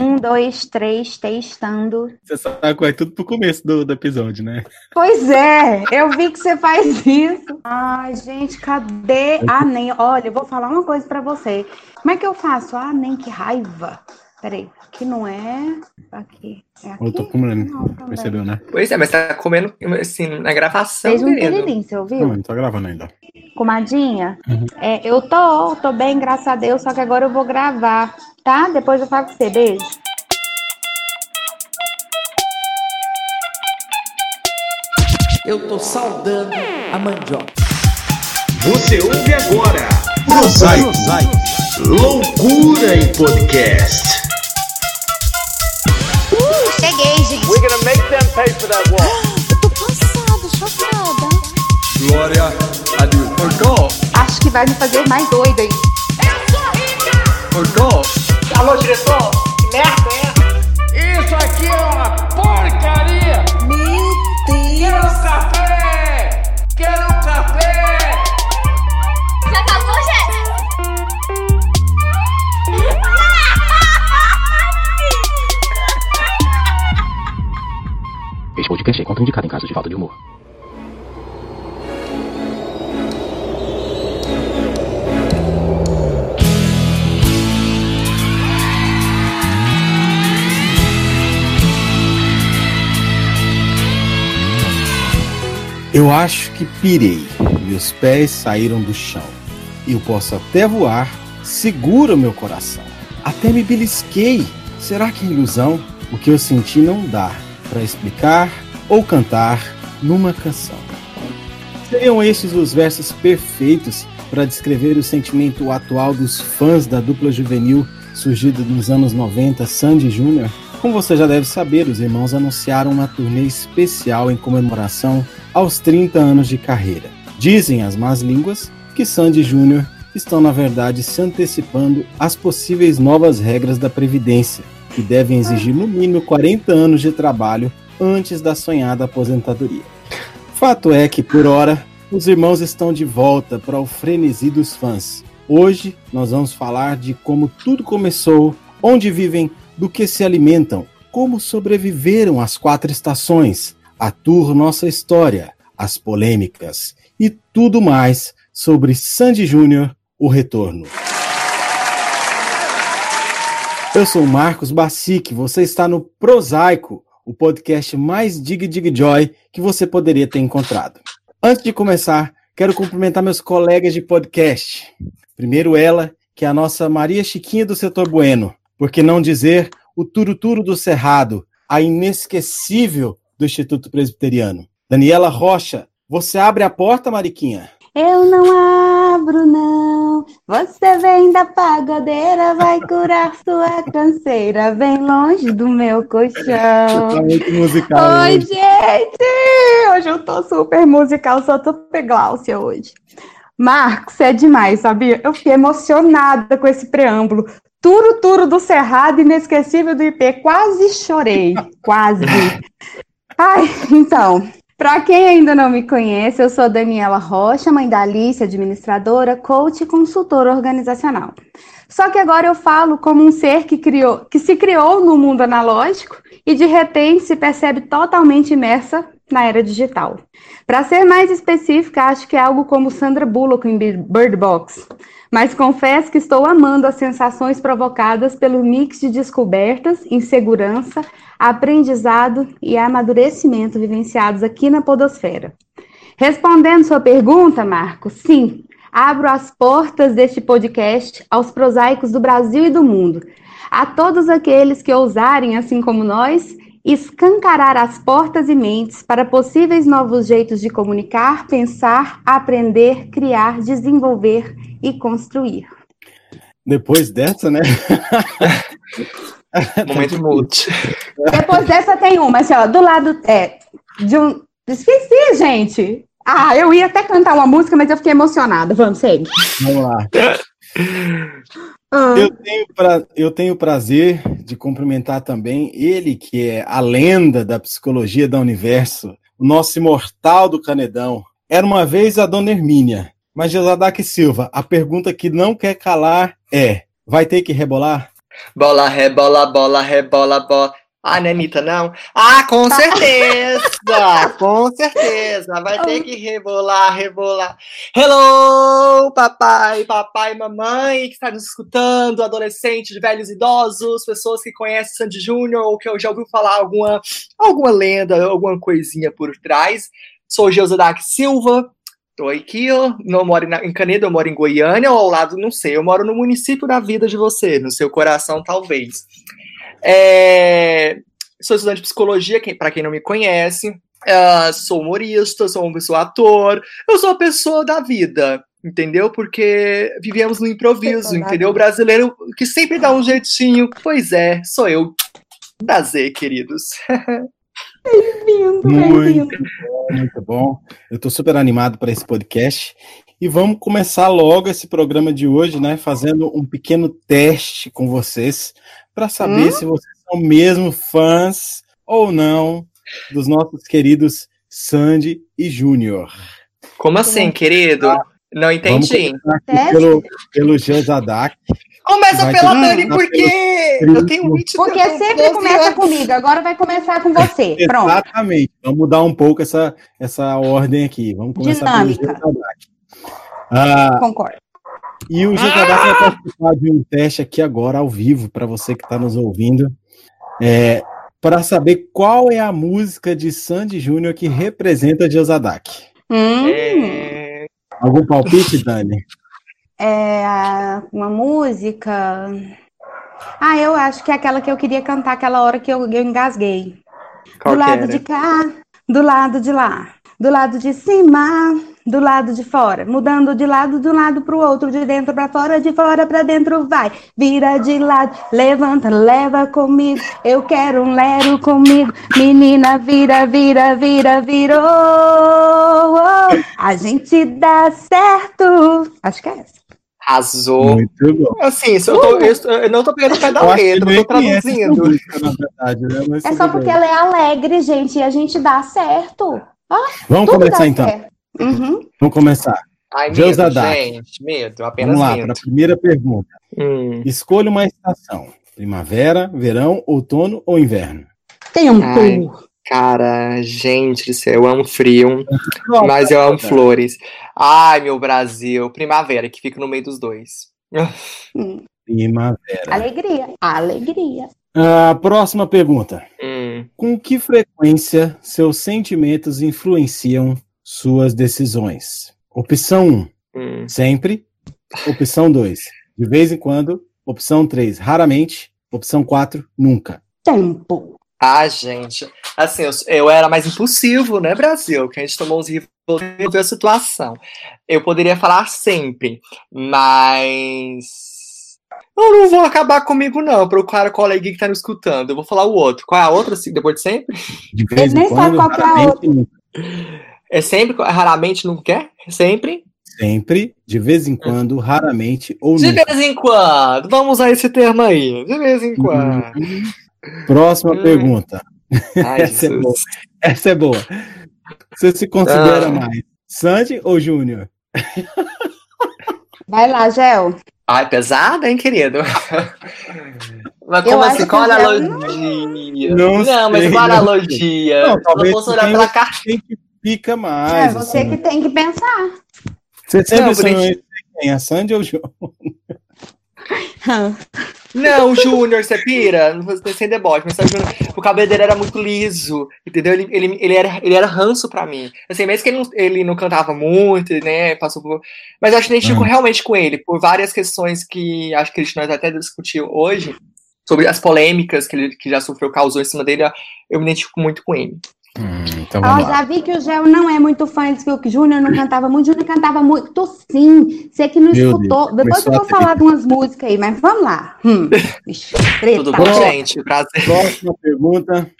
Um, dois, três, testando. Você sabe que é tudo pro começo do, do episódio, né? Pois é, eu vi que você faz isso. Ai, gente, cadê a NEM? Olha, eu vou falar uma coisa pra você. Como é que eu faço? Ah, NEM, que raiva. Peraí, aqui não é. Aqui. É aqui? Eu tô comendo, Não, percebeu, né? Pois é, mas tá comendo assim, na gravação, Fez um queridinho, você Não, ouviu? não tô gravando ainda. Comadinha? Uhum. É, eu tô, tô bem, graças a Deus, só que agora eu vou gravar, tá? Depois eu falo com você, beijo. Eu tô saudando a mandioca. Você ouve agora Mosaico. Loucura em podcast. Cheguei, gente. Eu tô passada, chocada. Glória a Deus. Cortou? Acho que vai me fazer mais doida aí. Cortou? Alô, diretor? Que merda é? Isso aqui é uma porcaria! Este podcast é contraindicado em casos de falta de humor. Eu acho que pirei. Meus pés saíram do chão. Eu posso até voar, segura meu coração. Até me belisquei. Será que é ilusão? O que eu senti não dá para explicar ou cantar numa canção. Seriam estes os versos perfeitos para descrever o sentimento atual dos fãs da dupla juvenil surgida nos anos 90, Sandy Júnior? Como você já deve saber, os irmãos anunciaram uma turnê especial em comemoração aos 30 anos de carreira. Dizem as más línguas que Sandy Júnior estão, na verdade, se antecipando às possíveis novas regras da Previdência, que devem exigir no mínimo 40 anos de trabalho antes da sonhada aposentadoria. Fato é que, por hora, os irmãos estão de volta para o frenesi dos fãs. Hoje nós vamos falar de como tudo começou, onde vivem, do que se alimentam, como sobreviveram às quatro estações, a tour Nossa História, as polêmicas e tudo mais sobre Sandy Júnior, o retorno. Eu sou Marcos Bacic, você está no Prosaico, o podcast mais dig dig joy que você poderia ter encontrado. Antes de começar, quero cumprimentar meus colegas de podcast. Primeiro ela, que é a nossa Maria Chiquinha do Setor Bueno, por que não dizer o Turuturo do Cerrado, a inesquecível do Instituto Presbiteriano. Daniela Rocha, você abre a porta, Mariquinha? Eu não abro, não. Você vem da pagodeira, vai curar sua canseira, bem longe do meu colchão. Tá muito musical. Oi, hoje. gente! Hoje eu tô super musical, sou super Gláucia hoje. Marcos, é demais, sabia? Eu fiquei emocionada com esse preâmbulo. Turo, turo do Cerrado, inesquecível do IP. Quase chorei, quase. Ai, então, para quem ainda não me conhece, eu sou Daniela Rocha, mãe da Alice, administradora, coach e consultora organizacional. Só que agora eu falo como um ser que, criou, que se criou no mundo analógico e de repente se percebe totalmente imersa na era digital. Para ser mais específica, acho que é algo como Sandra Bullock em Bird Box. Mas confesso que estou amando as sensações provocadas pelo mix de descobertas, insegurança, aprendizado e amadurecimento vivenciados aqui na Podosfera. Respondendo sua pergunta, Marcos, sim, abro as portas deste podcast aos prosaicos do Brasil e do mundo, a todos aqueles que ousarem, assim como nós, escancarar as portas e mentes para possíveis novos jeitos de comunicar, pensar, aprender, criar, desenvolver e construir. Depois dessa, né? Momento mute. Depois dessa tem uma, assim, ó, do lado é, de um. Esqueci, gente! Ah, eu ia até cantar uma música, mas eu fiquei emocionada. Vamos, segue. Vamos lá. Ah, Eu tenho, pra, eu tenho o prazer de cumprimentar também ele, que é a lenda da psicologia da universo, o nosso imortal do Canedão. Era uma vez a dona Hermínia, mas Josadaque Silva, a pergunta que não quer calar é: vai ter que rebolar? Bola, rebola, bola, rebola, bola. Ah, não é Anitta, não? Ah, com certeza! com certeza! Vai ter que rebolar, rebolar. Hello, papai, papai, mamãe que está nos escutando, adolescentes, velhos, idosos, pessoas que conhecem Sandy Júnior ou que eu já ouviu falar alguma, alguma lenda, alguma coisinha por trás. Sou Geusadak Silva, Tô aqui, ó, não moro em Canedo, eu moro em Goiânia, ou ao lado, não sei, eu moro no município da vida de você, no seu coração, talvez. É, sou estudante de psicologia, para quem não me conhece, uh, sou humorista, sou, sou ator, eu sou uma pessoa da vida, entendeu? Porque vivemos no improviso, entendeu? O brasileiro que sempre dá um jeitinho, pois é, sou eu. Prazer, queridos. Bem-vindo, muito, muito bom. Eu estou super animado para esse podcast. E vamos começar logo esse programa de hoje, né? Fazendo um pequeno teste com vocês para saber hum? se vocês são mesmo fãs ou não dos nossos queridos Sandy e Júnior. Como assim, querido? Não entendi. pelo, pelo Geozadak. Começa pela Dani, porque eu tenho 20 Porque sempre começa anos. comigo, agora vai começar com você. Pronto. Exatamente. Vamos mudar um pouco essa, essa ordem aqui. Vamos começar Dinâmica. pelo Ah, Concordo. E o Geozadak vai participar de um teste aqui agora, ao vivo, para você que está nos ouvindo. É, para saber qual é a música de Sandy Júnior que representa Geozadak. Hum. É... Algum palpite, Dani? É uma música. Ah, eu acho que é aquela que eu queria cantar aquela hora que eu, eu engasguei. Qual do lado de cá, do lado de lá, do lado de cima, do lado de fora, mudando de lado de um lado para o outro, de dentro para fora, de fora para dentro, vai, vira de lado, levanta, leva comigo, eu quero um lero comigo, menina, vira, vira, vira, virou, a gente dá certo, acho que é essa. Arrasou. Muito bom. Assim, eu, tô, eu, eu, não tô pegando o pé da letra, eu tô traduzindo. Verdade, né? É só porque bem. ela é alegre, gente, e a gente dá certo. Ah, Vamos começar então. Uhum. Vamos começar. Ai, Deus medo, gente, medo, apenas Vamos lá, para a primeira pergunta. Hum. Escolha uma estação: primavera, verão, outono ou inverno? Tempo. Cara, gente do céu, eu amo frio, mas eu amo flores. Ai, meu Brasil, primavera, que fica no meio dos dois. Primavera. Alegria, alegria. A próxima pergunta. Hum. Com que frequência seus sentimentos influenciam suas decisões? Opção 1, hum. sempre. Opção 2, de vez em quando. Opção 3, raramente. Opção 4, nunca. Tempo. Ah, gente. Assim, eu, eu era mais impulsivo, né, Brasil? Que a gente tomou uns resolveu a situação. Eu poderia falar sempre, mas. Eu não vou acabar comigo, não, para o cara colega que tá me escutando. Eu vou falar o outro. Qual é a outra, assim, depois de sempre? De vez Ele nem em sabe quando, qual que é a nunca. É sempre, raramente, não quer? Sempre? Sempre, de vez em quando, raramente ou De nunca. vez em quando. Vamos usar esse termo aí. De vez em quando. Próxima Hum. pergunta. Ai, Essa é boa. Essa é boa. Você se considera Ah. mais Sandy ou Júnior? Vai lá, Gel. Ai, pesada, hein, querido? Mas Eu como acho assim? que Qual a analogia? Não mas sei, qual a não analogia? Não, Se eu talvez fosse olhar pela carta. Fica É mais? você assim? que tem que pensar. Você sempre Não, sonhou em quem? A Sandy ou o João? Não, Júnior, você pira? Não vou ser sem deboche, mas sabe, o cabelo dele era muito liso, entendeu? Ele, ele, ele, era, ele era ranço pra mim. Assim, mesmo que ele não, ele não cantava muito, né? Passou por. Mas eu acho que a gente ficou Hum. realmente com ele, por várias questões que acho que a gente nós até discutiu hoje, sobre as polêmicas que ele que já sofreu, causou em cima dele, eu me identifico muito com ele. Hum, então lá. já vi que o Gel não é muito fã, disse que o Júnior não cantava muito. Júnior cantava muito, sim. Você que não Meu escutou. Deus, Depois eu vou falar de umas músicas aí, mas vamos lá. Hum. Tudo bom, gente? Prazer. Próxima pergunta.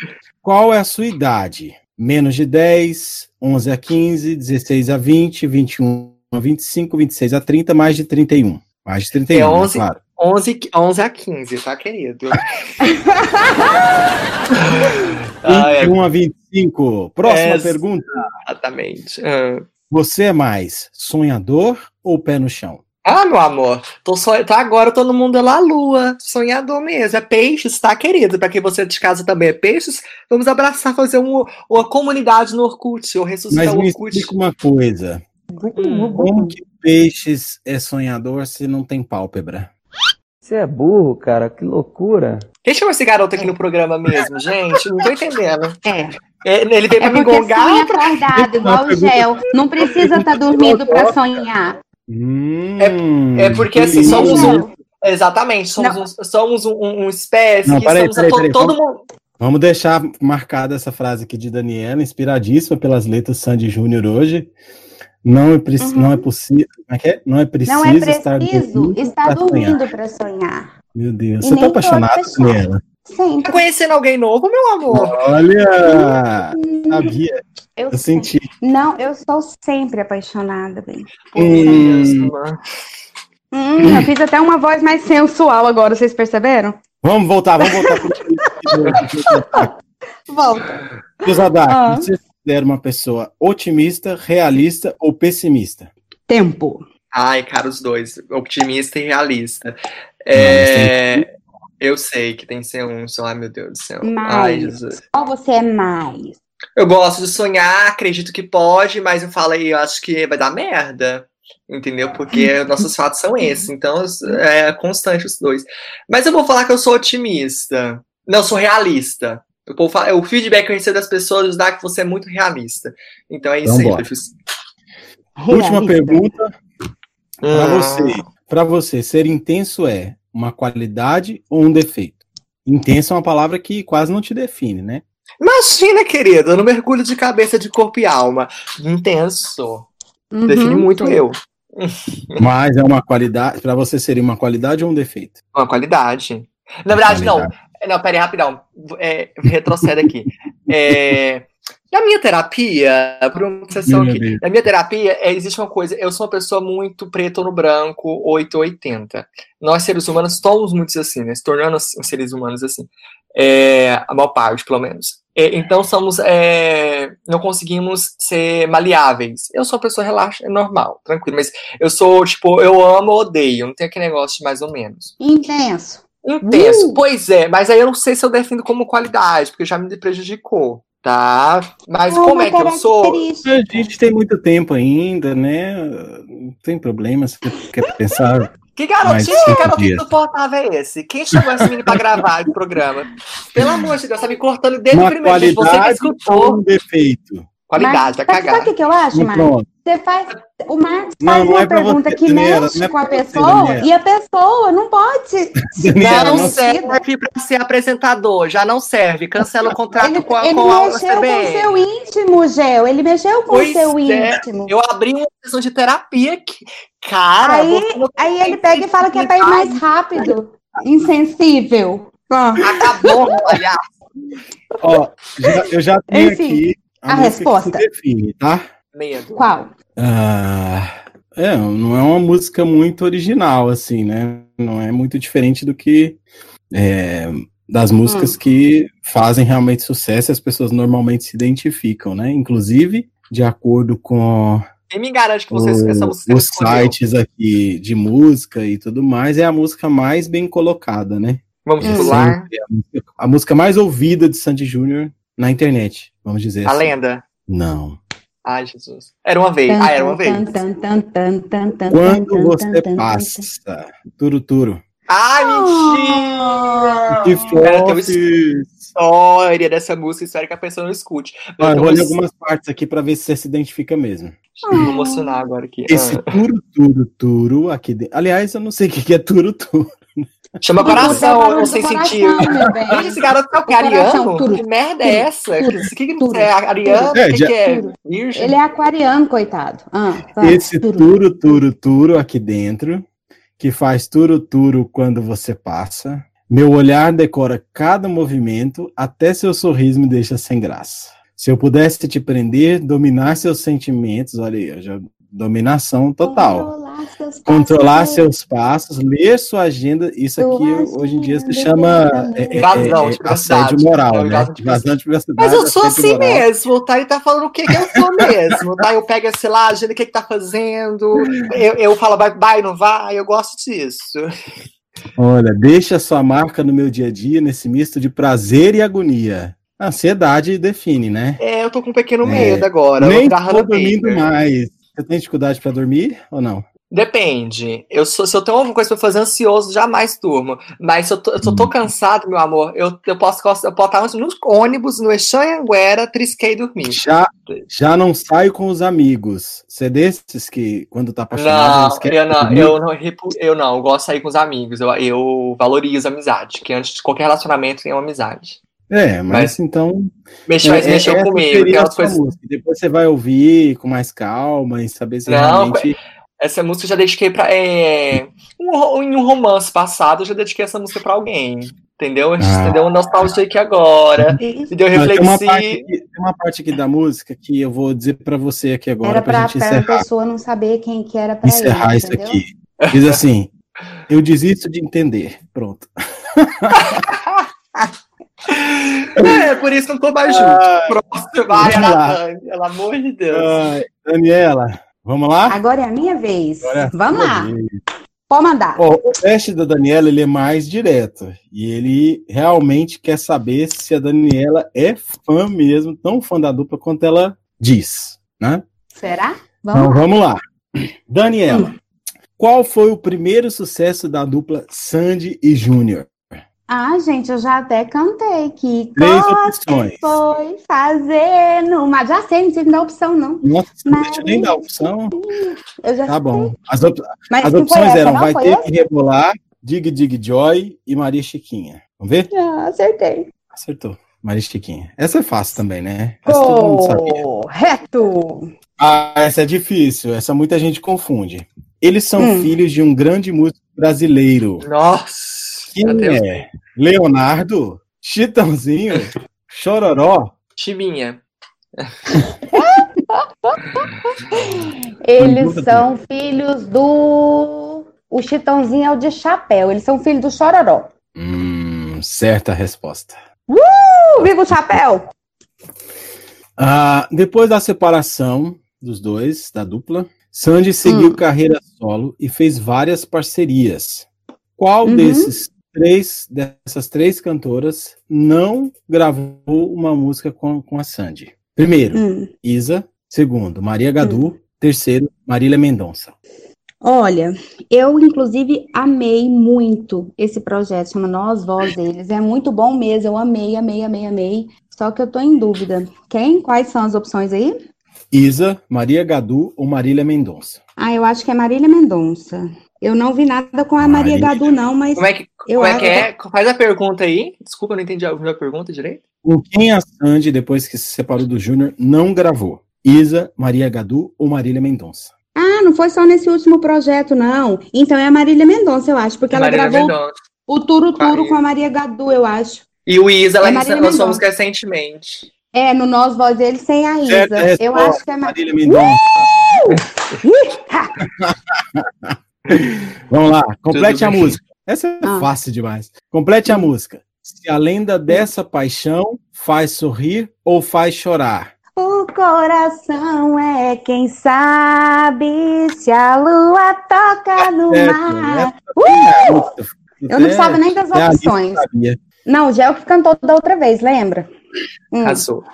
Qual é a sua idade? Menos de 10, 11 a 15, 16 a 20, 21 a 25, 26 a 30, mais de 31. Mais de 31, É né, 11. claro. 11, 11 a 15, tá, querido? Ah, é, 21 a 25. Próxima É, pergunta. exatamente. Ah, Você é mais sonhador ou pé no chão? Ah, meu amor, tô só, tá agora todo mundo é lá lua, sonhador mesmo, é peixes, tá, querido? Pra quem você de casa também é peixes, vamos abraçar, fazer um, uma comunidade no Orkut, ou ressuscitar Mas o me Orkut. explica uma coisa. Como que peixes é sonhador se não tem pálpebra? Você é burro, cara, que loucura. Quem chamou esse garoto aqui no programa mesmo, gente? Não tô entendendo. É. É, Ele veio pra É me gongar. sonha acordado, igual o gel. Não precisa estar dormindo pra sonhar. Hum, É porque assim, somos um. Exatamente, somos, um, somos um, um, espécie Não, que peraí, peraí, peraí, todo vamos- mundo. Vamos deixar marcada essa frase aqui de Daniela, inspiradíssima pelas letras Sandy Júnior hoje. Não é, preci- Uhum. não é possível. Como é que é? Não é preciso, Não é estar preciso dormindo estar pra sonhar. dormindo pra sonhar. Meu Deus, E você tá apaixonada, sonham. Daniela? Tá Sempre. conhecendo alguém novo, meu amor? Olha! Sabia, Eu, eu senti. Não, eu estou sempre apaixonada, bem. Hum, Hum, eu fiz até uma voz mais sensual agora, vocês perceberam? vamos voltar, vamos voltar pro Volta. Zadak, Ah. Considera uma pessoa otimista, realista ou pessimista? Tempo. Ai, cara, os dois. Otimista e realista. É, Eu sei que tem que ser um só. Ai, meu Deus do céu. Ai, Mais. Jesus. Qual você é mais? Eu gosto de sonhar, acredito que pode, mas eu falo aí, eu acho que vai dar merda. Entendeu? Porque nossos fatos são esses. Então, é constante os dois. Mas eu vou falar que eu sou otimista. Não, eu sou realista. O, povo fala- o feedback que eu recebo das pessoas dá que você é muito realista. Então é isso aí, Vambora. Fefis. Última pergunta para Hum. você. Para você, ser intenso é uma qualidade ou um defeito? Intenso é uma palavra que quase não te define, né? Imagina, querido, eu não mergulho de cabeça, de corpo e alma. Intenso. Uhum. Define muito eu. Mas é uma qualidade. Para você seria uma qualidade ou um defeito? Uma qualidade. Na verdade, não. Não, pera aí, rapidão. É, retrocede aqui. É, na minha terapia, por uma sessão aqui, Deus. na minha terapia, é, existe uma coisa. Eu sou uma pessoa muito preto ou no branco, 880. Nós, seres humanos, somos muitos assim, né? Se tornando assim, seres humanos assim. É, a maior parte, pelo menos. É, então, somos. é, não conseguimos ser maleáveis. Eu sou uma pessoa relaxa, é normal, tranquilo. Mas eu sou, tipo, eu amo ou odeio. Não tem aquele negócio de mais ou menos. Intenso. Intenso. Uh! Pois é, mas aí eu não sei se eu defino como qualidade, porque já me prejudicou, tá? Mas como é que eu sou? A gente tem muito tempo ainda, né? Não tem problema se você quer pensar. Que gente, que garotinho insuportável é esse? Quem chamou esse menino pra gravar o programa? Pelo amor de Deus, tá me cortando desde o primeiro dia. Você que qualidade escutou. ou um defeito? Qualidade, vai Mas, sabe o que, que eu acho, Marcos? Você faz. O Marcos Não, faz não uma é pergunta você, que Daniela, mexe é com a você, pessoa Daniela. e a pessoa não pode. Daniela, Não não serve pra ser apresentador, já não serve. Cancela o contrato Ele, com a, ele com a mexeu com o CBN. seu íntimo, Gel. Ele mexeu com Pois o seu é, íntimo. Eu abri uma sessão de terapia que. Cara, Aí, aí ele pega e fala que é pra ir mais rápido. Insensível. Ah. Acabou, olha. Ó, já- eu já tenho Enfim, aqui a música resposta. que se define, tá? Medo. Qual? Ah, é, não é uma música muito original, assim, né? Não é muito diferente do que é, das músicas que fazem realmente sucesso e as pessoas normalmente se identificam, né? Inclusive, de acordo com Quem me garante que você, o- essa música os escolheu? sites aqui de música e tudo mais, é a música mais bem colocada, né? Vamos É sempre a, música, a música mais ouvida de Sandy Júnior na internet, vamos dizer A assim. lenda. Não. Ai, Jesus. Era uma vez. Ah, era uma vez. Quando você passa, turo turo. Ai, mentira! Que fofo! história dessa música, espero que a pessoa não escute. Ó, eu vou ler algumas partes aqui pra ver se você se identifica mesmo. Vou emocionar agora aqui. Esse Ah. turo turo turo aqui dentro. Aliás, eu não sei o que que é turo turo. Chama coração, eu não sei coração, sentir. Gente, esse garoto é o coração, ariano? Que merda é essa? O que, que tudo, é ariano? O É, que, já- que é virgem? Ele é aquariano, coitado. Ah, Esse turo turo turo aqui dentro, que faz turo turo quando você passa. Meu olhar decora cada movimento, até seu sorriso me deixa sem graça. Se eu pudesse te prender, dominar seus sentimentos, olha aí, eu já Dominação total. Controlar seus passos. Controlar seus passos, ler sua agenda, isso aqui Sua hoje em dia se chama também. é, é, Invasão de é, assédio moral, É, né? invasão de privacidade. Mas eu sou assim moral. mesmo, tá? Ele tá falando o que, que eu sou mesmo, tá? Eu pego, sei lá, a agenda, o que que tá fazendo, eu, eu falo vai, vai, não vai, eu gosto disso. Olha, deixa sua marca no meu dia a dia nesse misto de prazer e agonia. A ansiedade define, né? É, eu tô com um pequeno É, medo agora. eu vou Nem tô dormindo mais. Você tem dificuldade pra dormir ou não? Depende. Eu sou, se eu tenho alguma coisa pra fazer ansioso, jamais durmo. Mas se eu tô, Hum. eu tô cansado, meu amor, eu, eu posso eu estar no ônibus, no Exanguera, trisquei e dormir. Já, já não saio com os amigos. Você é desses que, quando tá apaixonado, Não, esquece eu não, eu não, eu não, eu gosto de sair com os amigos. Eu, eu valorizo a amizade, que antes de qualquer relacionamento tem uma amizade. É, mas, Mas então. Mexeu, mas mexeu essa comigo, seria a aquelas sua coisas. música. Depois você vai ouvir com mais calma e saber se Não, realmente. Essa música eu já dediquei pra. É, um, em um romance passado, eu já dediquei essa música pra alguém. Entendeu? Ah. Entendeu? Um nostalgia aqui agora. Me deu Não, tem, uma parte aqui, tem uma parte aqui da música que eu vou dizer pra você aqui agora Era pra, pra, gente pra encerrar, pessoa não saber quem que era pra encerrar ele, isso entendeu? aqui. Diz assim: eu desisto de entender. Pronto. É, por isso que eu não tô mais junto. Próximo, vai. Anatane, pelo amor de Deus. Ai, Daniela, vamos lá? Agora é a minha vez. É a Vamos lá. vez. Pode mandar. Ó, o teste da Daniela ele é mais direto e ele realmente quer saber se a Daniela é fã mesmo, tão fã da dupla quanto ela diz, né? Será? Vamos Então lá. vamos lá. Daniela, qual foi o primeiro sucesso da dupla Sandy e Júnior? Ah, gente, eu já até cantei que Três opções. foi fazendo. Mas já sei, não precisa me dar opção, não. Nossa, não Mas- deixa nem dar opção. Eu já Tá sei. bom. As, op- Mas as opções essa, eram não? Vai Ter essa? Que Rebolar, Dig Dig Joy e Maria Chiquinha. Vamos ver? Ah, acertei. Acertou. Maria Chiquinha. Essa é fácil também, né? Essa todo mundo sabia. Correto. Ah, essa é difícil. Essa muita gente confunde. Eles são Hum. filhos de um grande músico brasileiro. Nossa. Quem é? Leonardo? Chitãozinho? Chororó? Chiminha. Eles são filhos do. O Chitãozinho é o de chapéu. Eles são filhos do Chororó. Hum, certa resposta. Uh, viva o chapéu! Ah, depois da separação dos dois, da dupla, Sandy seguiu Hum. carreira solo e fez várias parcerias. Qual Uhum. desses três, dessas três cantoras não gravou uma música com, com a Sandy? Primeiro, Hum. Isa. Segundo, Maria Gadu. Terceiro, Marília Mendonça. Olha, eu inclusive amei muito esse projeto, chama Nós, Vós, Eles. É muito bom mesmo, eu amei, amei, amei, amei. Só que eu tô em dúvida. Quem? Quais são as opções aí? Isa, Maria Gadu ou Marília Mendonça? Ah, eu acho que é Marília Mendonça. Eu não vi nada com a Maria Marília. Gadu, não, mas Como é que, eu como é, que é? Faz a pergunta aí. Desculpa, eu não entendi a pergunta direito. Com quem a Sandy, depois que se separou do Júnior, não gravou? Isa, Maria Gadu ou Marília Mendonça? Ah, não foi só nesse último projeto, não. Então é a Marília Mendonça, eu acho, porque ela Marília gravou Mendonça. o Turo Turo com a Maria Gadu, eu acho. E o Isa, ela É lançou Mendonça. música recentemente. É, no Nós, Voz, Eles, sem a Isa. Eu resposta, acho que é Marília. Marília Mendonça. Vamos lá, complete Tudo a bem. música. Essa é Ah. fácil demais. Complete a música. Se a lenda dessa paixão faz sorrir ou faz chorar? O coração é quem sabe se a lua toca no Certo, mar. essa- Eu não precisava nem das Alice opções. sabia. Não, o Gel que cantou da outra vez, lembra? Hum. Arrasou.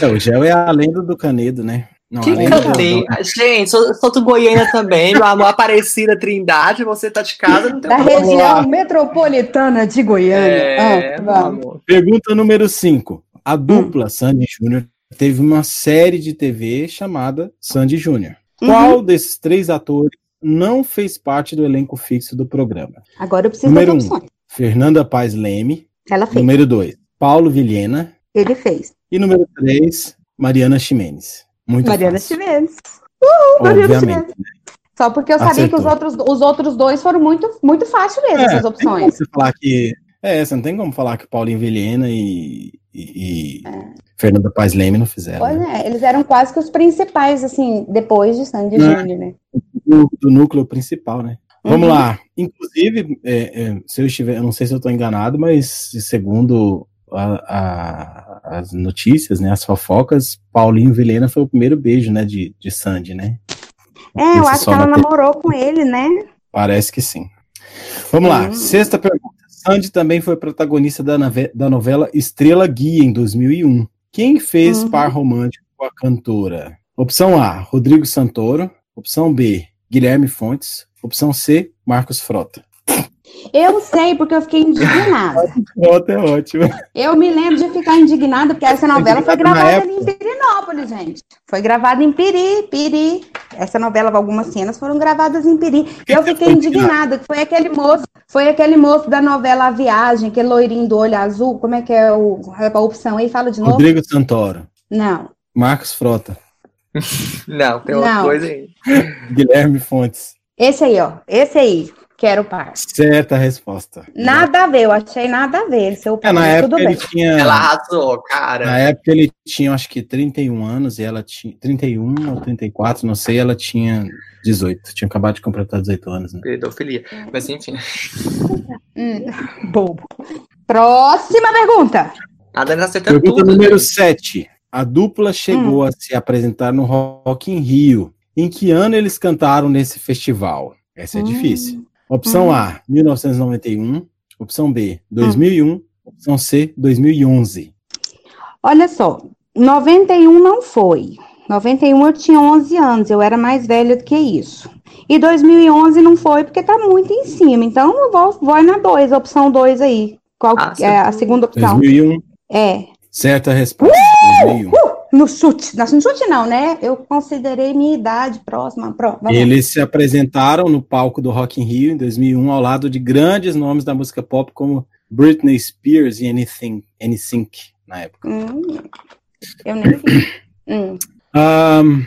É, o Gel é a lenda do Canedo, né? Não, Que cantei. Gente, sou, sou do Goiânia também, meu amor. Aparecida Trindade, você tá de casa, não tem Da problema. região metropolitana de Goiânia. É, Ah. Pergunta número 5. A Hum. dupla Sandy Júnior teve uma série de TV chamada Sandy Júnior. Uhum. Qual desses três atores não fez parte do elenco fixo do programa? Agora eu preciso Número das um. opções. Fernanda Paz Leme. Ela fez. Número 2, Paulo Vilhena. Ele fez. E número 3, Mariana Ximenes. Muito Mariana fácil, Chimenez. Uh, Mariana. Chimenez. Só porque eu sabia que os Acertou. outros, os outros dois foram muito, muito fácil mesmo, É, essas opções. você falar que... É, você não tem como falar que Paulinho Vilhena e, e, e Fernanda Paz Leme não fizeram. Pois né? é, eles eram quase que os principais, assim, depois de Sandy Né? Júnior, né? Do, do núcleo principal, né? Vamos Uhum. lá. Inclusive, é, é, se eu estiver, eu não sei se eu estou enganado, mas segundo a- a- as notícias, né, as fofocas, Paulinho Vilhena foi o primeiro beijo, né, de, de Sandy, né? É, eu acho que ela namorou com ele, né? Parece que sim. Vamos lá, Hum. sexta pergunta. Sandy também foi protagonista da, da novela Estrela Guia, em 2001. Quem fez Uhum. par romântico com a cantora? Opção A, Rodrigo Santoro. Opção B, Guilherme Fontes. Opção C, Marcos Frota. Eu sei, porque eu fiquei indignada. Frota é ótimo. Eu me lembro de ficar indignada, porque essa novela foi gravada ali em Pirinópolis, gente. Foi gravada em Piri, Piri. Essa novela, algumas cenas foram gravadas em Piri. E eu que fiquei foi indignada, que foi aquele moço, foi aquele moço da novela A Viagem, aquele loirinho do olho azul. Como é que é o, a opção aí? Fala de novo. Rodrigo Santoro. Não. Marcos Frota. Não, tem outra Não. coisa aí. Guilherme Fontes. Esse aí, ó. Esse aí. Quero par. Certa resposta. Nada a ver, eu achei nada a ver. Seu É, na pai, época tudo ele bem. tinha. Ela arrasou, cara. Na época ele tinha, acho que 31 anos e ela tinha 31 ou 34, não sei, ela tinha 18. Tinha acabado de completar 18 anos, né? Pedofilia. Mas enfim. Hum, bobo. Próxima pergunta. A Dani tá acertando Pergunta tudo. número né? 7. A dupla chegou a se apresentar no Rock in Rio. Em que ano eles cantaram nesse festival? Essa é Hum. difícil. Opção A, 1991. Opção B, 2001. Opção C, 2011. Olha só, 91 não foi. 91 eu tinha 11 anos, eu era mais velha do que isso. E 2011 não foi porque tá muito em cima. Então eu vou, vou na 2, opção 2 aí. Qual Ah, é a segunda opção? 2001. É. Certa resposta. 2001. No chute. No chute não, né? Eu considerei minha idade próxima. Pró. Eles se apresentaram no palco do Rock in Rio em 2001 ao lado de grandes nomes da música pop como Britney Spears e Anything, NSYNC na época. Hum, eu nem vi. Hum. Ahn,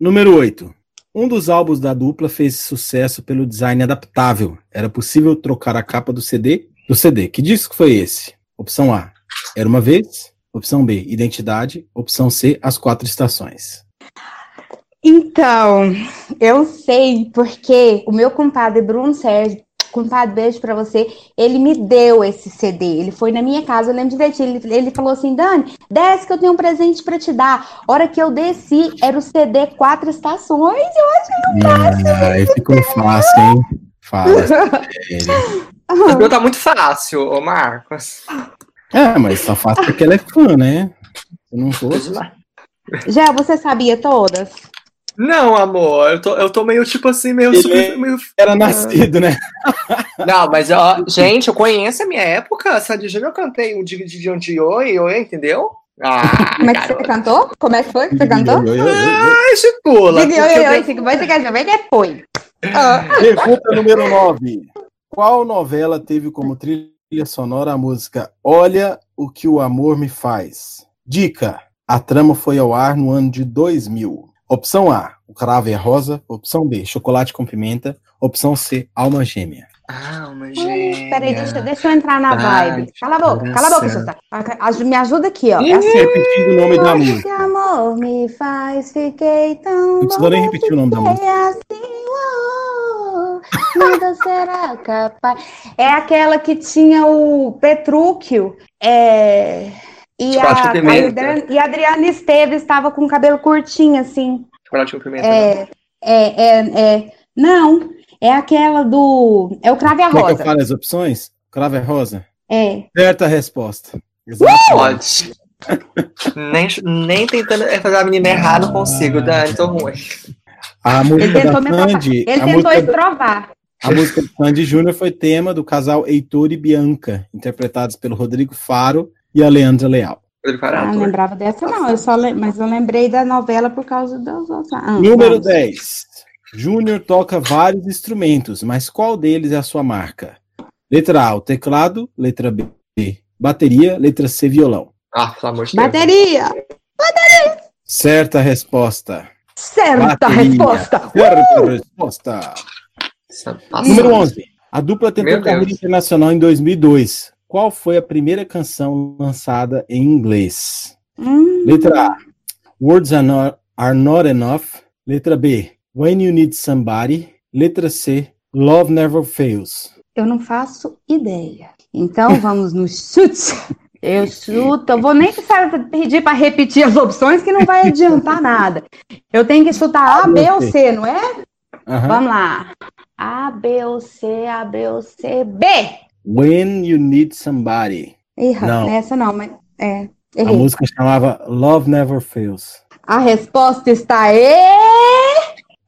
número 8. Um dos álbuns da dupla fez sucesso pelo design adaptável. Era possível trocar a capa do CD do CD. Que disco foi esse? Opção A. Era uma vez. Opção B. Identidade. Opção C. As quatro estações. Então, eu sei porque o meu compadre Bruno Sérgio, compadre, beijo pra você, ele me deu esse CD. Ele foi na minha casa, eu lembro direitinho. Ele, ele falou assim: Dani, desce que eu tenho um presente pra te dar. Hora que eu desci, era o CD Quatro Estações. Eu Ah, aí ficou fácil, hein? Sério. Essa pergunta tá muito fácil, ô Marcos. É, mas só fácil porque ela é fã, né? Se não fosse. Já você sabia todas? Não, amor, eu tô, eu tô meio tipo assim, meio, super, meio... Era nascido, né? Não, mas ó, gente, eu conheço a minha época. Sandy Júnior eu cantei um dia de de oi, oi, entendeu? Ah, Como é que você cantou? Como é que foi que você cantou? Ai, Chipula. Diga, oi, oi, oi, Você quer saber? Ah. Pergunta número 9. Qual novela teve como trilha sonora a música Olha o que o amor me faz? Dica: a trama foi ao ar no ano de 2000. Opção A: O Cravo e a Rosa. Opção B: Chocolate com Pimenta. Opção C: Alma Gêmea. Ah, uma Ai, Peraí, deixa, deixa eu entrar na Vai, vibe. Cala a boca, cala a boca. Aj- Me ajuda aqui, ó. É assim. repetindo o nome da música. que amor me faz, fiquei tão Não precisa nem repetir o nome da música. assim, oh, nada será capaz. É aquela que tinha o Petrúquio, é, e, Chocolate a, a. Adriana, e a Adriana Esteves estava com o cabelo curtinho, assim. Chocolate com pimenta. É, é, é, é, não, é aquela do, é o Crave e a Quer que eu Rosa. fale as opções? Cravo e a Rosa? É. Certa resposta. Exato. Pode. nem, nem tentando fazer a menina errar, não consigo, Dani, tô ruim. A Ele música tentou me provar. Sandy, Ele a tentou música, estrovar. a música de Sandy Júnior foi tema do casal Heitor e Bianca, interpretados pelo Rodrigo Faro e a Leandra Leal. Rodrigo Ah, não lembrava dessa, não. Eu só le- Mas eu lembrei da novela por causa das outras. Ah, Número vamos. 10. Júnior toca vários instrumentos, mas qual deles é a sua marca? Letra A, o teclado. Letra B, bateria. Letra C, violão. Ah, pelo amor de Deus. Bateria! Certa resposta. Certa Bateria. resposta! Certa resposta. Nossa, passa. Número 11. A dupla tentou Meu Deus. carreira internacional em 2002. qual foi a primeira canção lançada em inglês? Hum, Letra A. Words are not, are not enough. Letra B. When you need somebody. Letra C. Love never fails. eu não faço ideia. Então vamos no chute. Eu chuto, eu vou nem precisar pedir para repetir as opções, que não vai adiantar nada. Eu tenho que chutar A, B ou C, não é? Aham. Vamos lá. A, B ou C, A, B ou C, B. When you need somebody. Erra, Não. essa não, mas é. A Errei. música chamava Love Never Fails. A resposta está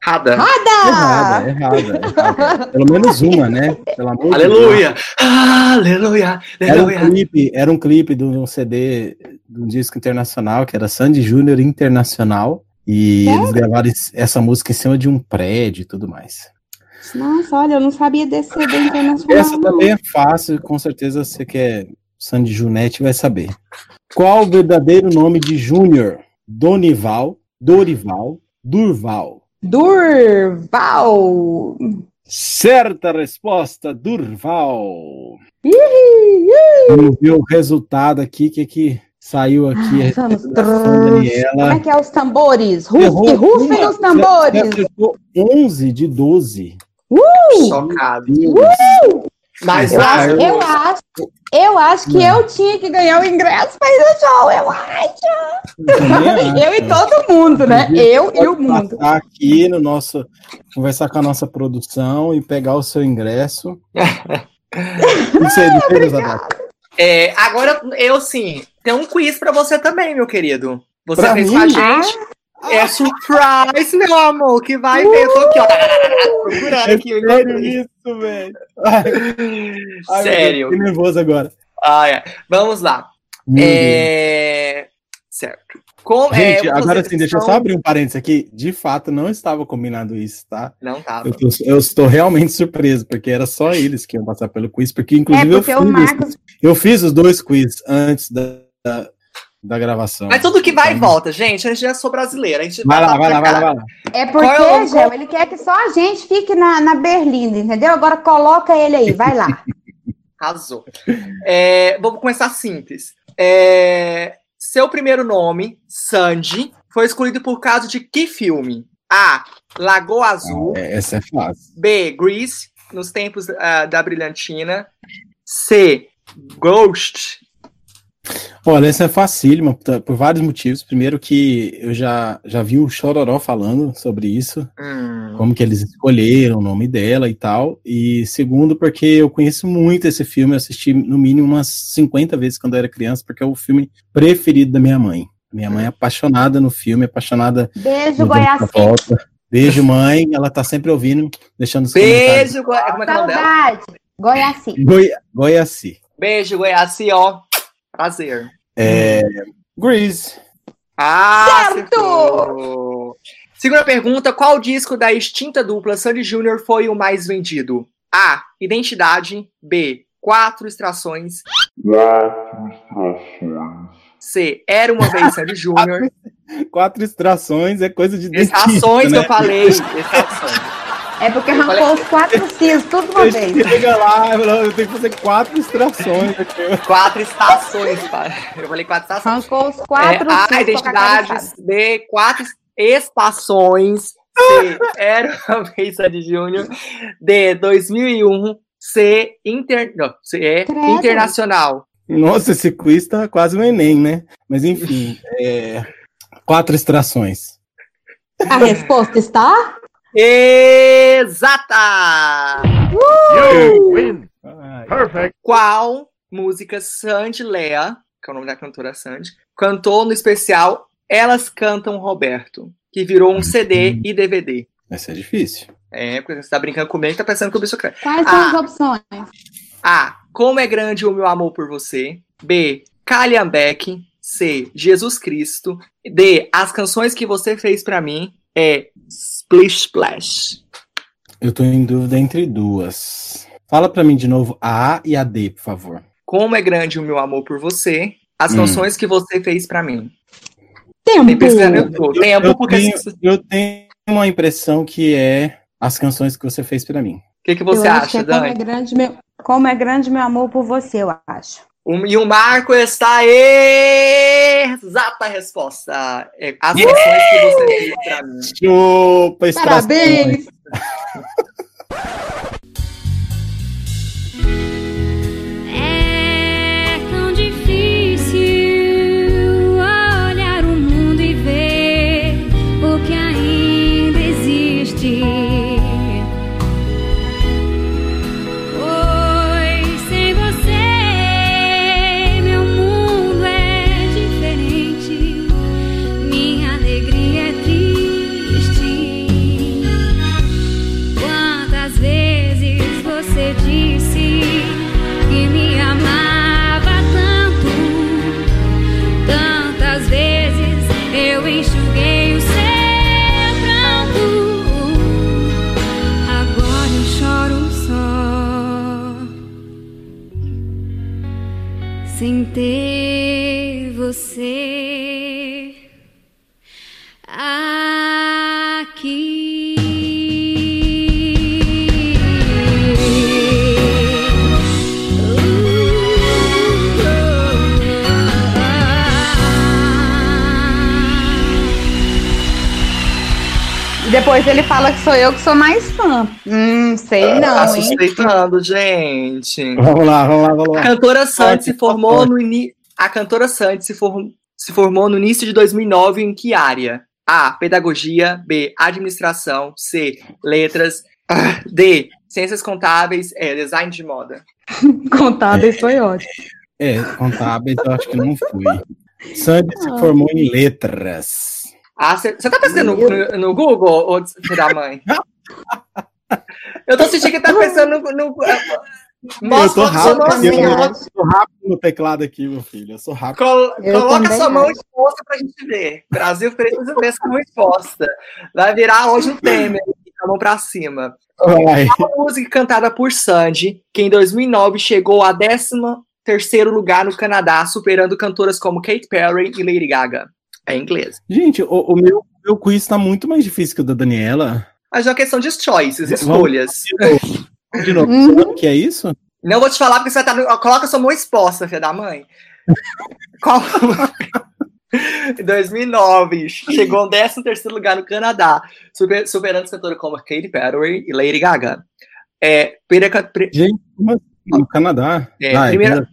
Rada. errada! Errada, errada, errada. Pelo menos uma, né? Pelo amor de Aleluia! Aleluia! Era um Aleluia! clipe, era um clipe de um CD de um disco internacional que era Sandy Júnior Internacional. E Sério? eles gravaram essa música em cima de um prédio e tudo mais. Nossa, olha, eu não sabia desse CD internacional. Essa também é fácil, com certeza você que é Sandy Junete vai saber. Qual o verdadeiro nome de Júnior? Donival, Dorival, Durval. Durval. Certa resposta, Durval. Vamos ver o resultado aqui, o que, que saiu aqui. a Vamos. resposta da Como é Daniela. que é os tambores? Rufem, rufem uma, os tambores. Você acertou 11 de 12. Chocado. Deus. Mas Eu Ah, acho, eu- eu acho, eu acho que eu tinha que ganhar o ingresso para ir no show, eu acho. Eu e todo mundo, né? Eu e o mundo. passar aqui no nosso. Conversar com a nossa produção e pegar o seu ingresso. Isso aí. É, agora, eu sim, tem um quiz pra você também, meu querido. Você Pra fez mim? com a gente. É surprise, meu amor, que vai ver. Eu tô aqui, ó. Procurando aqui. o Sério isso, velho. Sério. Deus, Fiquei nervoso agora. Ah, é. Vamos lá. É... Certo. Com... é, Gente, eu vou agora sim, deixa eu só abrir um parênteses aqui. De fato, não estava combinado isso, tá? Não tava. Eu, eu estou realmente surpreso, porque era só eles que iam passar pelo quiz, porque É inclusive eu, porque fiz, o Marcos. eu fiz os dois quiz antes da, da, da gravação. Mas tudo que vai e Então, volta, gente. A gente já sou brasileira. A gente Vai lá, vai lá, vai lá, vai lá. É Qual é porque, o- Gel, ele quer que só a gente fique na, na Berlinda, entendeu? Agora coloca ele aí, vai lá. Arrasou. É, vou começar simples. É, seu primeiro nome, Sandy, foi escolhido por causa de que filme? A. Lagoa Azul. É, Essa é fácil. B. Grease, nos tempos ah, da Brilhantina. C. Ghost. Olha, essa é facílima por, por vários motivos. Primeiro que eu já, já vi o Chororó falando sobre isso, Hum, como que eles escolheram o nome dela e tal. E segundo, porque eu conheço muito esse filme, eu assisti no mínimo umas 50 vezes quando eu era criança, porque é o filme preferido da minha mãe. Minha mãe é apaixonada no filme, apaixonada Beijo, Goiás. Beijo, mãe. Ela tá sempre ouvindo, deixando os comentários. Beijo, Goi- como é que é o nome dela? Saudade. Goiaci. Goi Goiaci. Beijo, Goiaci, ó. Prazer. É, Grease. Ah, Certo! acertou. Segunda pergunta: qual disco da extinta dupla Sandy Júnior foi o mais vendido? A. Identidade. B. Quatro extrações. C. Era uma vez Sandy Júnior. Quatro extrações é coisa de dentista, que né? eu falei. Estações. É porque arrancou os quatro cis, tudo uma vez. chega lá, eu tenho que fazer quatro extrações aqui. Quatro estações. pai. Eu falei quatro estações. Arrancou os quatro É, a cis. identidade. B. Quatro estações. C. Era uma vez Sandy Júnior. D. 2001. C. Inter... Não, C. É internacional. Nossa, esse quiz tá quase um Enem, né? Mas enfim, é, quatro extrações. A resposta está? Exata! You win. Ai, Perfect. Qual música Sandy Lea, que é o nome da cantora Sandy, cantou no especial Elas Cantam Roberto, que virou um CD e DVD? Essa é difícil. É, porque você tá brincando comigo e tá pensando que o bicho cresce. Quais são Ah. as opções? A. Como é grande o meu amor por você. B. Calhambeck. C. Jesus Cristo. D. As canções que você fez pra mim. É Splish Splash. Eu tô em dúvida entre duas. Fala pra mim de novo a A e a D, por favor. Como é grande o meu amor por você. As Hum. canções que você fez pra mim. Tempo. Tempo, Eu porque. tenho, O eu tenho uma impressão que é as canções que você fez pra mim. que, que você eu acha, acho que é como é Dani? grande meu. Como é grande meu amor por você, eu acho. Um- E o Marco está exata a resposta. É, As ações que você fez pra mim. Chupa, extrações. Parabéns! depois ele fala que sou eu que sou mais fã. Hum, sei não, Tá hein? suspeitando, gente. Vamos lá, vamos lá, vamos A lá. cantora Sandy se formou no ini... A cantora Sandy se, form- se formou no início de 2009 em que área? A. Pedagogia. B. Administração. C. Letras. Ah, D. Ciências contábeis. E. Design de moda. Contábeis foi ótimo. É, contábeis eu acho que não fui. Sandy se Ah. formou em letras. Ah, você tá pensando no, no- Google ou filho da mãe? Eu tô sentindo que tá pensando no. no eu mostra tô a sua rápido, mão eu, acho. tô rápido no teclado aqui, meu filho. Eu sou rápido. Col- Eu coloca sua mão exposta pra gente ver. Brasil preto vez com a mão exposta. Vai virar hoje um Temer, a mão pra cima. Vai. Uma música cantada por Sandy, que em 2009 chegou a 13 terceiro lugar no Canadá, superando cantoras como Katy Perry e Lady Gaga. É inglês. Gente, o, o meu, meu quiz tá muito mais difícil que o da Daniela. Mas é uma questão de choices, Vamos- escolhas. De novo, Uhum. que ano que é isso? Não vou te falar porque você estar. No... Coloca sua mão exposta, filha da mãe. Qual. Em 2009, chegou ao 13 terceiro lugar no Canadá, super- superando cantoras como Katy Perry e Lady Gaga. É, primeira, pri- Gente, como assim? No Canadá? É, Ah, primeira-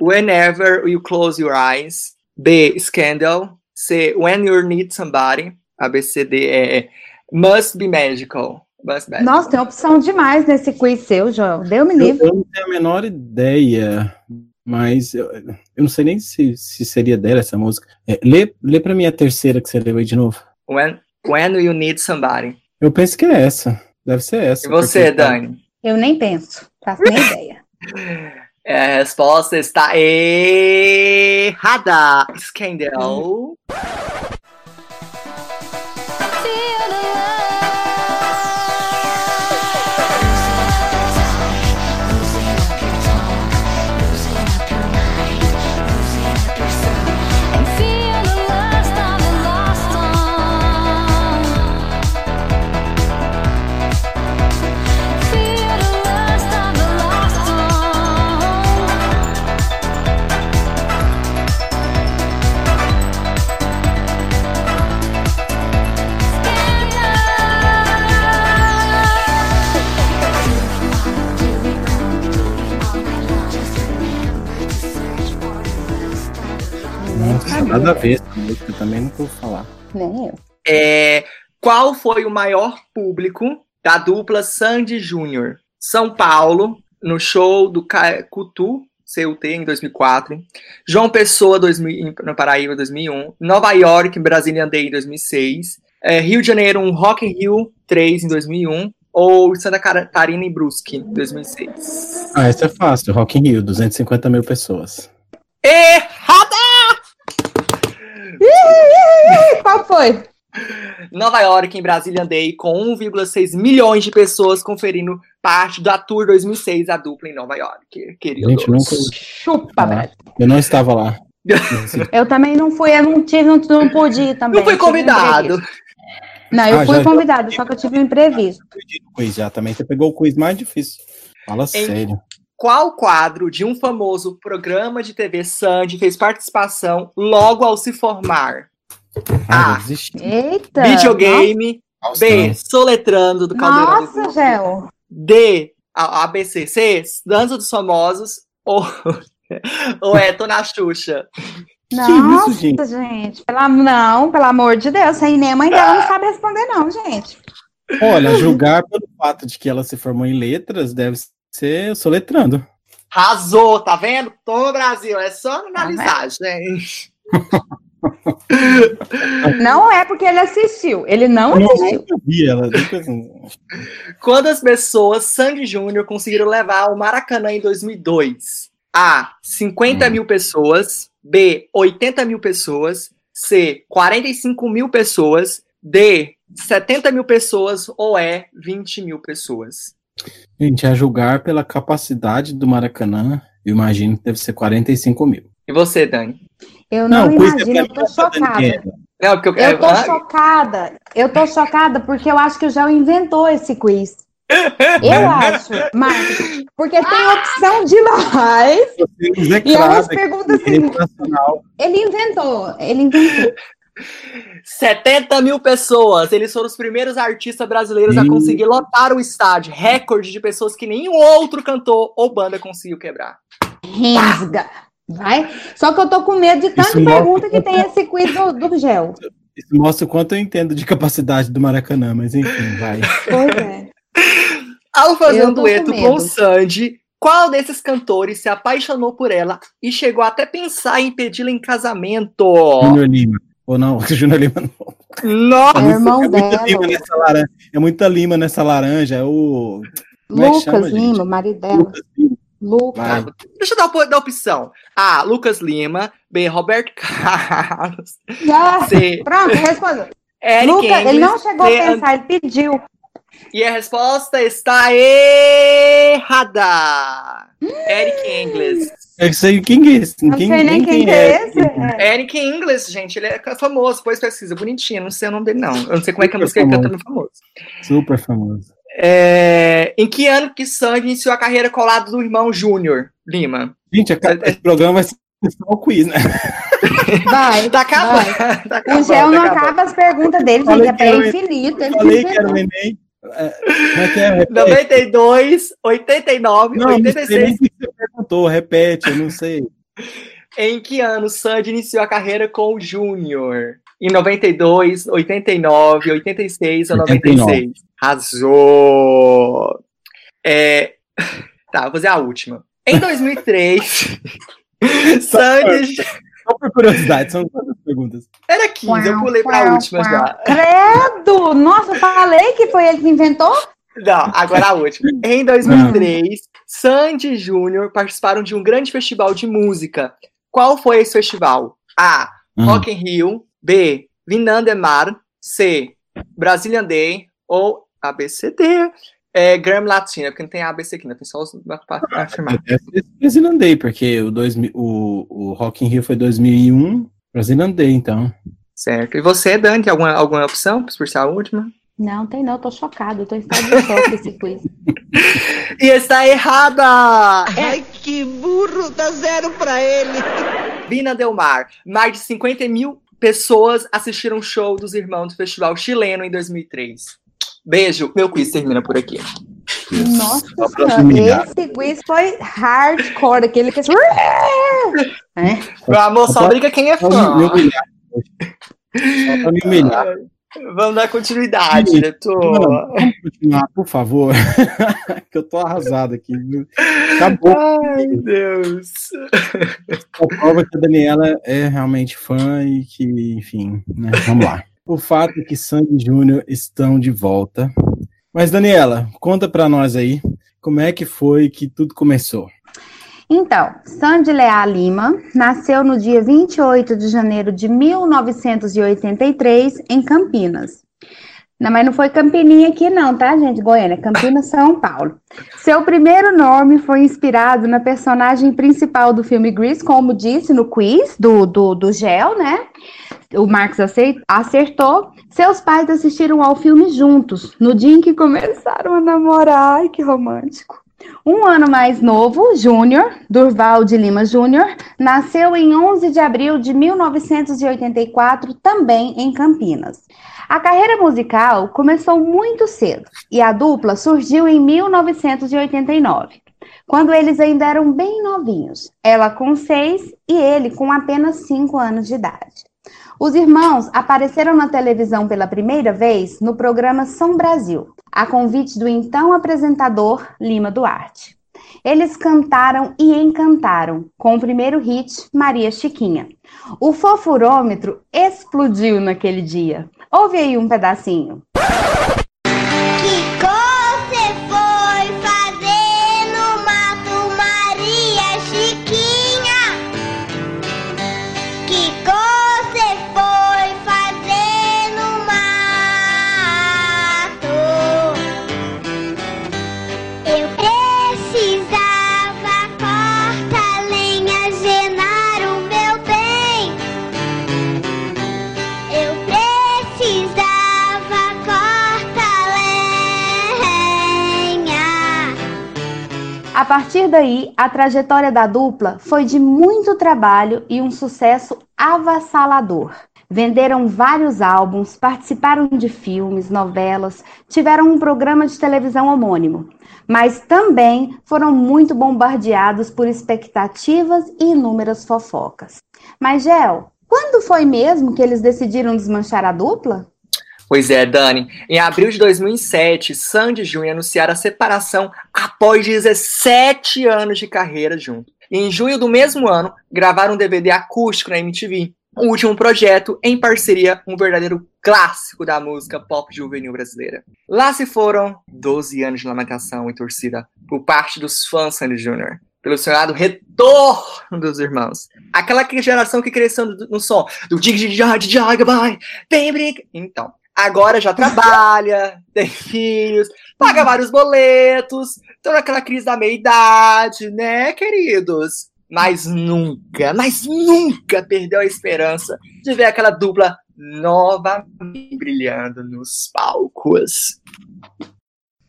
Whenever You Close Your Eyes. B. Scandal. C. When You Need Somebody. A, B, C, D. É, Must Be Magical. Must be Magical. Nossa, tem opção demais nesse quiz seu, João. Deu me Eu, livre. eu não tenho a menor ideia, mas eu, eu não sei nem se, se seria dela essa música. É, lê, lê pra mim a terceira que você leu aí de novo. When, when You Need Somebody. Eu penso que é essa. Deve ser essa. E você, porque tá- Dani? Eu nem penso. Faço nem ideia. É, a resposta está errada. Scandal. Nada a ver essa música, também não vou falar. Nem eu. É, qual foi o maior público da dupla Sandy Júnior? São Paulo, no show do Cutu, CUT, em 2004. João Pessoa, 2000, em- no Paraíba, 2001. Nova York, em Brasília Day, em 2006. É, Rio de Janeiro, um Rock in Rio 3, em 2001. Ou Santa Catarina e Brusque, em 2006. Ah, essa é fácil. Rock in Rio, 250 mil pessoas. Errada! Qual foi? Nova York, em Brasília Day, com 1,6 milhões de pessoas conferindo parte da Tour 2006, a dupla em Nova York. Queridos. Gente, nunca. Chupa, Ah. Eu não estava lá. Eu também não fui, eu não tive, não, não pude ir também. Não um convidado. Não, eu Ah, fui já- convidado, só que eu tive um imprevisto. quiz já também. Você pegou o quiz mais difícil. Fala sério. Qual quadro de um famoso programa de TV Sandy fez participação logo ao se formar? Ah, A. existe. Eita! Videogame. B. Soletrando do Caldeirão do Nossa. Gel. D. A, ABC. C. Dança dos Famosos. Ou, ou é Tô na Xuxa. Nossa, isso, gente? gente. Pela, não, pelo amor de Deus. Aí nem a mãe dela não sabe responder, não, gente. Olha, julgar pelo fato de que ela se formou em letras deve ser soletrando. Arrasou, tá vendo? Tô no Brasil. É só Tá analisar, gente. Não é porque ele assistiu. Ele não Eu assistiu. Quantas pessoas Sandy Júnior conseguiram levar ao Maracanã em 2002? A. 50 Hum. mil pessoas. B. 80 mil pessoas. C. 45 mil pessoas. D. 70 mil pessoas. Ou E. 20 mil pessoas. Gente, a julgar pela capacidade do Maracanã, eu imagino que deve ser 45 mil. E você, Dani? Eu não, o quiz imagino, eu tô chocada. Não, porque eu, Eu tô chocada. Eu tô chocada porque eu acho que o Gel inventou esse quiz. Eu acho, Marcos. Porque tem opção demais. E é perguntas assim. Ele inventou. Ele inventou. 70 mil pessoas. Eles foram os primeiros artistas brasileiros a conseguir lotar o estádio. Recorde de pessoas que nenhum outro cantor ou banda conseguiu quebrar. Rensga. Vai. Só que eu tô com medo de tanta Isso mostra pergunta que tem esse quiz do, do Gel. Isso mostra o quanto eu entendo de capacidade do Maracanã, mas enfim, vai. Pois é. Ao fazer um dueto com com, medo. Sandy, qual desses cantores se apaixonou por ela e chegou até pensar em pedi-la em casamento? Júnior Lima. Ou não, Júnior Lima não. Nossa! É irmão é muita dela. lima nessa laranja. É muita lima nessa laranja. É o. É chama, Lucas gente? Lima, o marido dela. Lucas Lima. Lucas. Deixa eu dar, dar opção. A. Lucas Lima. B. Roberto Carlos. C. Pronto, responda. Eric Lucas, ele não chegou a D. pensar, ele pediu. E a resposta está errada. Eric Engels. Eu sei quem que é esse. Não sei nem quem, que é esse. É. Eric Ingles, gente, ele é famoso, depois pesquisa, bonitinho, não sei o nome dele, não. Eu não sei como é que a música ele famoso. canta no famoso. Super famoso. É, Em que ano que Sandy iniciou a carreira colado do irmão Júnior Lima? Gente, esse programa vai ser só o quiz, né? Vai. Tá acabando. vai. Tá O acabando, Gel não tá acabando. acaba as perguntas dele, Falei gente. É o infinito. Ele Falei que era o. Enem. É, como é que é? Repete. 92, 89, Não, não sei nem 86. o que você perguntou. Repete, eu não sei. Em que ano Sandy iniciou a carreira com o Júnior? Em 92, 89, 86 ou 96? Arrasou! É... Tá, vou fazer a última. Em 2003, Sandy... Só por curiosidade, são perguntas? Era 15, eu pulei pra Qual, última já. Credo! Nossa, eu falei que foi ele que inventou? Não, agora a última. Em 2003, Sandy e Júnior participaram de um grande festival de música. Qual foi esse festival? A. Hum. Rock in Rio. B. Vinandemar. C. Brazilian Day. Ou ABCD. É, Grammy Latina, porque não tem ABC aqui, né? Tem só os para afirmar. Eu Brasilandei, porque o, 2000, o, o Rock in Rio foi 2001. Brasilandei, então. Certo. E você, Dani, tem alguma, alguma opção por ser a última? Não, tem não, tô chocado, eu tô em estado de choque esse quiz. E está errada! Ai, que burro, dá zero pra ele. Vina Del Mar. Mais de 50 mil pessoas assistiram o show dos irmãos do Festival Chileno em 2003. Beijo, meu quiz termina por aqui. Nossa senhora, esse quiz foi hardcore, aquele que... É. Meu amor, só briga quem é fã. Só pra me humilhar. Vamos dar continuidade, Sim. diretor. Vamos continuar, por favor. que eu tô arrasado aqui. viu? Acabou. Ai, Deus. A prova que a Daniela é realmente fã e que, enfim, né? Vamos lá. O fato é que Sandy e Júnior estão de volta. Mas, Daniela, conta pra nós aí como é que foi que tudo começou. Então, Sandy Leal Lima nasceu no dia 28 de janeiro de 1983 em Campinas. Não, mas não foi Campininha aqui não, tá, gente? Goiânia, Campinas, São Paulo. Seu primeiro nome foi inspirado na personagem principal do filme Grease, como disse no quiz do, do, do Gel, né? O Marcos acertou. Seus pais assistiram ao filme juntos, no dia em que começaram a namorar. Ai, que romântico. Um ano mais novo, Júnior, Durval de Lima Júnior, nasceu em 11 de abril de 1984, também em Campinas. A carreira musical começou muito cedo e a dupla surgiu em 1989, quando eles ainda eram bem novinhos, ela com seis e ele com apenas cinco anos de idade. Os irmãos apareceram na televisão pela primeira vez no programa São Brasil, a convite do então apresentador Lima Duarte. Eles cantaram e encantaram com o primeiro hit Maria Chiquinha. O fofurômetro explodiu naquele dia. Ouve aí um pedacinho. Partir daí, a trajetória da dupla foi de muito trabalho e um sucesso avassalador. Venderam vários álbuns, participaram de filmes, novelas, tiveram um programa de televisão homônimo, mas também foram muito bombardeados por expectativas e inúmeras fofocas. Mas, Gel, quando foi mesmo que eles decidiram desmanchar a dupla? Pois é, Dani. Em abril de 2007, Sandy e Júnior anunciaram a separação após 17 anos de carreira juntos. E em junho do mesmo ano, gravaram um DVD acústico na MTV. O último projeto em parceria, um verdadeiro clássico da música pop juvenil brasileira. Lá se foram 12 anos de lamentação e torcida por parte dos fãs Sandy Júnior pelo sonhado retorno dos irmãos. Aquela que- geração que cresceu no, som do dig dig dig dig dig bye, vem brinca. Então, agora já trabalha, tem filhos, paga vários boletos, estão naquela crise da meia-idade, né, queridos? Mas nunca, mas nunca perdeu a esperança de ver aquela dupla novamente brilhando nos palcos.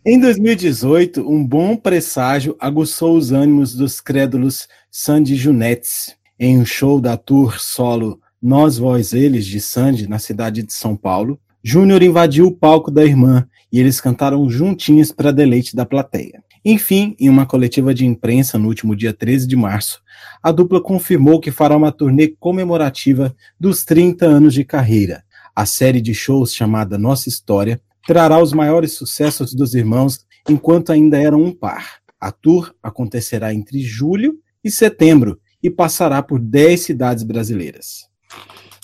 Em 2018, um bom presságio aguçou os ânimos dos crédulos Sandy Junetes. Em um show da tour solo Nós Vós Eles de Sandy, na cidade de São Paulo, Júnior invadiu o palco da irmã e eles cantaram juntinhos para deleite da plateia. Enfim, em uma coletiva de imprensa no último dia 13 de março, a dupla confirmou que fará uma turnê comemorativa dos 30 anos de carreira. A série de shows chamada Nossa História trará os maiores sucessos dos irmãos enquanto ainda eram um par. A tour acontecerá entre julho e setembro e passará por 10 cidades brasileiras.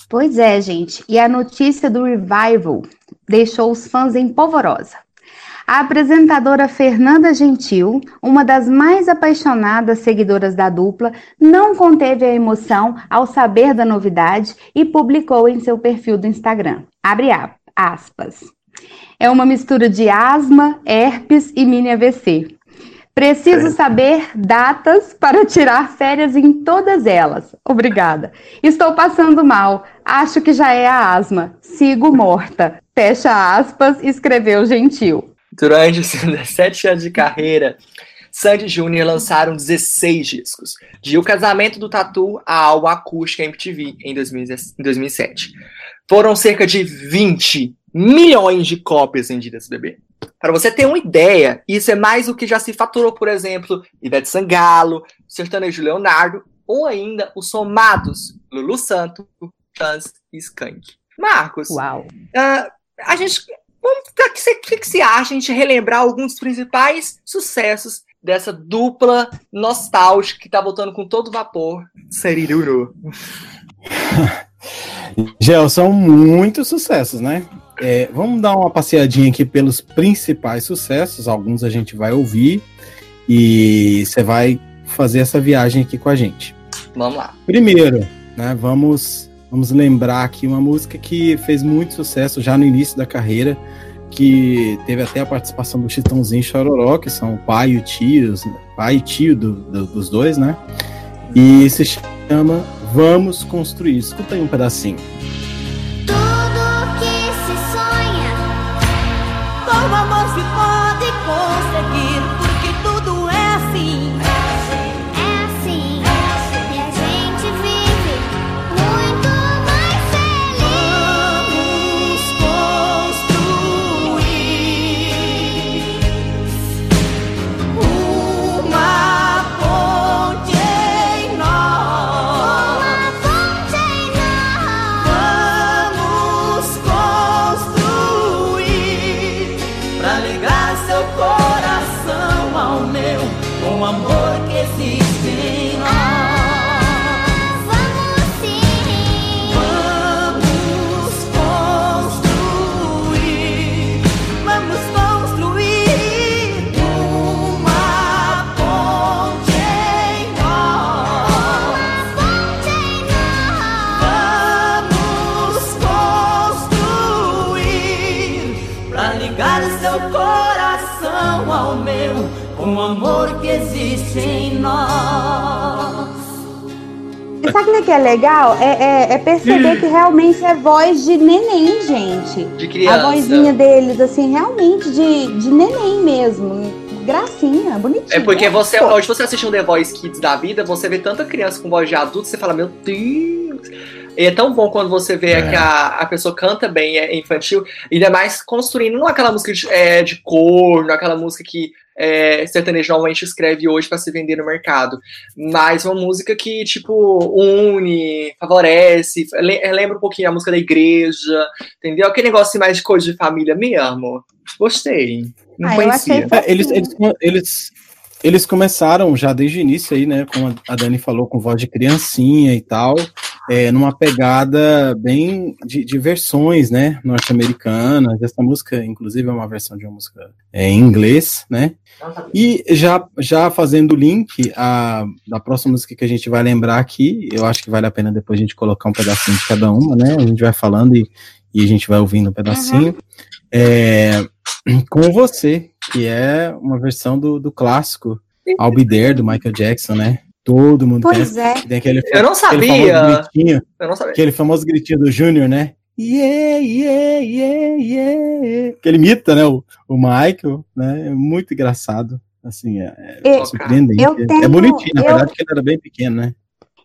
Pois é, gente. E a notícia do revival deixou os fãs em polvorosa. A apresentadora Fernanda Gentil, uma das mais apaixonadas seguidoras da dupla, não conteve a emoção ao saber da novidade e publicou em seu perfil do Instagram. Abre aspas. É uma mistura de asma, herpes e mini AVC. Preciso saber datas para tirar férias em todas elas. Obrigada. Estou passando mal. Acho que já é a asma. Sigo morta. Fecha aspas, escreveu Gentil. Durante os 17 anos de carreira, Sandy e Júnior lançaram 16 discos, de O Casamento do Tatu a álbum acústico MTV em 2007. Foram cerca de 20 milhões de cópias vendidas, bebê. Para você ter uma ideia, isso é mais do que já se faturou, por exemplo, Ivete Sangalo, Sertanejo Leonardo, ou ainda os somados Lulu Santo, Chance e Skank. Marcos, Uau. uh, a gente. O que, você, que, que você acha a gente relembrar alguns dos principais sucessos dessa dupla nostálgica que tá voltando com todo vapor? Seriruru. Gel, são muitos sucessos, né? É, vamos dar uma passeadinha aqui pelos principais sucessos. Alguns a gente vai ouvir e você vai fazer essa viagem aqui com a gente. Vamos lá. Primeiro, né, vamos, vamos lembrar aqui uma música que fez muito sucesso já no início da carreira, que teve até a participação do Chitãozinho e Chororó, que são o pai e o tio, pai e tio do, do, dos dois, né? E se chama Vamos Construir. Escuta aí um pedacinho. Amor que existe em nós. E sabe o que é legal? É, é- é perceber que realmente é voz de neném, gente. De criança. A vozinha deles, assim, realmente de, de neném mesmo. Gracinha, bonitinha. É porque você, hoje você assiste um The Voice Kids da vida, você vê tanta criança com voz de adulto, você fala, meu Deus. E é tão bom quando você vê É. que a, a pessoa canta bem, é infantil, ainda mais construindo, não aquela música de, é, de cor, não aquela música que é, sertanejo normalmente escreve hoje pra se vender no mercado, mas uma música que, tipo, une, favorece, le- lembra um pouquinho a música da igreja, entendeu? Aquele negócio assim, mais de coisa de família mesmo. Gostei. Não Ah, eu achei conhecia. É, eles, eles, eles, eles começaram já desde o início aí, né? Como a Dani falou, com voz de criancinha e tal, é, numa pegada bem de, de versões, né? Norte-americanas. Essa música, inclusive, é uma versão de uma música é, em inglês, né? E já, já fazendo o link a, da próxima música que a gente vai lembrar aqui, eu acho que vale a pena depois a gente colocar um pedacinho de cada uma, né? A gente vai falando e, e a gente vai ouvindo um pedacinho. É, com você, que é uma versão do, do clássico I'll Be There, do Michael Jackson, né? Todo mundo Pois conhece. é. Tem aquele, Eu não sabia. famoso gritinho, Eu não sabia. aquele famoso gritinho do Júnior, né? Yeah, yeah, yeah, yeah. Que ele imita, né? O, o Michael, né? É muito engraçado. Assim, é, é Eu- surpreendente. eu é tenho- bonitinho, na eu- verdade, porque ele era bem pequeno, né?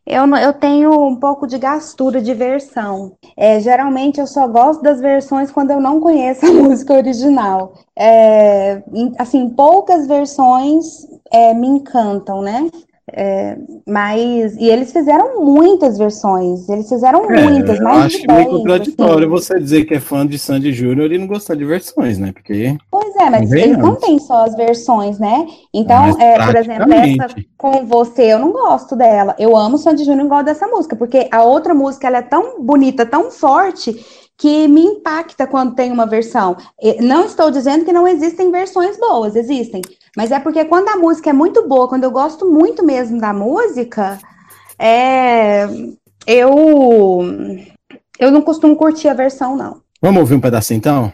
Eu, eu tenho um pouco de gastura de versão. É, geralmente eu só gosto das versões quando eu não conheço a música original. É, assim, poucas versões é, me encantam, né? É, mas e eles fizeram muitas versões. Eles fizeram muitas, É, eu mais acho de meio 10, contraditório assim. você dizer que é fã de Sandy Júnior e não gostar de versões, né? Porque Pois é, mas eles não têm só as versões, né? Então, é, por exemplo, essa com você, eu não gosto dela. Eu amo Sandy Júnior e gosto dessa música, porque a outra música ela é tão bonita, tão forte, que me impacta quando tem uma versão. Não estou dizendo que não existem versões boas, existem. Mas é porque quando a música é muito boa, quando eu gosto muito mesmo da música, é, eu, eu não costumo curtir a versão, não. Vamos ouvir um pedacinho então?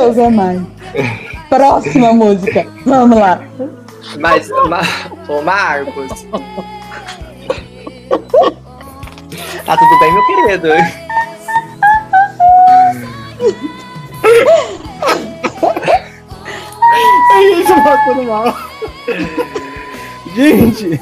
Deus é mais. Próxima música. Vamos lá. Mas, Ma ô Marcos. Tá tudo bem, meu querido? A gente passando mal. Gente,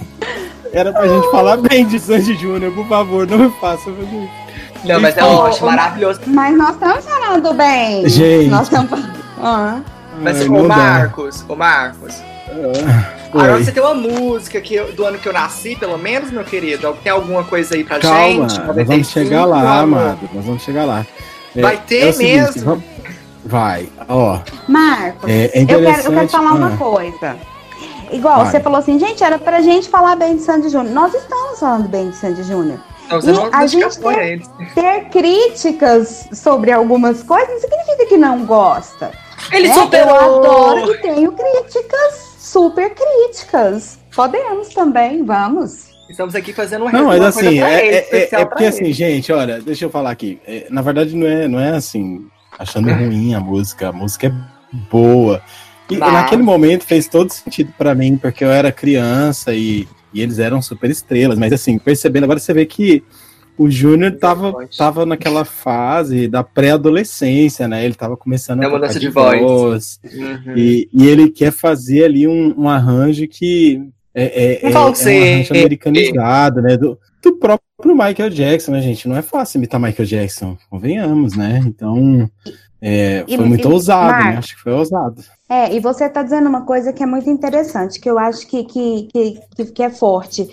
era pra gente falar bem de Sandy Júnior, por favor, não me faça fazer isso. Não, mas é ótimo, maravilhoso. Mas nós estamos falando bem. Gente. Nós estamos falando. Ah. Mas, Ai, dá. Marcos, ô Marcos. Ah, Agora oi. você tem uma música que eu- do ano que eu nasci, pelo menos, meu querido. Tem alguma coisa aí pra Calma, gente? nós vamos 95, chegar lá, amado. Nós vamos chegar lá. É, Vai ter é o seguinte, mesmo? vamos- Vai, ó. Marcos, É, é eu, quero, eu quero falar uma ah, coisa. Igual, Vai. você falou assim, gente, era pra gente falar bem de Sandy Júnior. Nós estamos falando bem de Sandy Júnior. Então, você E a gente eles. Ter críticas sobre algumas coisas não significa que não gosta. Ele né? superou! Eu adoro e tenho críticas, super críticas. Podemos também, vamos. Estamos aqui fazendo uma Não, mas assim, pra é, ele, é- especial é pra porque assim, gente, olha, deixa eu falar aqui. É, na verdade, não é, não é assim, achando ruim a música. A música é boa. E Mas- naquele momento fez todo sentido pra mim, porque eu era criança e, e eles eram super estrelas. Mas assim, percebendo, agora você vê que o Júnior tava, tava naquela fase da pré-adolescência, né? Ele tava começando Da a mudança de voz. voz. Uhum. E, e ele quer fazer ali um, um arranjo que é, é, Não é- fala é um arranjo americanizado, né? Do, do próprio Michael Jackson, né, gente? Não é fácil imitar Michael Jackson, convenhamos, né? Então, é, E- foi muito e- ousado, né? Acho que foi ousado. É, e você está dizendo uma coisa que é muito interessante, que eu acho que, que, que, que é forte.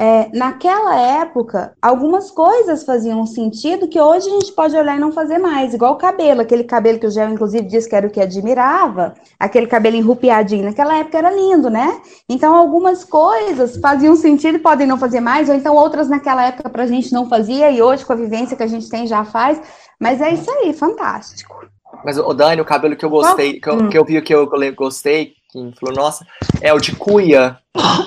É, naquela época, algumas coisas faziam sentido que hoje a gente pode olhar e não fazer mais, igual o cabelo, aquele cabelo que o Gel, inclusive, disse que era o que admirava, aquele cabelo enrupiadinho, naquela época era lindo, né? Então, algumas coisas faziam sentido e podem não fazer mais, ou então outras naquela época pra gente não fazia, e hoje, com a vivência que a gente tem, já faz. Mas é isso aí, fantástico. Mas, o Dani, o cabelo que eu gostei, que eu, Hum. que eu vi que eu gostei, que falou, nossa, é o de cuia.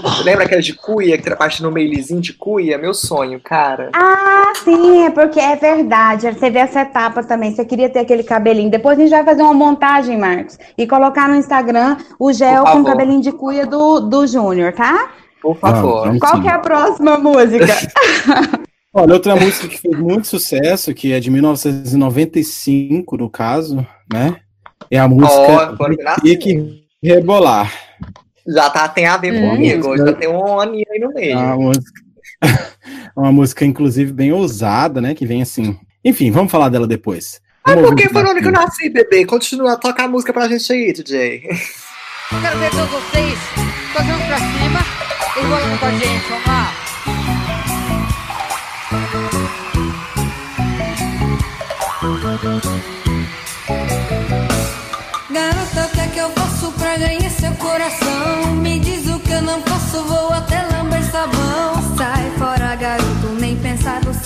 Você lembra aquele de cuia, que era parte no mailizinho de cuia? Meu sonho, cara. Ah, sim, é porque é verdade. Teve essa etapa também. Você queria ter aquele cabelinho. Depois a gente vai fazer uma montagem, Marcos, e colocar no Instagram o gel com o cabelinho de cuia do, do Júnior, tá? Por favor. vamos Qual que é a próxima música? Olha, outra música que fez muito sucesso, que é de 1995, no caso, né? É a música. Tem que Rebolar. Já tá, tem a ver Hum. comigo, já tem um aninho aí no meio. É uma música, uma música, inclusive, bem ousada, né? Que vem assim. Enfim, vamos falar dela depois. Ah, Vamos por que foi que eu nasci, bebê? Continua a tocar a música pra gente aí, DJ. Quero ver todos vocês tocando pra cima e rolando com a gente, vamos lá.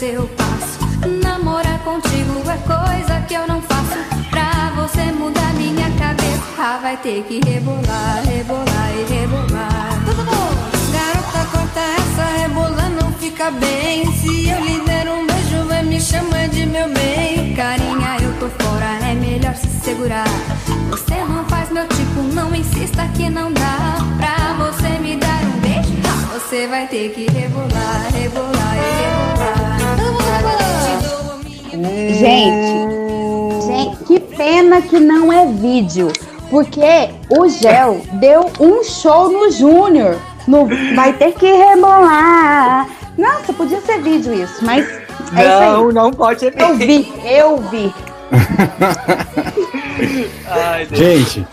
Seu passo. Namorar contigo é coisa que eu não faço. Pra você mudar minha cabeça, ah, vai ter que rebolar, rebolar e rebolar. Garota, corta essa rebolar, não fica bem. Se eu lhe der um beijo, vai me chamar de meu bem. Carinha, eu tô fora, é melhor se segurar. Você não faz meu tipo, não insista que não dá. Pra você me dar um beijo, você vai ter que rebolar, rebolar e rebolar. Gente, gente, que pena que não é vídeo. Porque o Gel deu um show no Júnior. No Vai ter que rebolar. Nossa, podia ser vídeo isso, mas é isso aí. Não, não pode ser Eu vi, eu vi. Ai. Gente,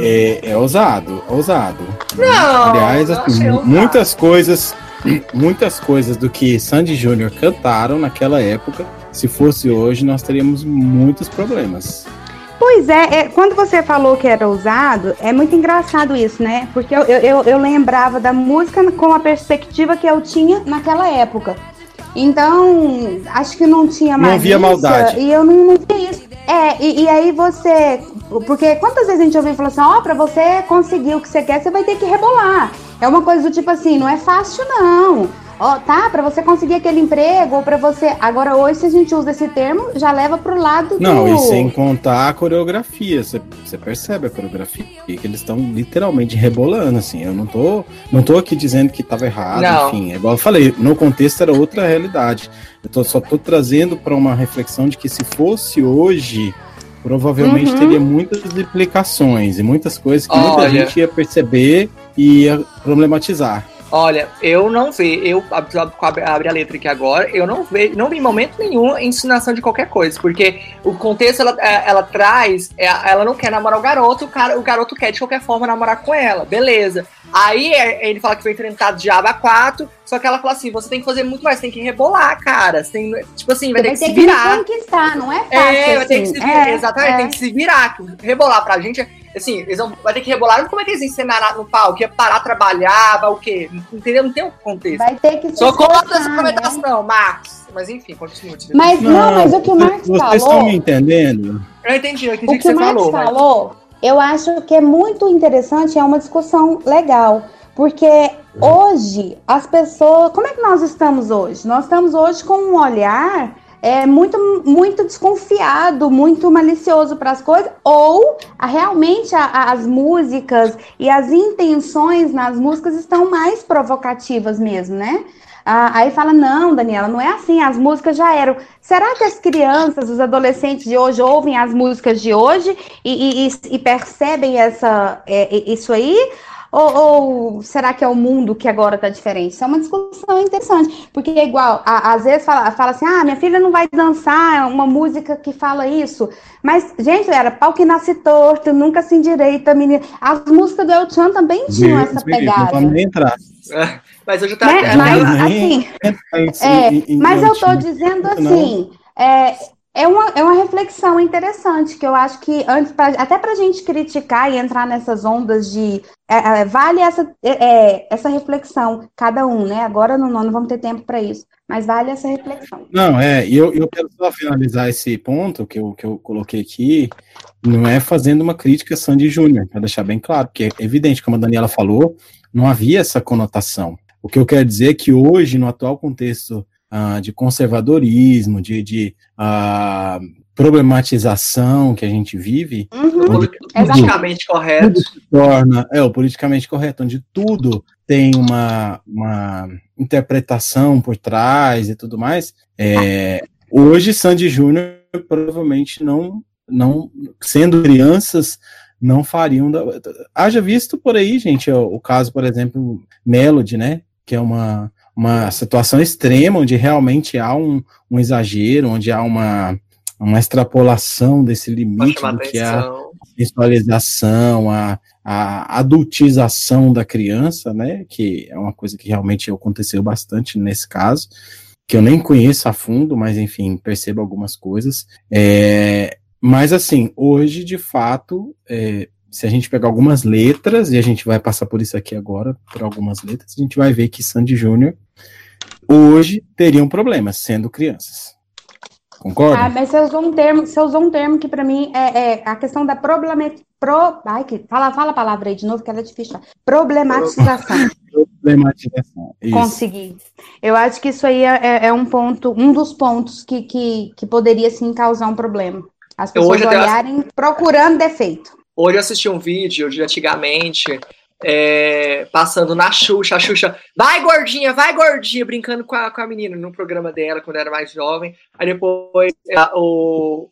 é, é ousado, ousado. Não, Aliás, não assim, muitas coisas, muitas coisas do que Sandy Júnior cantaram naquela época, se fosse hoje, nós teríamos muitos problemas. Pois é, é, quando você falou que era ousado, é muito engraçado isso, né? Porque eu, eu, eu- lembrava da música com a perspectiva que eu tinha naquela época. Então, acho que não tinha Não mais. havia maldade. E eu não, não isso. É, e, e aí você. Porque quantas vezes a gente ouviu falar assim: ó, pra você conseguir o que você quer, você vai ter que rebolar. É uma coisa do tipo assim: não é fácil, não. Ó, tá, pra você conseguir aquele emprego, ou pra você. Agora, hoje, se a gente usa esse termo, já leva pro lado Não, do. e sem contar a coreografia, você você percebe a coreografia, que eles estão literalmente rebolando, assim, eu não tô, não tô aqui dizendo que estava errado, Não. enfim, é igual eu falei, no contexto era outra realidade, eu tô, só tô trazendo para uma reflexão de que se fosse hoje, provavelmente Uhum. teria muitas implicações e muitas coisas que muita Olha. gente ia perceber e ia problematizar. Olha, eu não vejo, eu ab- ab- abri abri a letra aqui agora, eu não vejo, não vi em momento nenhum ensinação de qualquer coisa, porque o contexto ela, é, ela traz, é, ela não quer namorar o garoto, o, cara, o garoto quer de qualquer forma namorar com ela, beleza. Aí é, ele fala que foi enfrentado de aba 4, só que ela fala assim: você tem que fazer muito mais, tem que rebolar, cara. Tem, tipo assim, vai ter que se me virar. conquistar, não é fácil. É, vai ter que assim. se virar, É, exatamente, é. tem que se virar. que Rebolar pra gente, é- assim, eles vão, vai ter que rebolar, não como é que eles ensinam na- no palco, ia parar trabalhar, vai o quê? Entendeu? Não tem um contexto. Vai ter que Sou contra essa esforçar, né? Marcos. Mas enfim, continua. Mas não, mas o que o Marcos Vocês falou. estão me entendendo? Eu entendi, eu entendi O o que que você o Marcos falou. mas- falou, eu acho que é muito interessante, é uma discussão legal. Porque hoje as pessoas. Como é que nós estamos hoje? Nós estamos hoje com um olhar é, muito, muito desconfiado, muito malicioso para as coisas, ou a, realmente a- a- as músicas e as intenções nas músicas estão mais provocativas mesmo, né? Ah, aí fala, não, Daniela, não é assim, as músicas já eram. Será que as crianças, os adolescentes de hoje ouvem as músicas de hoje e, e- e- percebem essa, é, isso aí? Ou, ou será que é o mundo que agora está diferente? Isso é uma discussão interessante, porque é igual, a- às vezes fala, fala assim, ah, minha filha não vai dançar uma música que fala isso. Mas, gente, era pau que nasce torto, nunca se endireita, menina. As músicas do El Chan também tinham Deus essa Não pegada. vamos nem entrar. Mas hoje tá. Né? Mas, assim, é, mas eu estou dizendo não. assim, é, é, uma, é uma reflexão interessante que eu acho que antes, pra- até para a gente criticar e entrar nessas ondas de é, é, vale essa, é, é, essa reflexão, cada um, né? Agora não, não vamos ter tempo para isso, mas vale essa reflexão. Não, é, eu, eu quero só finalizar esse ponto que eu, que eu coloquei aqui, não é fazendo uma crítica Sandy Júnior, para deixar bem claro, porque é evidente, como a Daniela falou, não havia essa conotação. O que eu quero dizer é que hoje, no atual contexto ah, de conservadorismo, de, de ah, problematização que a gente vive, Uhum, onde Politicamente correto. tudo se torna, é, o politicamente correto, onde tudo tem uma, uma interpretação por trás e tudo mais, é, hoje Sandy Júnior provavelmente não, não, sendo crianças, não fariam. Da, haja visto por aí, gente, o, o caso, por exemplo, Melody, né? Que é uma, uma situação extrema, onde realmente há um, um exagero, onde há uma, uma extrapolação desse limite do que é a atenção. sensualização, a, a adultização da criança, né? Que é uma coisa que realmente aconteceu bastante nesse caso, que eu nem conheço a fundo, mas enfim, percebo algumas coisas. É, mas assim, hoje, de fato, é, se a gente pegar algumas letras, e a gente vai passar por isso aqui agora, por algumas letras, a gente vai ver que Sandy Júnior hoje teriam problemas sendo crianças. Concorda? Ah, mas você usou um termo, você usou um termo que para mim é, é a questão da problema, pro, ai, que, fala, fala a palavra aí de novo, que ela é difícil. Problematização. Problematização. Isso. Consegui. Eu acho que isso aí é, é- é um ponto, um dos pontos que, que, que poderia sim causar um problema. As pessoas até- olharem procurando defeito. Hoje eu assisti um vídeo de antigamente, é, passando na Xuxa, a Xuxa, vai gordinha, vai gordinha, brincando com a, com a menina no programa dela, quando era mais jovem. Aí depois é, o,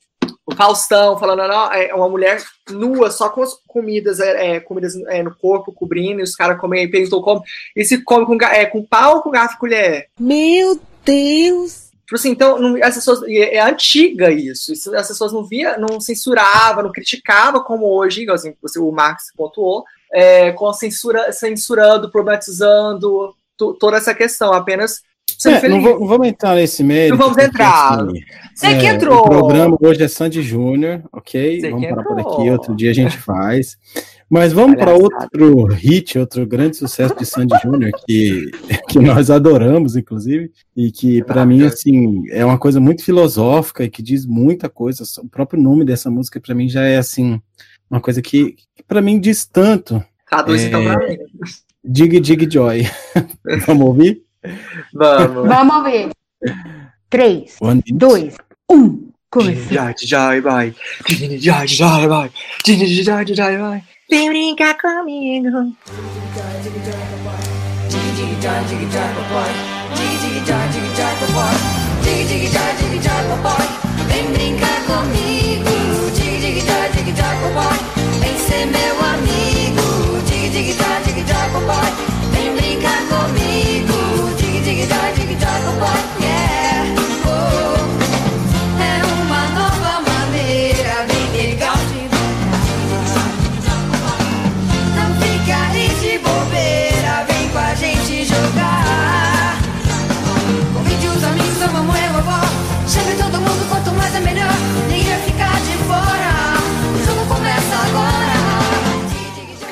o Faustão falando, não, é uma mulher nua, só com as comidas, é, é, comidas é, no corpo, cobrindo, e os caras comem, perguntou como, e se come com, é, com pau ou com garfo e colher? Meu Deus! Tipo assim, então, não- as pessoas, é, é antiga isso, isso, as pessoas não via, não censuravam, não criticavam como hoje, assim, você, o Marx pontuou, é, com a censura, censurando, problematizando to- toda essa questão, apenas É, não, vou- não vamos entrar nesse mérito. Não vamos entrar. assim, Você que é, entrou. O programa hoje é Sandy Júnior, ok? Você vamos que parar por entrou. aqui, outro dia a gente faz. Mas vamos para outro hit, outro grande sucesso de Sandy Júnior, que, que nós adoramos, inclusive, e que para mim, assim, é uma coisa muito filosófica e que diz muita coisa. O próprio nome dessa música, para mim, já é, assim, uma coisa que, que para mim diz tanto. Traduz então pra mim. Dig Dig Joy. vamos ouvir? Vamos. Vamos ver. Três, One, dois, um. Começou. Já, já, vai. Já, já, vai. Já, já, vai. Vem brincar comigo. Vem brincar comigo. Vem ser meu amigo, dig da boy. Vem brincar comigo,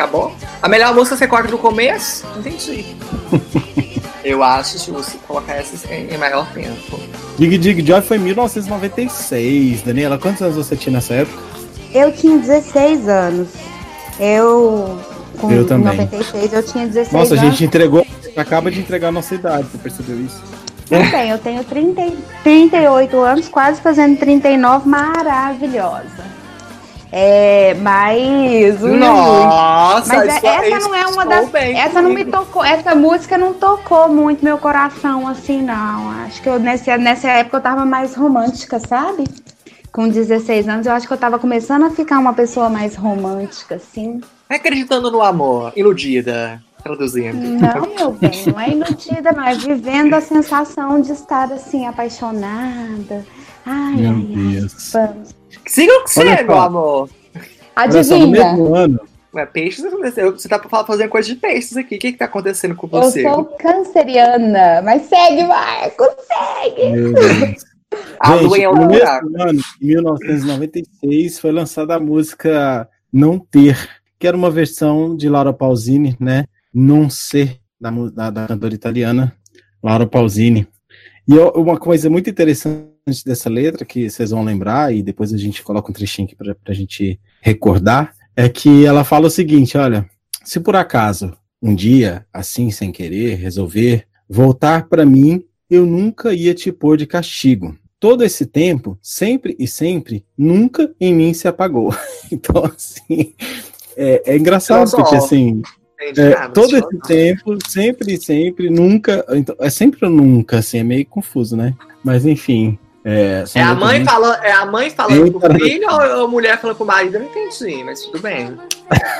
Acabou? A melhor música você corta do começo? Entendi. Eu acho se você colocar essa em maior tempo. Dig Dig Joy foi em 1996. Daniela, quantos anos você tinha nessa época? Eu tinha 16 anos. Eu Com Eu também. 96 eu tinha 16 Nossa, a anos. gente entregou. Acaba de entregar a nossa idade, você percebeu isso? Também, eu tenho 30, e- 38 anos, quase fazendo 39, maravilhosa. É, mas. Nossa, mas é- isso- essa isso não é uma das. bem Essa não me tocou. Essa música não tocou muito meu coração, assim, não. Acho que eu, nessa, nessa época eu tava mais romântica, sabe? Com 16 anos, eu acho que eu tava começando a ficar uma pessoa mais romântica, assim. Acreditando no amor, iludida, traduzindo. Não, meu bem, não é iludida, não. É vivendo a sensação de estar, assim, apaixonada. Ai, Meu ai, ai. Deus. Vamos. Siga o que você, meu amor. Adivinha? Ué, peixes aconteceu. Você tá fa- fazendo coisa de peixes aqui. O que que tá acontecendo com Eu você? sou canceriana, mas segue, Marco, segue. Meu Deus. A lua Gente, é um mesmo ano, em 1996, foi lançada a música Não Ter, que era uma versão de Laura Pausini, né? Non Ser, da, da, da cantora italiana Laura Pausini. E uma coisa muito interessante dessa letra, que vocês vão lembrar, e depois a gente coloca um trechinho aqui para a gente recordar, é que ela fala o seguinte: olha, se por acaso um dia, assim sem querer, resolver voltar para mim, eu nunca ia te pôr de castigo. Todo esse tempo, sempre e sempre, nunca em mim se apagou. Então, assim, é, é engraçado, porque assim, é, todo esse tempo, sempre e sempre, nunca. Então, é sempre ou nunca, assim, é meio confuso, né? Mas enfim. É, são É a mãe falando, é a mãe falando Eita. pro filho ou a mulher falando pro marido? Eu não entendi, mas tudo bem.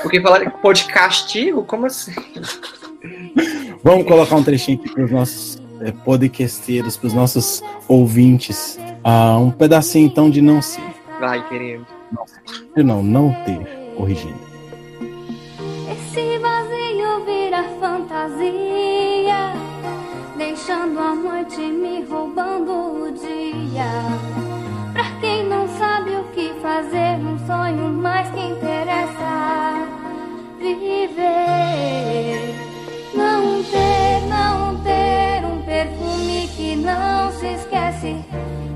Porque falar pô de castigo, como assim? Vamos colocar um trechinho aqui para os nossos é, podcasteiros, para os nossos ouvintes. Ah, um pedacinho então de não ser. Vai, querido. Não, não ter, corrigindo. Esse vazio vira fantasia, deixando a noite fazer, um sonho mais que interessa viver. Não ter, não ter um perfume que não se esquece.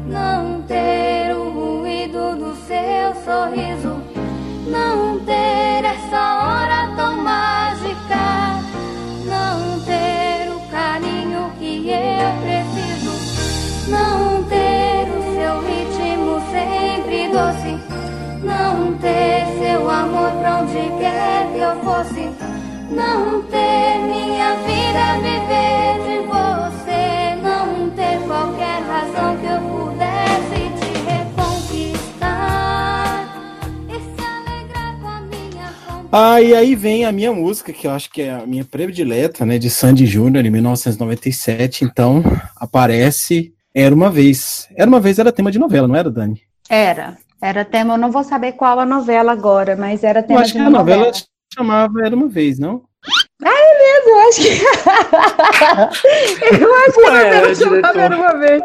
Não ter o ruído do seu sorriso. Não ter essa hora tão mágica. Não ter o carinho que eu preciso. Não ter o seu ritmo sempre doce. Ter seu amor pra onde quer que eu fosse. Não ter minha vida viver de você. Não ter qualquer razão que eu pudesse te reconquistar. E se alegrar com a minha Ah, e aí vem a minha música, que eu acho que é a minha predileta, né, de Sandy Júnior, em 1997. Então, aparece Era Uma Vez. Era Uma Vez era tema de novela, não era, Dani? Era. Era tema, eu não vou saber qual a novela agora, mas era Eu tema acho de que a novela novela. chamava Era Uma Vez, não? Ah, é mesmo, eu acho que. eu acho que a novela chamava diretor. Era uma vez.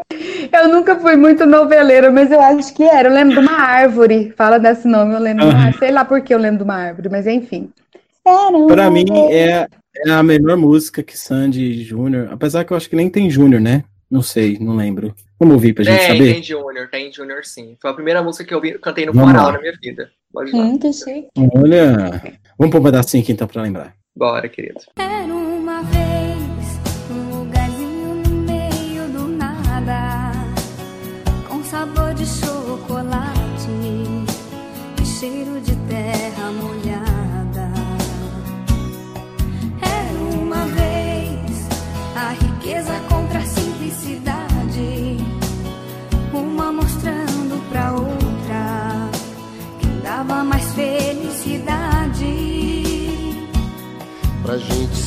Eu nunca fui muito noveleira, mas eu acho que era. Eu lembro de uma árvore. Fala desse nome, eu lembro de uma Aham. árvore. Sei lá por que eu lembro de uma árvore, mas enfim. Pra mim, é, é a melhor música que Sandy Júnior, apesar que eu acho que nem tem Júnior, né? Não sei, não lembro. Vamos ouvir pra gente Tem, saber? tem Junior, tem Junior sim. Foi a primeira música que eu vi- cantei no Vamos coral na minha vida. Pode. Hum, que chique. Olha, vamos pôr um pedacinho aqui então pra lembrar. Bora, querido. Era uma vez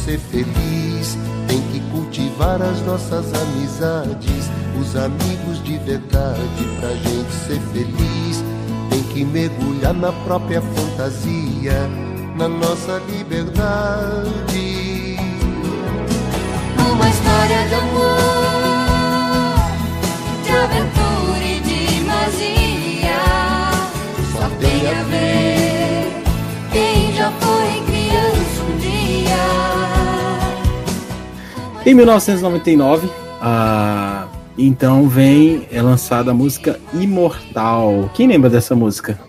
ser feliz, tem que cultivar as nossas amizades, os amigos de verdade. Pra gente ser feliz, tem que mergulhar na própria fantasia, na nossa liberdade. Uma história de amor, de aventura e de magia. Só tem a ver quem já foi. Em 1999, ah, então vem é lançada a música Imortal. Quem lembra dessa música?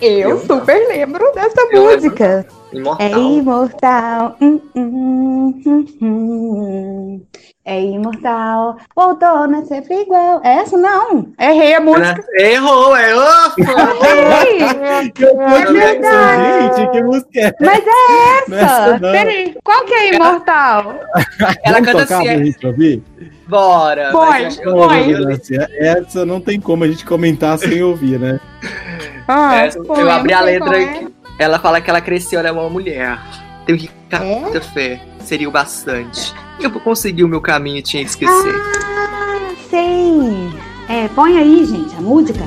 Eu super lembro dessa música. Imortal. É imortal. Hum, hum, hum, hum. É imortal. Voltou, não é sempre igual. É essa não. Errei a música. Errou, é ofa! Errei. É verdade. Gente, que música é essa? Mas é é essa. Peraí, qual que é imortal? Ela Vamos canta tocar assim, é- ouvir? Bora! Eu- Nancy, Essa não tem como a gente comentar sem ouvir, né? Ah, essa- pô, eu abri a letra qual é. aqui. Ela fala que ela cresceu, ela é uma mulher. Tenho que É? muita fé. Seria o bastante. Eu vou conseguir o meu caminho, tinha que esquecer. Ah, sei. É, põe aí, gente, a música.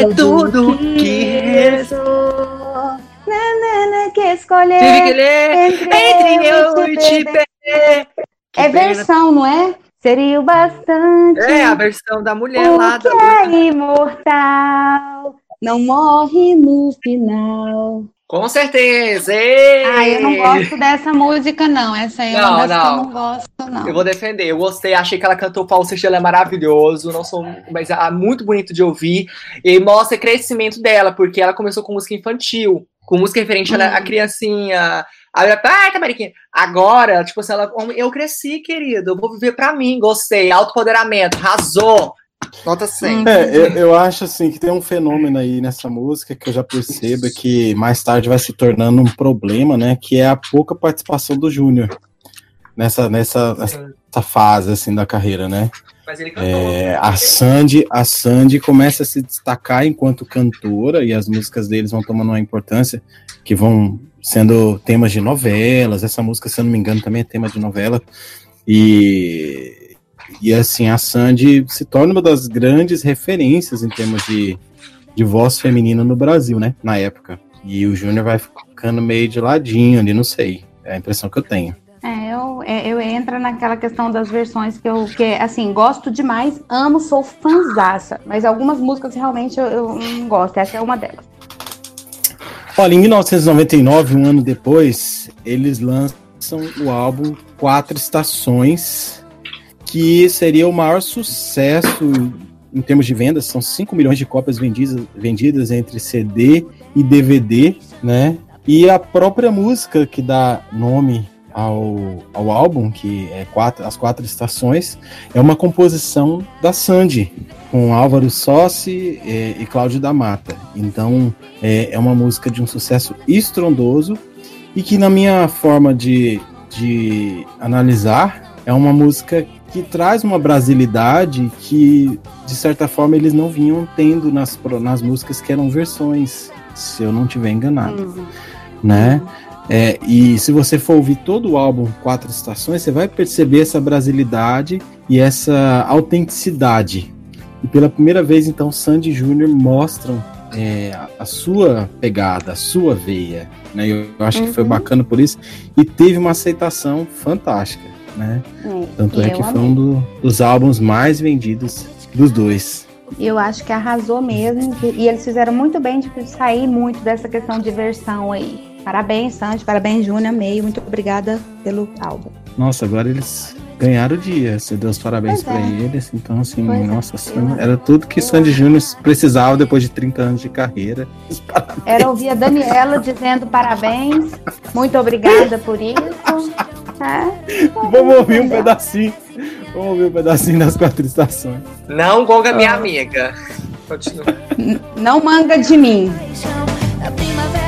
É tudo, que, sou. Nanana, que escolher. Tive que ler entre eu e te perder. perder. É versão, não é? Seria o bastante. É, a versão da mulher o lá que da. é imortal não morre no final. Com certeza! Ei! Ah, eu não gosto dessa música, não. Essa aí é Não, uma das que eu não. não gosto, não. Eu vou defender. Eu gostei, achei que ela cantou falsete, ela é maravilhoso. Não sou, mas é muito bonito de ouvir. E mostra o crescimento dela, porque ela começou com música infantil, com música referente à- à Hum. criancinha. Aí ela, ah, tá, Mariquinha. Agora, tipo assim, ela, eu cresci, querido. Eu vou viver pra mim. Gostei. Autopoderamento. Arrasou. Nota 100. É, eu, eu acho assim que tem um fenômeno aí nessa música que eu já percebo que mais tarde vai se tornando um problema, né? Que é a pouca participação do Júnior nessa, nessa, nessa fase assim da carreira, né? Mas ele cantou. É, a Sandy, a Sandy começa a se destacar enquanto cantora e as músicas deles vão tomando uma importância que vão sendo temas de novelas. Essa música, se eu não me engano, também é tema de novela. E e assim, a Sandy se torna uma das grandes referências em termos de, de voz feminina no Brasil, né? Na época. E o Júnior vai ficando meio de ladinho ali, não sei. É a impressão que eu tenho. É, eu, é, eu entro naquela questão das versões que eu, que, assim, gosto demais, amo, sou fãzaça, mas algumas músicas realmente eu, eu não gosto, essa é uma delas. Olha, em 1999, um ano depois, eles lançam o álbum Quatro Estações, que seria o maior sucesso em termos de vendas. São 5 milhões de cópias vendidas, vendidas entre CD e DVD, né? E a própria música que dá nome ao, ao álbum, que é quatro, As Quatro Estações, é uma composição da Sandy, com Álvaro Sossi eh, e Cláudio da Mata. Então, é, é uma música de um sucesso estrondoso e que, na minha forma de, de analisar, é uma música que traz uma brasilidade que, de certa forma, eles não vinham tendo nas, nas músicas que eram versões, se eu não estiver enganado, né? É, e se você for ouvir todo o álbum Quatro Estações, você vai perceber essa brasilidade e essa autenticidade. E pela primeira vez, então, Sandy Júnior mostram é, a- sua pegada, a sua veia. Né? Eu, eu acho que foi Uhum. bacana por isso. E teve uma aceitação fantástica. Né? É, Tanto é que foi amei. um do- dos álbuns mais vendidos dos dois. Eu acho que arrasou mesmo. E eles fizeram muito bem de sair muito dessa questão de versão aí. Parabéns, Sandy. Parabéns, Júnior. Amei. Muito obrigada pelo álbum. Nossa, agora eles ganharam o dia. Você deu os parabéns pra é. eles. Então, assim, Pois é. nossa, Sandy- era tudo que Sandy Júnior precisava depois de 30 anos de carreira. Era ouvir a Daniela dizendo parabéns. Muito obrigada por isso. É. Vamos ouvir um pedacinho. Vamos ouvir um pedacinho das quatro estações. Não gonga minha amiga. Continua. N- Não manga de mim. Da primavera,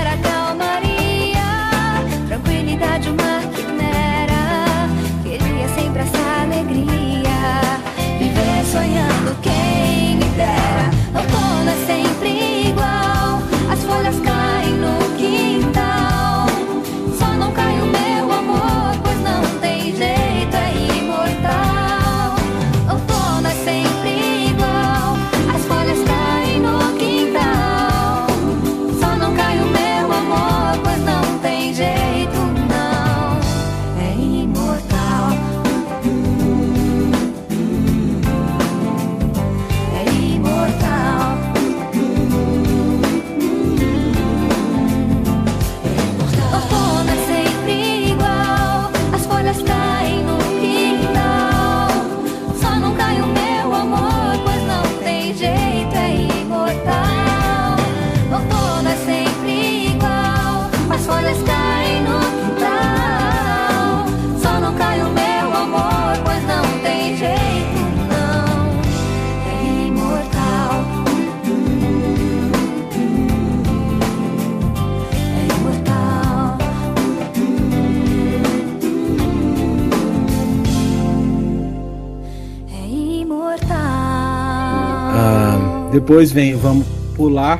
depois vem, vamos pular.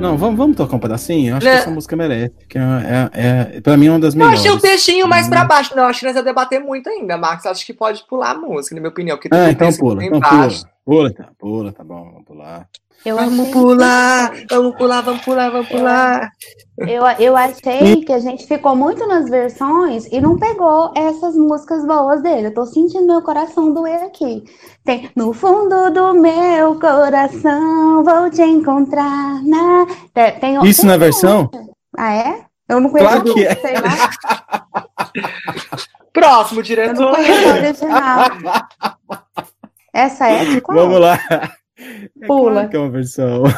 Não, vamos, vamos tocar um pedacinho? Eu acho Né? que essa música merece. Que é, é, é- pra mim é uma das Eu melhores. achei o textinho mais pra baixo. Não, acho que nós vamos debater muito ainda, Marcos. Acho que pode pular a música, na minha opinião. Porque Ah, então pula, então pula. Pula, tá, pula, tá bom, vamos pular. Eu Vamos pular, vamos pular, vamos pular, vamos pular. Eu, eu achei que a gente ficou muito nas versões e não pegou essas músicas boas dele. Eu tô sentindo meu coração doer aqui. Tem no fundo do meu coração, vou te encontrar. Na... Tem, tem- Isso tem na versão? outra. Ah, é? Eu não conheço, Claro que é. sei lá. Próximo, Eu não diretor. conheço a original. Essa é de qual? Vamos lá. Pula. Que é uma versão.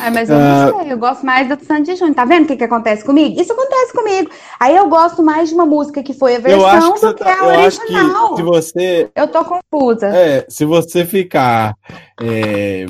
Ah, mas eu Ah. não sei, eu gosto mais do Sandy Júnior. Tá vendo o que, que acontece comigo? Isso acontece comigo. Aí eu gosto mais de uma música que foi a versão que do que tá- a original. se você Eu tô confusa. É, se você ficar. é,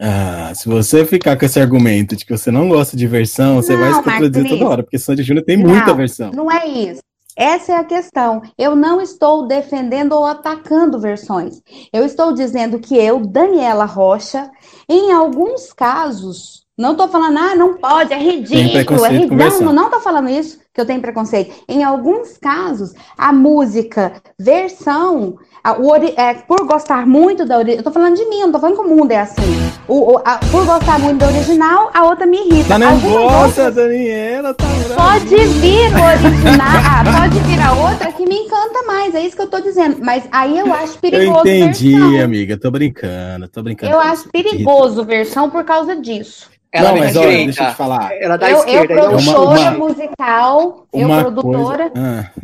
ah, se você ficar com esse argumento de que você não gosta de versão, você vai Não, se contradizer toda hora, porque Sandy Júnior tem muita Não, versão. Não é isso. Essa é a questão. Eu não estou defendendo ou atacando versões. Eu estou dizendo que eu, Daniela Rocha, em alguns casos, não estou falando, ah, não pode, é ridículo, é ridículo. Não, não estou falando isso, que eu tenho preconceito. Em alguns casos, a música versão, a- o é, por gostar muito da original, eu tô falando de mim, eu não tô falando que o mundo é assim. O, o- a- por gostar muito da original, a outra me irrita. Tá nervosa, outras- Daniela, tá brava. Pode vir o original, ah, pode vir a outra que me encanta mais, é isso que eu tô dizendo. Mas aí eu acho Eu perigoso entendi, versão. amiga, tô brincando, tô brincando. Eu acho perigoso versão por causa disso. Ela Não, mas olha, direita. deixa eu te falar. Ela da eu, eu esquerda. então. produtora Uma- uma- musical, eu Uma produtora, coisa. Ah,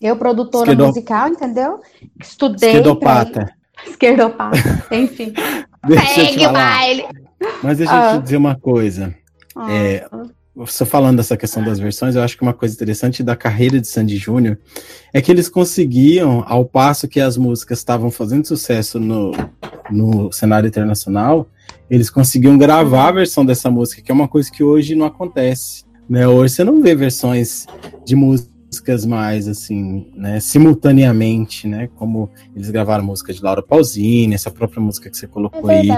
eu produtora Esquerdo- musical, entendeu? Estudei esquerdopata. pra. Esquerdopata, enfim. Eu Segue o falar. baile. Mas deixa eu Ah. te dizer uma coisa. Ah. É, você falando dessa questão das versões, eu acho que uma coisa interessante da carreira de Sandy Júnior é que eles conseguiam, ao passo que as músicas estavam fazendo sucesso no, no cenário internacional, eles conseguiam gravar a versão dessa música, que é uma coisa que hoje não acontece. Né? Hoje você não vê versões de músicas mais assim, né, simultaneamente, né? Como eles gravaram música de Laura Pausini, essa própria música que você colocou É aí.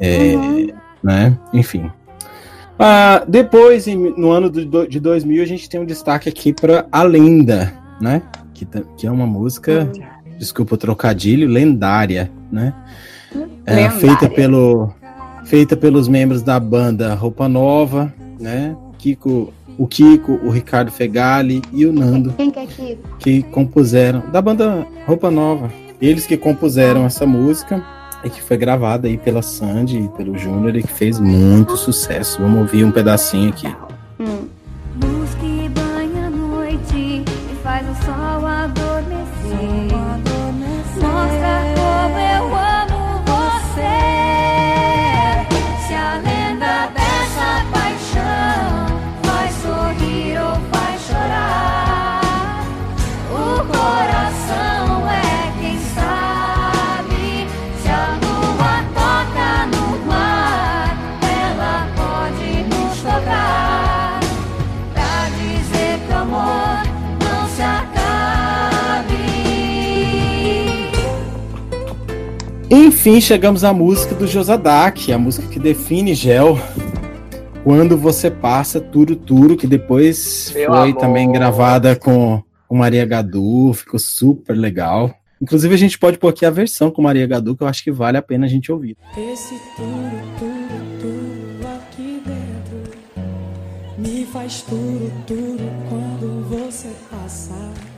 É, Uhum. né? Enfim. Ah, depois, no ano do- de 2000, a gente tem um destaque aqui para A Lenda, né? Que, que é uma música, desculpa o trocadilho, lendária, né? É, feita, pelo, feita pelos membros da banda Roupa Nova, né? Kiko, o Kiko, o Ricardo Fegali e o Nando Quem que que compuseram, da banda Roupa Nova. Eles que compuseram essa música e que foi gravada aí pela Sandy e pelo Júnior e que fez muito sucesso. Vamos ouvir um pedacinho aqui. Luz Enfim, chegamos à música do Josadak, a música que define Gel. Quando você passa Turo Turo, que depois Meu foi amor. também gravada com, com Maria Gadu, ficou super legal. Inclusive, a gente pode pôr aqui a versão com Maria Gadu, que eu acho que vale a pena a gente ouvir. Esse tudo, tudo, tudo aqui dentro me faz tudo, tudo quando você passar.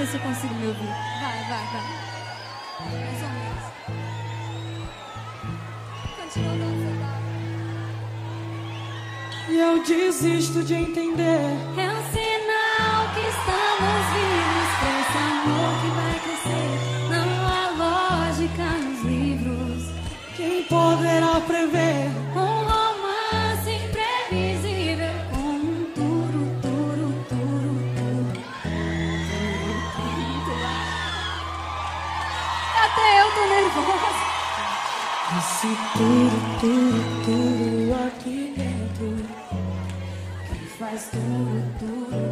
Sei se eu consigo me ouvir. Vai, vai, vai. Mais ou menos. Continua tá. E eu desisto de entender. É um sinal que estamos vivos pra esse amor que vai crescer. Não há lógica nos livros. Quem poderá prever? Esse tudo, tudo, tudo aqui dentro que faz tudo, tudo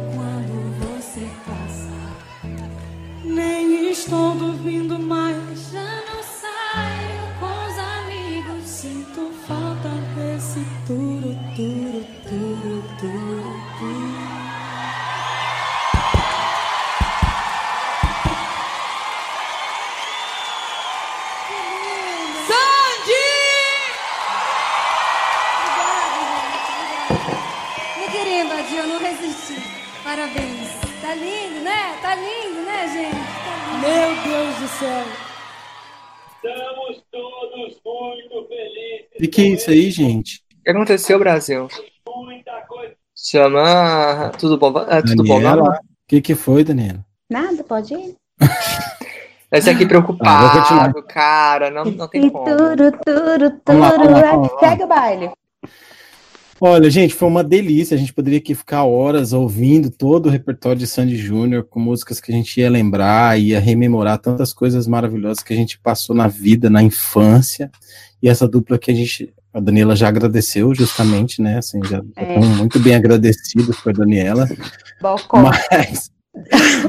E que é isso aí, gente? O que aconteceu, Brasil? Chama. Tudo bom? É, tudo bom, Daniela? O que, que foi, Daniela? Nada, pode ir. Esse aqui Ah, vou preocupado, continuar. cara. Não, não tem como. Vamos lá, turo. vamos lá, vamos lá. Segue o baile. Olha, gente, foi uma delícia. A gente poderia aqui ficar horas ouvindo todo o repertório de Sandy Júnior com músicas que a gente ia lembrar, ia rememorar tantas coisas maravilhosas que a gente passou na vida, na infância. E essa dupla que a gente, a Daniela já agradeceu, justamente, né? Assim, já É. estamos muito bem agradecidos por Daniela. Bocó. Mas,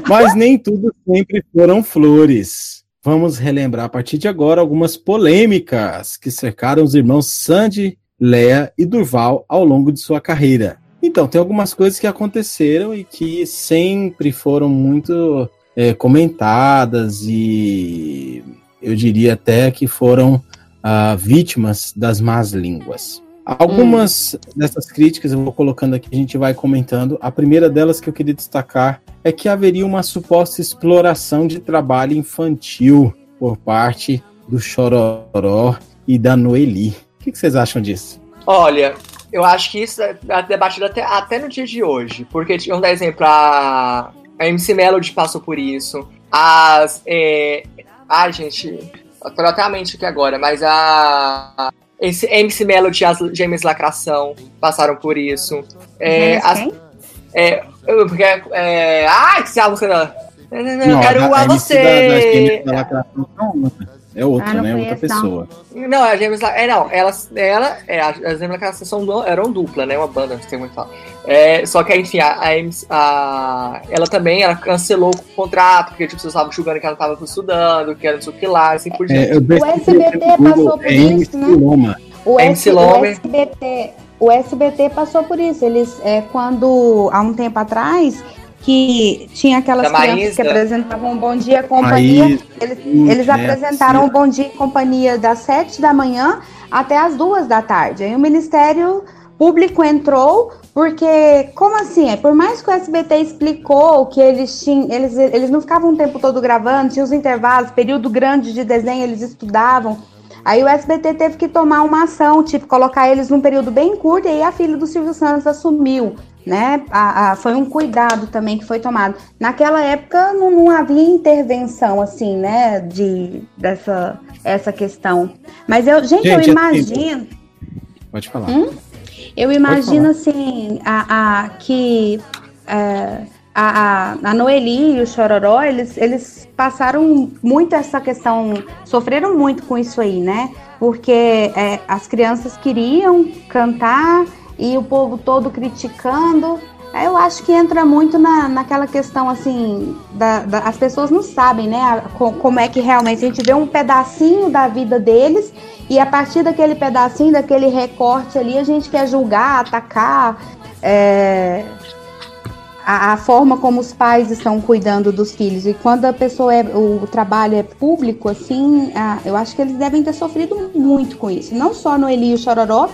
mas nem tudo sempre foram flores. Vamos relembrar a partir de agora algumas polêmicas que cercaram os irmãos Sandy, Lea e Durval ao longo de sua carreira. Então, tem algumas coisas que aconteceram e que sempre foram muito é, comentadas e eu diria até que foram ah, vítimas das más línguas. Algumas dessas críticas eu vou colocando aqui, a gente vai comentando. A primeira delas que eu queria destacar é que haveria uma suposta exploração de trabalho infantil por parte do Chororó e da Noeli. O que, que vocês acham disso? Olha, eu acho que isso é debatido até, até no dia de hoje. Porque, vamos dar exemplo, a, a MC Melody passou por isso. As. É, ai, gente, eu tô até a mente aqui agora, mas a. Esse MC Melody e as Gêmeas Lacração passaram por isso. É, as, quem? é, porque, é, ai, que se a música da. Eu quero da- a MC da- das você. Gêmeas da Lacração não. É outra, Ah, né? Outra pessoa. Não, a La- É, não, elas. Ela, é, as Gêmeas Lacração são, eram dupla, né? Uma banda, não sei como é que fala. É, só que, enfim, a, a MC a- ela também ela cancelou o contrato, porque tipo, vocês estavam julgando que ela estava estudando, que era não sei o que lá, assim por diante. É, eu pesquisei SBT Google, passou por é isso, né? Loma. O, MC S, o. SBT, o SBT passou por isso. Eles, é, quando, há um tempo atrás, que tinha aquelas Da crianças Maísa. que apresentavam Bom Dia Companhia, Maísa, eles, Ruth, eles né, apresentaram o. Bom Dia e Companhia das sete da manhã até as duas da tarde. Aí o Ministério público entrou porque, como assim? É, por mais que o SBT explicou que eles tinham, eles, eles não ficavam o tempo todo gravando, tinha os intervalos, período grande de desenho, eles estudavam. Aí o SBT teve que tomar uma ação, tipo, colocar eles num período bem curto, e aí a filha do Silvio Santos assumiu, né? A, a, foi um cuidado também que foi tomado. Naquela época não, não havia intervenção, assim, né, de, dessa essa questão. Mas eu, gente, Gente, eu assim, imagino. Pode falar. Hum? Eu imagino assim a, a que é, a, a, a Noeli e o Chororó eles, eles passaram muito essa questão, sofreram muito com isso aí, né? Porque é, as crianças queriam cantar e o povo todo criticando. Aí Eu acho que entra muito na, naquela questão assim, da, da- as pessoas não sabem, né, a- co- como é que realmente a gente vê um pedacinho da vida deles e a partir daquele pedacinho, daquele recorte ali, a gente quer julgar, atacar é, a, a forma como os pais estão cuidando dos filhos. E quando a pessoa é, o trabalho é público, assim, a- eu acho que eles devem ter sofrido muito com isso. Não só no Eli e o Chororó,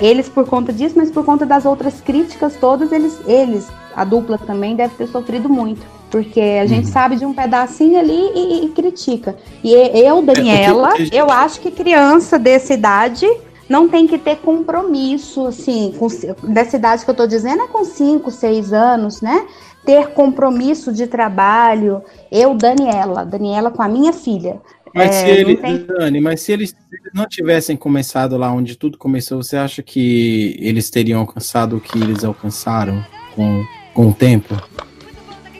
eles por conta disso, mas por conta das outras críticas todas, eles, eles, a dupla também deve ter sofrido muito. Porque a gente sabe de um pedacinho ali e, e critica. E eu, Daniela, porque- eu acho que criança dessa idade não tem que ter compromisso, assim, com, dessa idade que eu tô dizendo é com 5, 6 anos, né? Ter compromisso de trabalho. Eu, Daniela, Daniela com a minha filha. Mas É, se ele, tem- Dani, mas se eles, se eles não tivessem começado lá onde tudo começou, você acha que eles teriam alcançado o que eles alcançaram com, com o tempo?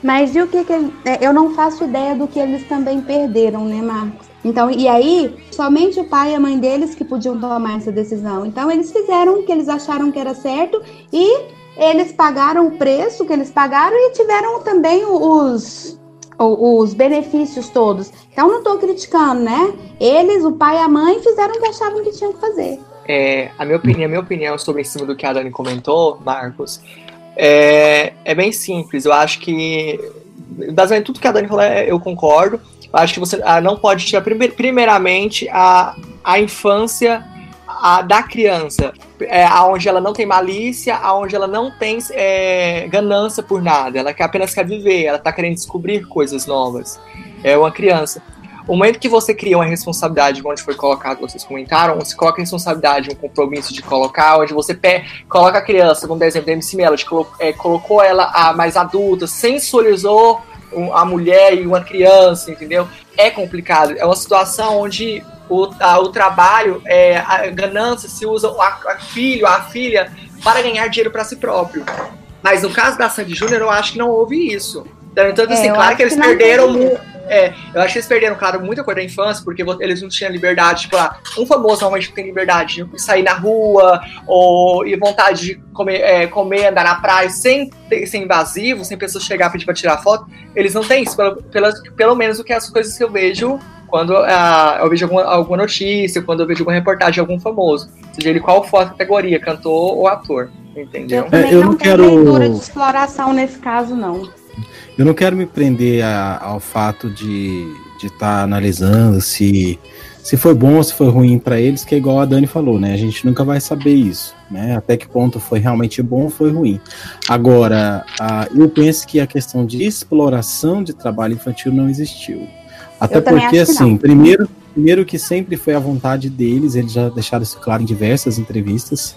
Mas e o que, que é, eu não faço ideia do que eles também perderam, né, Marcos? Então, e aí, somente o pai e a mãe deles que podiam tomar essa decisão. Então, eles fizeram o que eles acharam que era certo e eles pagaram o preço que eles pagaram e tiveram também os, os benefícios todos. Então, não estou criticando, né? Eles, o pai e a mãe, fizeram o que achavam que tinham que fazer. É, a minha opinião, a minha opinião sobre em cima do que a Dani comentou, Marcos, é, é bem simples. Eu acho que basicamente tudo que a Dani falou, é- eu concordo. Eu acho que você ah, não pode tirar prime- primeiramente a, a infância a- da criança, é, aonde ela não tem malícia, aonde ela não tem é, ganância por nada, ela apenas quer viver, ela tá querendo descobrir coisas novas. É uma criança. O momento que você cria uma responsabilidade, onde foi colocado, vocês comentaram, você coloca responsabilidade, um compromisso de colocar, onde você pe- coloca a criança, dar exemplo da MC Melody, colo- é, colocou ela a mais adulta, sensorizou um- a mulher e uma criança, entendeu? É complicado. É uma situação onde o, a- o trabalho, é, a ganância se usa a, a filho, a filha, para ganhar dinheiro para si próprio. Mas no caso da Sandy Júnior, eu acho que não houve isso. Então, É, assim, eu claro que eles que perderam teve. É, eu acho que eles perderam, claro, muita coisa da infância, porque eles não tinham liberdade, tipo, ah, um famoso normalmente tem liberdade de sair na rua, ou e vontade de comer, é, comer andar na praia sem ser invasivo, sem pessoas chegar e pedir pra tirar foto. Eles não têm isso, pelo, pelo, pelo menos o que as coisas que eu vejo quando ah, eu vejo alguma, alguma notícia, quando eu vejo alguma reportagem de algum famoso. Seja ele qual for a categoria, cantor ou ator. Entendeu? Também eu não, não tem quero- leitura de exploração nesse caso, não. Eu não quero me prender a- ao fato de estar analisando se, se foi bom ou se foi ruim para eles, que é igual a Dani falou, né? A gente nunca vai saber isso, né? Até que ponto foi realmente bom ou foi ruim. Agora, a- eu penso que a questão de exploração de trabalho infantil não existiu. Até Eu porque, assim, primeiro, primeiro que sempre foi a vontade deles, eles já deixaram isso claro em diversas entrevistas.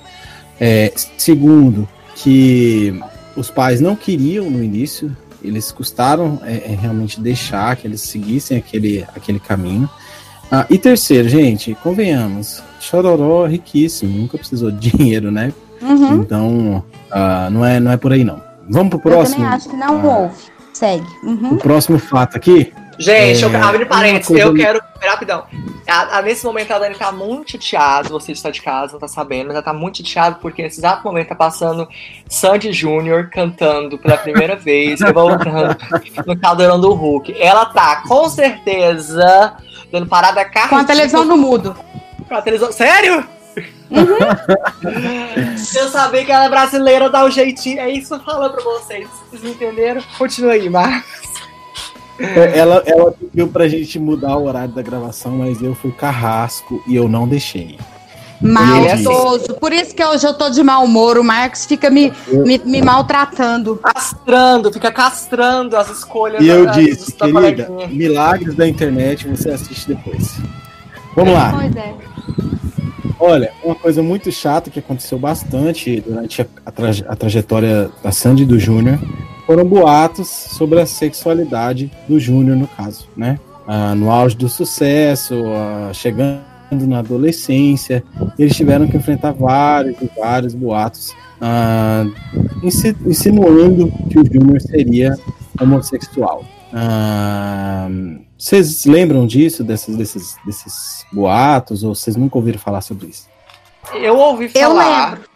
É, segundo, que os pais não queriam no início, eles custaram é, é, realmente deixar que eles seguissem aquele, aquele caminho. Ah, e terceiro, gente, convenhamos, Chororó é riquíssimo, nunca precisou de dinheiro, né? Uhum. Então, ah, não, é, não é por aí não. Vamos pro Eu próximo? também acho que não Ah, houve. Segue. Uhum. O próximo fato aqui. Gente, É, eu abrindo parênteses, eu quero. Rapidão. A- a- nesse momento a Dani tá muito chateada, você está de casa, não tá sabendo, mas ela tá muito chateada porque nesse exato momento tá passando Sandy Júnior cantando pela primeira vez, revoltando no caldeirão do Hulk. Ela tá, com certeza, dando parada carro. Com a televisão no mudo. Com a televisão. Sério? eu sabia que ela é brasileira, dá um jeitinho. É isso que eu falo pra vocês. Vocês entenderam? Continua aí, Marcos. É, Ela, ela pediu pra gente mudar o horário da gravação, mas eu fui carrasco e eu não deixei. Maldoso. Por isso que hoje eu tô de mau humor. O Marcos fica me, me, me maltratando. Castrando, fica castrando as escolhas. E eu da- disse, querida, milagres da internet você assiste depois. Vamos lá. Pois é. Olha, uma coisa muito chata que aconteceu bastante durante a, a traje- a trajetória da Sandy e do Júnior foram boatos sobre a sexualidade do Júnior, no caso, né? Ah, no auge do sucesso, ah, chegando na adolescência, eles tiveram que enfrentar vários e vários boatos, ah, insi- insinuando que o Júnior seria homossexual. Ah, Vocês lembram disso, desses, desses, desses boatos, ou vocês nunca ouviram falar sobre isso? Eu ouvi Eu falar. lembro.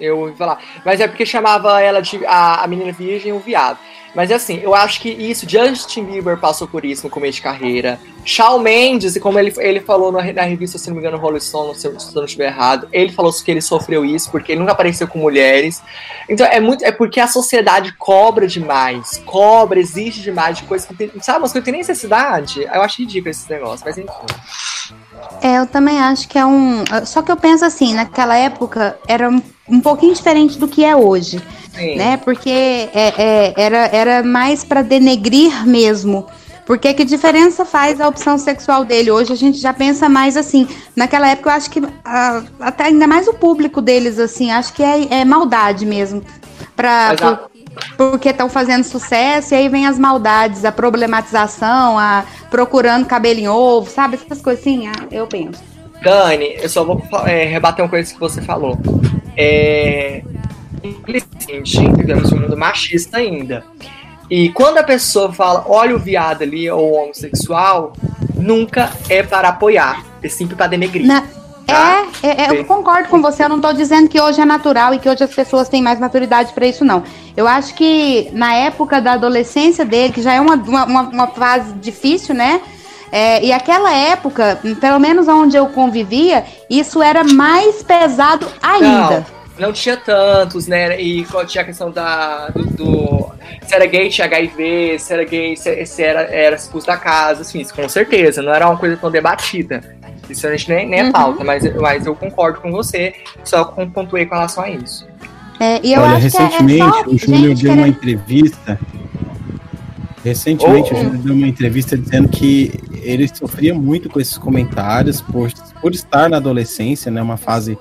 Eu ouvi falar. Mas é porque chamava ela de a, a menina virgem o viado. Mas assim, eu acho que isso, Justin Bieber passou por isso no começo de carreira. Shawn Mendes, e como ele, ele falou na, na revista, se não me engano, Rolling Stone, se se eu não estiver errado, ele falou que ele sofreu isso porque ele nunca apareceu com mulheres. Então é muito. É porque a sociedade cobra demais. Cobra, exige demais de coisas que tem. Sabe, umas coisas que tem necessidade. Eu acho ridículo esses negócios, mas enfim. É, eu também acho que é um. Só que eu penso assim, naquela época era um, um pouquinho diferente do que é hoje. Sim. Né? Porque é, é, era, era mais para denegrir mesmo. Porque que diferença faz a opção sexual dele? Hoje a gente já pensa mais assim. Naquela época eu acho que ah, até ainda mais o público deles, assim, acho que é, é maldade mesmo. Pra, Mas a- porque estão fazendo sucesso, e aí vem as maldades, a problematização, a procurando cabelo em ovo, sabe? Essas coisas assim, ah, eu penso. Dani, eu só vou é, rebater uma coisa que você falou. É, infelizmente, vivemos um mundo machista ainda. E quando a pessoa fala, olha o viado ali, ou o homossexual, nunca é para apoiar, é sempre para denegrir. Na- Tá? É, é, é, eu concordo com você. Eu não tô dizendo que hoje é natural e que hoje as pessoas têm mais maturidade para isso, não. Eu acho que na época da adolescência dele, que já é uma, uma, uma- fase difícil, né? É, e aquela época, pelo menos onde eu convivia, isso era mais pesado ainda. Não, não tinha tantos, né? E tinha a questão da, do, do- Se era gay, tinha HIV, se era gay, se, se era, era expulso da casa, assim, isso com certeza. Não era uma coisa tão debatida. Isso a gente nem, nem é Uhum. pauta, mas, mas eu concordo com você, só com- pontuei com relação a isso. É, e eu Olha, acho que é- é, recentemente só o Júnior deu uma entrevista. Recentemente Oh. o Júnior deu uma entrevista dizendo que ele sofria muito com esses comentários por, por estar na adolescência, né? Uma fase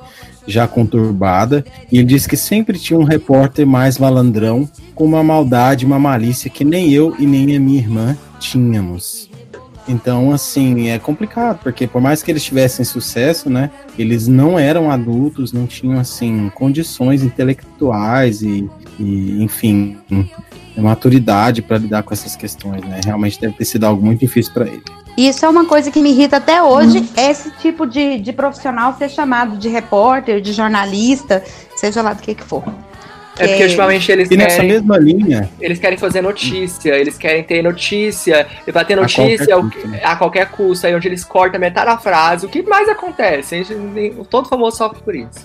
já conturbada. E ele disse que sempre tinha um repórter mais malandrão, com uma maldade, uma malícia que nem eu e nem a minha irmã tínhamos. Então, assim, é complicado, porque por mais que eles tivessem sucesso, né, eles não eram adultos, não tinham, assim, condições intelectuais e, e enfim, maturidade para lidar com essas questões, né? Realmente deve ter sido algo muito difícil para ele. Isso é uma coisa que me irrita até hoje, esse tipo de, de profissional ser chamado de repórter, de jornalista, seja lá do que que for. É porque ultimamente eles E nessa querem, mesma linha, eles querem fazer notícia, eles querem ter notícia, e pra ter A notícia qualquer o que- custo, né? a qualquer custo, aí onde eles cortam metade da frase, o que mais acontece? A gente todo famoso sofre por isso,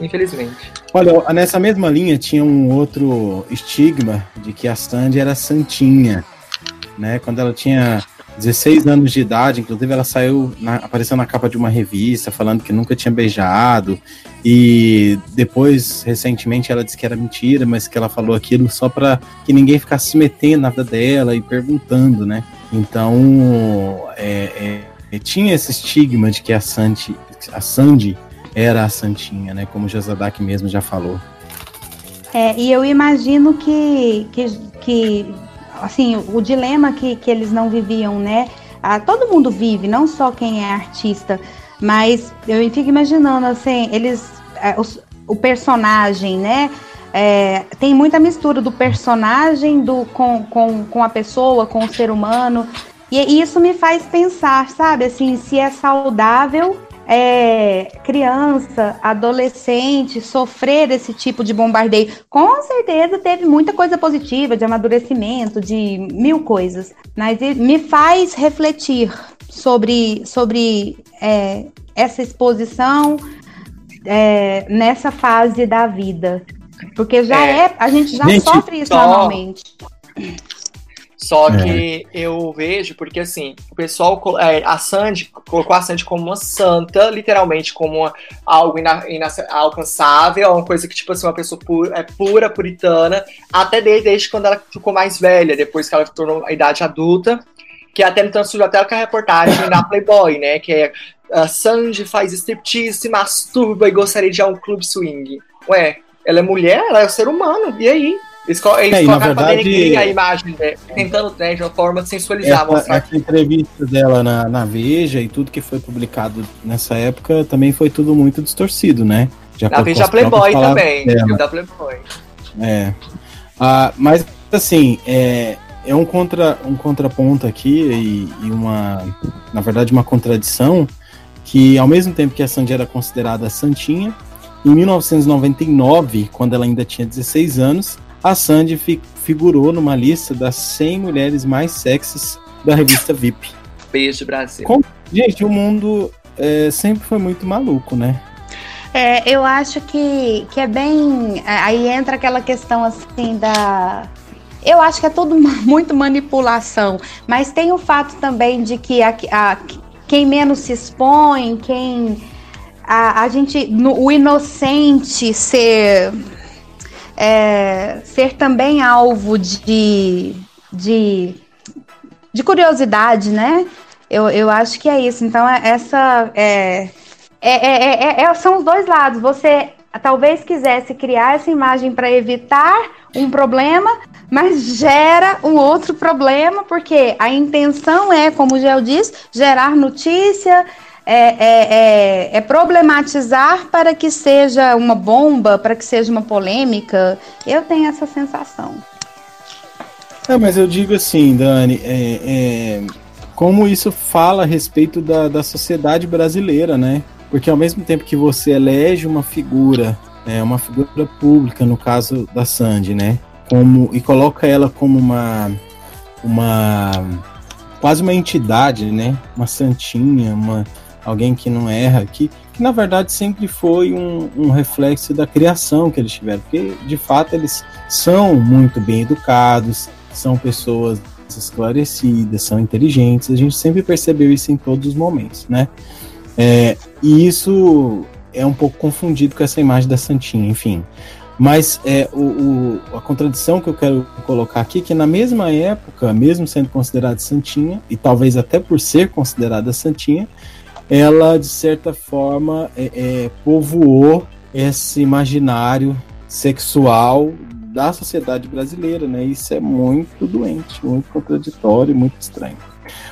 infelizmente. olha, nessa mesma linha tinha um outro estigma de que a Sandy era santinha, né? Quando ela tinha 16 anos de idade, inclusive ela saiu, na- apareceu na capa de uma revista falando que nunca tinha beijado. E depois, recentemente, ela disse que era mentira, mas que ela falou aquilo só para que ninguém ficasse se metendo na vida dela e perguntando, né? Então, é, é, tinha esse estigma de que a Sandy, a Sandy era a santinha, né? Como Josadak mesmo já falou. É, e eu imagino que, que, que assim, o dilema que, que eles não viviam, né? Ah, todo mundo vive, não só quem é artista, mas eu fico imaginando, assim, eles, é, os- o personagem, né? É, tem muita mistura do personagem do, com, com, com a pessoa, com o ser humano. E isso me faz pensar, sabe, assim, se é saudável é, criança, adolescente sofrer esse tipo de bombardeio. Com certeza teve muita coisa positiva, de amadurecimento, de mil coisas. Mas me faz refletir sobre, sobre é, essa exposição é, nessa fase da vida. Porque já É. é, a gente já sofre isso normalmente. Só que eu vejo, porque assim, o pessoal, é, a Sandy colocou a Sandy como uma santa, literalmente como uma- algo ina, inalcançável, uma coisa que, tipo assim, uma pessoa pu- é pura, puritana, até desde, desde quando ela ficou mais velha, depois que ela tornou a idade adulta, que até tanto surgiu até com a reportagem na Playboy, né, que é a Sandy faz striptease, se masturba e gostaria de ir a um clube swing. Ué, ela é mulher, ela é um ser humano, e aí? Eles, eles É, e na verdade- a imagem, né, tentando, né, de uma forma de sensualizar, Essa, mostrar essa entrevista dela na, na Veja e tudo que foi publicado nessa época também foi tudo muito distorcido, né? De Na próprias Playboy também. dela. Da Playboy. É. Ah, mas, assim, é, é um, contra, um contraponto aqui e, e uma, na verdade, uma contradição que, ao mesmo tempo que a Sandy era considerada santinha, em 1999, quando ela ainda tinha 16 anos, a Sandy fi- figurou numa lista das 100 mulheres mais sexys da revista VIP. Beijo, Brasil. Com- Gente, o mundo é, sempre foi muito maluco, né? É, eu acho que, que é bem. é, Aí entra aquela questão assim da. Eu acho que é tudo muito manipulação, mas tem o fato também de que a, a- quem menos se expõe, quem. A, a gente. no- o inocente ser. É, ser também alvo de. de, de curiosidade, né? Eu, eu acho que é isso. Então, é- essa. É, é, é- é- é- são os dois lados. Você talvez quisesse criar essa imagem para evitar um problema, mas gera um outro problema, porque a intenção é, como o Gel diz, gerar notícia, é, é- é- é problematizar para que seja uma bomba, para que seja uma polêmica. Eu tenho essa sensação. É, mas eu digo assim, Dani, é, é, como isso fala a respeito da, da sociedade brasileira, né? Porque ao mesmo tempo que você elege uma figura, é, uma figura pública, no caso da Sandy, né? Como, e coloca ela como uma, uma quase uma entidade, né? Uma santinha, uma, alguém que não erra, que, que na verdade sempre foi um, um reflexo da criação que eles tiveram, porque de fato eles são muito bem educados, são pessoas esclarecidas, são inteligentes, a gente sempre percebeu isso em todos os momentos, né? É, e isso é um pouco confundido com essa imagem da Santinha, enfim. Mas é, o, o- a contradição que eu quero colocar aqui é que na mesma época, mesmo sendo considerada Santinha, e talvez até por ser considerada Santinha, ela de certa forma é, é, povoou esse imaginário sexual da sociedade brasileira, né? Isso é muito doente, muito contraditório, muito estranho.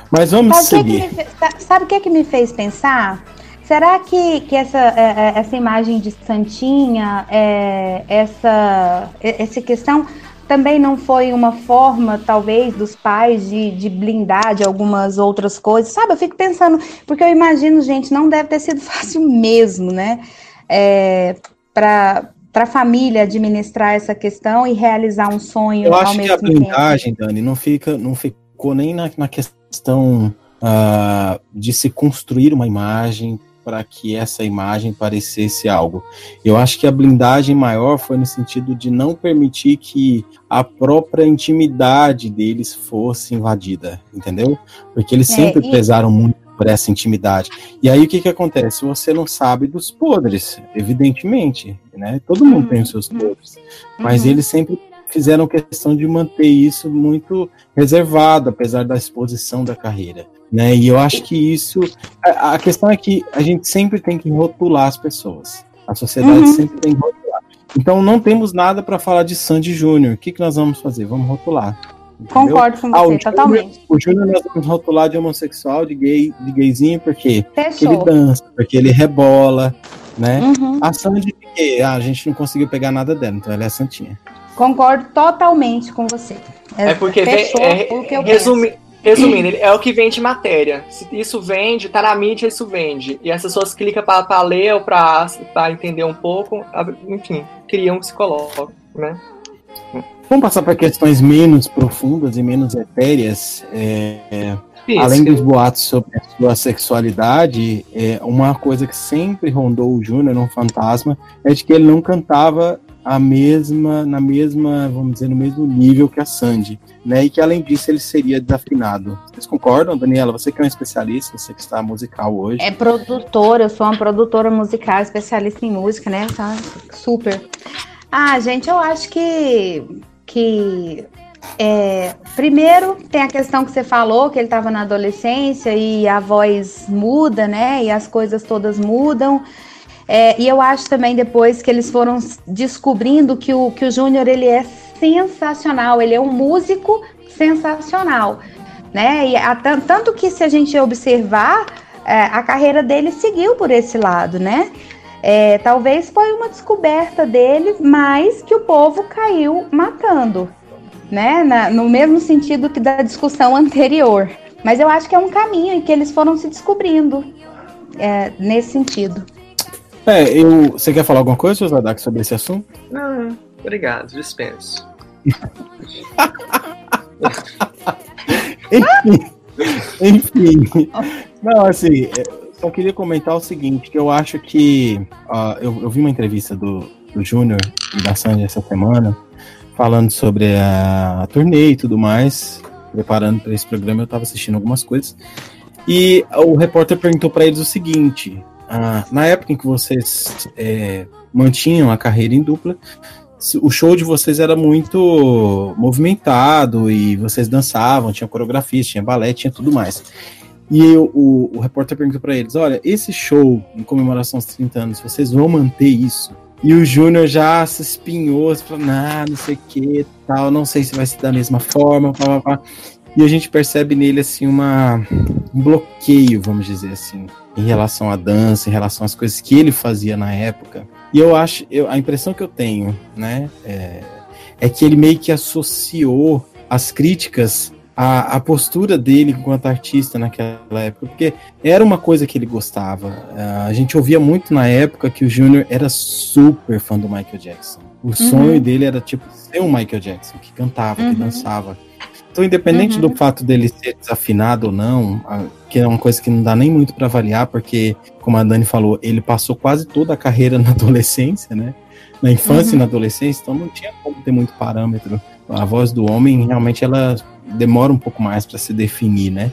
Mas vamos Sabe que, seguir. que me sa- sabe o que, que me fez pensar? Será que, que essa, é, é, essa imagem de Santinha, é, essa, é- essa questão também não foi uma forma, talvez, dos pais de, de blindar de algumas outras coisas? Sabe, eu fico pensando, porque eu imagino, gente, não deve ter sido fácil mesmo, né? É, para a família administrar essa questão e realizar um sonho Eu acho que a tempo. blindagem, Dani, não, fica, não ficou nem na, na questão ah, de se construir uma imagem para que essa imagem parecesse algo. Eu acho que a blindagem maior foi no sentido de não permitir que a própria intimidade deles fosse invadida, entendeu? Porque eles É, sempre e- pesaram muito por essa intimidade. E aí o que que acontece? Você não sabe dos podres, evidentemente, né? Todo mundo tem os seus podres, mas Uhum. eles sempre fizeram questão de manter isso muito reservado, apesar da exposição da carreira, né? E eu acho que isso, a, a questão é que a gente sempre tem que rotular as pessoas. A sociedade Uhum. sempre tem que rotular. Então não temos nada para falar de Sandy Júnior. O que que nós vamos fazer? Vamos rotular. entendeu? Concordo com Ah, o você, Júnior- totalmente. O Júnior nós vamos rotular de homossexual, de gay, de gayzinho? Porque Fechou. ele dança, porque ele rebola, né? Uhum. A Sandy, porque ah, a gente não conseguiu pegar nada dela, então ela é santinha. Concordo totalmente com você. É porque vem- é, o que eu resumi- penso. resumindo, é o que vende matéria. Se isso vende, tá na mídia, isso vende. E as pessoas clicam pra, pra ler ou pra, pra entender um pouco, enfim, criam que se colocam, né? Vamos passar para questões menos profundas e menos etéreas. é, é, além dos boatos sobre a sua sexualidade, é, uma coisa que sempre rondou o Júnior, um fantasma, é de que ele não cantava a mesma, na mesma, vamos dizer, no mesmo nível que a Sandy, né? E que além disso ele seria desafinado. Vocês concordam, Daniela? Você que é um especialista, você que está musical hoje. É produtora, eu sou uma produtora musical, especialista em música, né? Tá super. Ah, gente, eu acho que que é, primeiro tem a questão que você falou, que ele estava na adolescência e a voz muda, né? E as coisas todas mudam. É, e eu acho também depois que eles foram descobrindo que o, que o Júnior ele é sensacional, ele é um músico sensacional, né? E a, tanto que se a gente observar, é, a carreira dele seguiu por esse lado, né? É, talvez foi uma descoberta dele, mas que o povo caiu matando, né? Na, no mesmo sentido que da discussão anterior. Mas eu acho que é um caminho em que eles foram se descobrindo é, nesse sentido. É, eu. Você quer falar alguma coisa, Zadak, sobre esse assunto? Não, obrigado, dispenso. enfim, enfim. Não, assim, só queria comentar o seguinte, que eu acho que uh, eu, eu, vi uma entrevista do, do Júnior e da Sandy essa semana, falando sobre a, a turnê e tudo mais, preparando para esse programa, eu estava assistindo algumas coisas, e o repórter perguntou para eles o seguinte, na época em que vocês é, mantinham a carreira em dupla, o show de vocês era muito movimentado e vocês dançavam, tinha coreografia, tinha balé, tinha tudo mais. E eu, o, o repórter perguntou para eles: Olha, esse show em comemoração aos 30 anos, vocês vão manter isso? E o Júnior já se espinhou, falou: Nah, não sei o que, tal, não sei se vai ser da mesma forma, pá, pá, pá. E a gente percebe nele, assim, uma, um bloqueio, vamos dizer assim, em relação à dança, em relação às coisas que ele fazia na época. E eu acho, eu, a impressão que eu tenho, né, é, é que ele meio que associou as críticas a, a, postura dele enquanto artista naquela época, porque era uma coisa que ele gostava. Uh, a gente ouvia muito na época que o Júnior era super fã do Michael Jackson. O uhum. sonho dele era tipo ser um Michael Jackson, que cantava, uhum. que dançava. Então, independente uhum. do fato dele ser desafinado ou não, que é uma coisa que não dá nem muito para avaliar, porque, como a Dani falou, ele passou quase toda a carreira na adolescência, né? Na infância e na adolescência, então não tinha como ter muito parâmetro. A voz do homem realmente ela demora um pouco mais para se definir, né?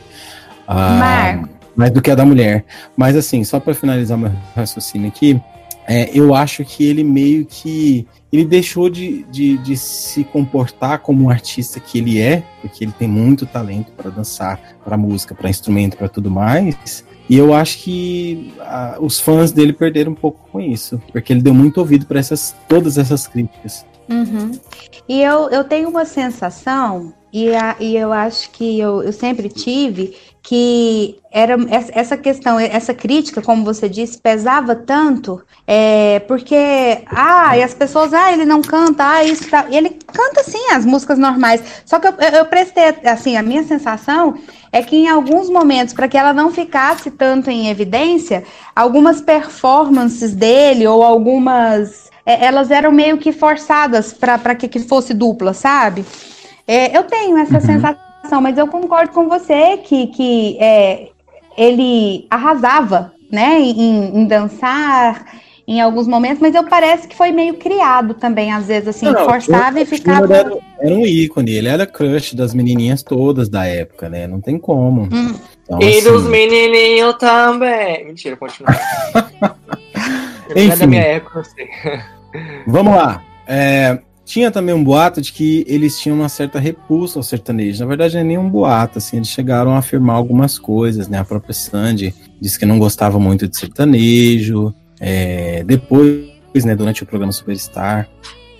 Ah, mais do que a da mulher. Mas assim, só para finalizar meu raciocínio aqui, é, eu acho que ele meio que ele deixou de, de, de, se comportar como um artista que ele é, porque ele tem muito talento para dançar, para música, para instrumento, para tudo mais. E eu acho que a, os fãs dele perderam um pouco com isso, porque ele deu muito ouvido para essas todas essas críticas. Uhum. E eu, eu tenho uma sensação e, a, e eu acho que eu, eu sempre tive que era essa questão, essa crítica, como você disse, pesava tanto, é, porque, ah, e as pessoas, ah, ele não canta, ah, isso tá. Ele canta sim as músicas normais. Só que eu, eu prestei, assim, a minha sensação é que em alguns momentos, para que ela não ficasse tanto em evidência, algumas performances dele ou algumas. É, elas eram meio que forçadas para que, que fosse dupla, sabe? É, eu tenho essa uhum. sensação, mas eu concordo com você que, que é, ele arrasava, né, em, em, dançar em alguns momentos, mas eu parece que foi meio criado também, às vezes, assim, não, forçava e ficava. Era, era, um ícone, ele era crush das menininhas todas da época, né? Não tem como. Hum. Então, e assim... dos menininhos também. Mentira, continua. Enfim, é da minha época, eu sei. Vamos lá. É, tinha também um boato de que eles tinham uma certa repulsa ao sertanejo. Na verdade, não é nenhum boato, assim, eles chegaram a afirmar algumas coisas, né? A própria Sandy disse que não gostava muito de sertanejo. É, depois, né, durante o programa Superstar,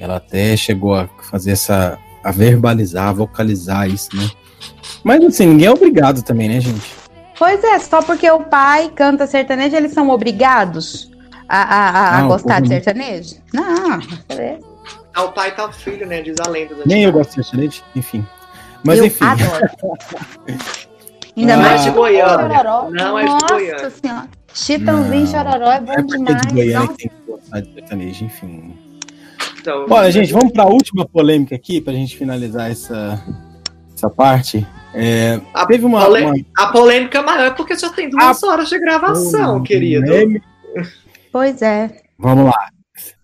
ela até chegou a fazer essa. a verbalizar, a vocalizar isso, né? Mas assim, ninguém é obrigado também, né, gente? Pois é, só porque o pai canta sertanejo, eles são obrigados a, a, a, a gostar de sertanejo? Não, é. Tá o pai e tá o filho, né? Diz a lenda. Nem eu gosto de sertanejo, enfim. Mas eu enfim. Adoro. Ainda mais ah, de Goiânia. Não é de Goiânia. Nossa senhora. Chitãozinho Chororó é bom é demais. De Goiânia tem que gostar de sertanejo, enfim. Então, Olha, gente, vamos para a última polêmica aqui, para a gente finalizar essa, essa parte. É, a, teve uma, uma, a polêmica maior é porque já tem duas a horas de gravação, querido. Pois é. Vamos lá.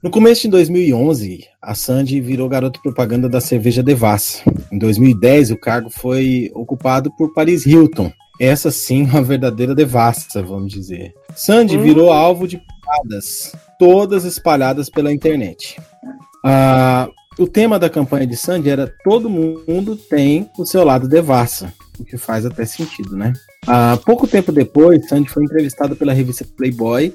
No começo de 2011, a Sandy virou garoto propaganda da cerveja Devassa. Em 2010, o cargo foi ocupado por Paris Hilton. Essa sim, uma verdadeira devassa, vamos dizer. Sandy Hum. virou alvo de piadas, todas espalhadas pela internet. Ah, o tema da campanha de Sandy era Todo mundo tem o seu lado devassa, o que faz até sentido, né? Ah, pouco tempo depois, Sandy foi entrevistada pela revista Playboy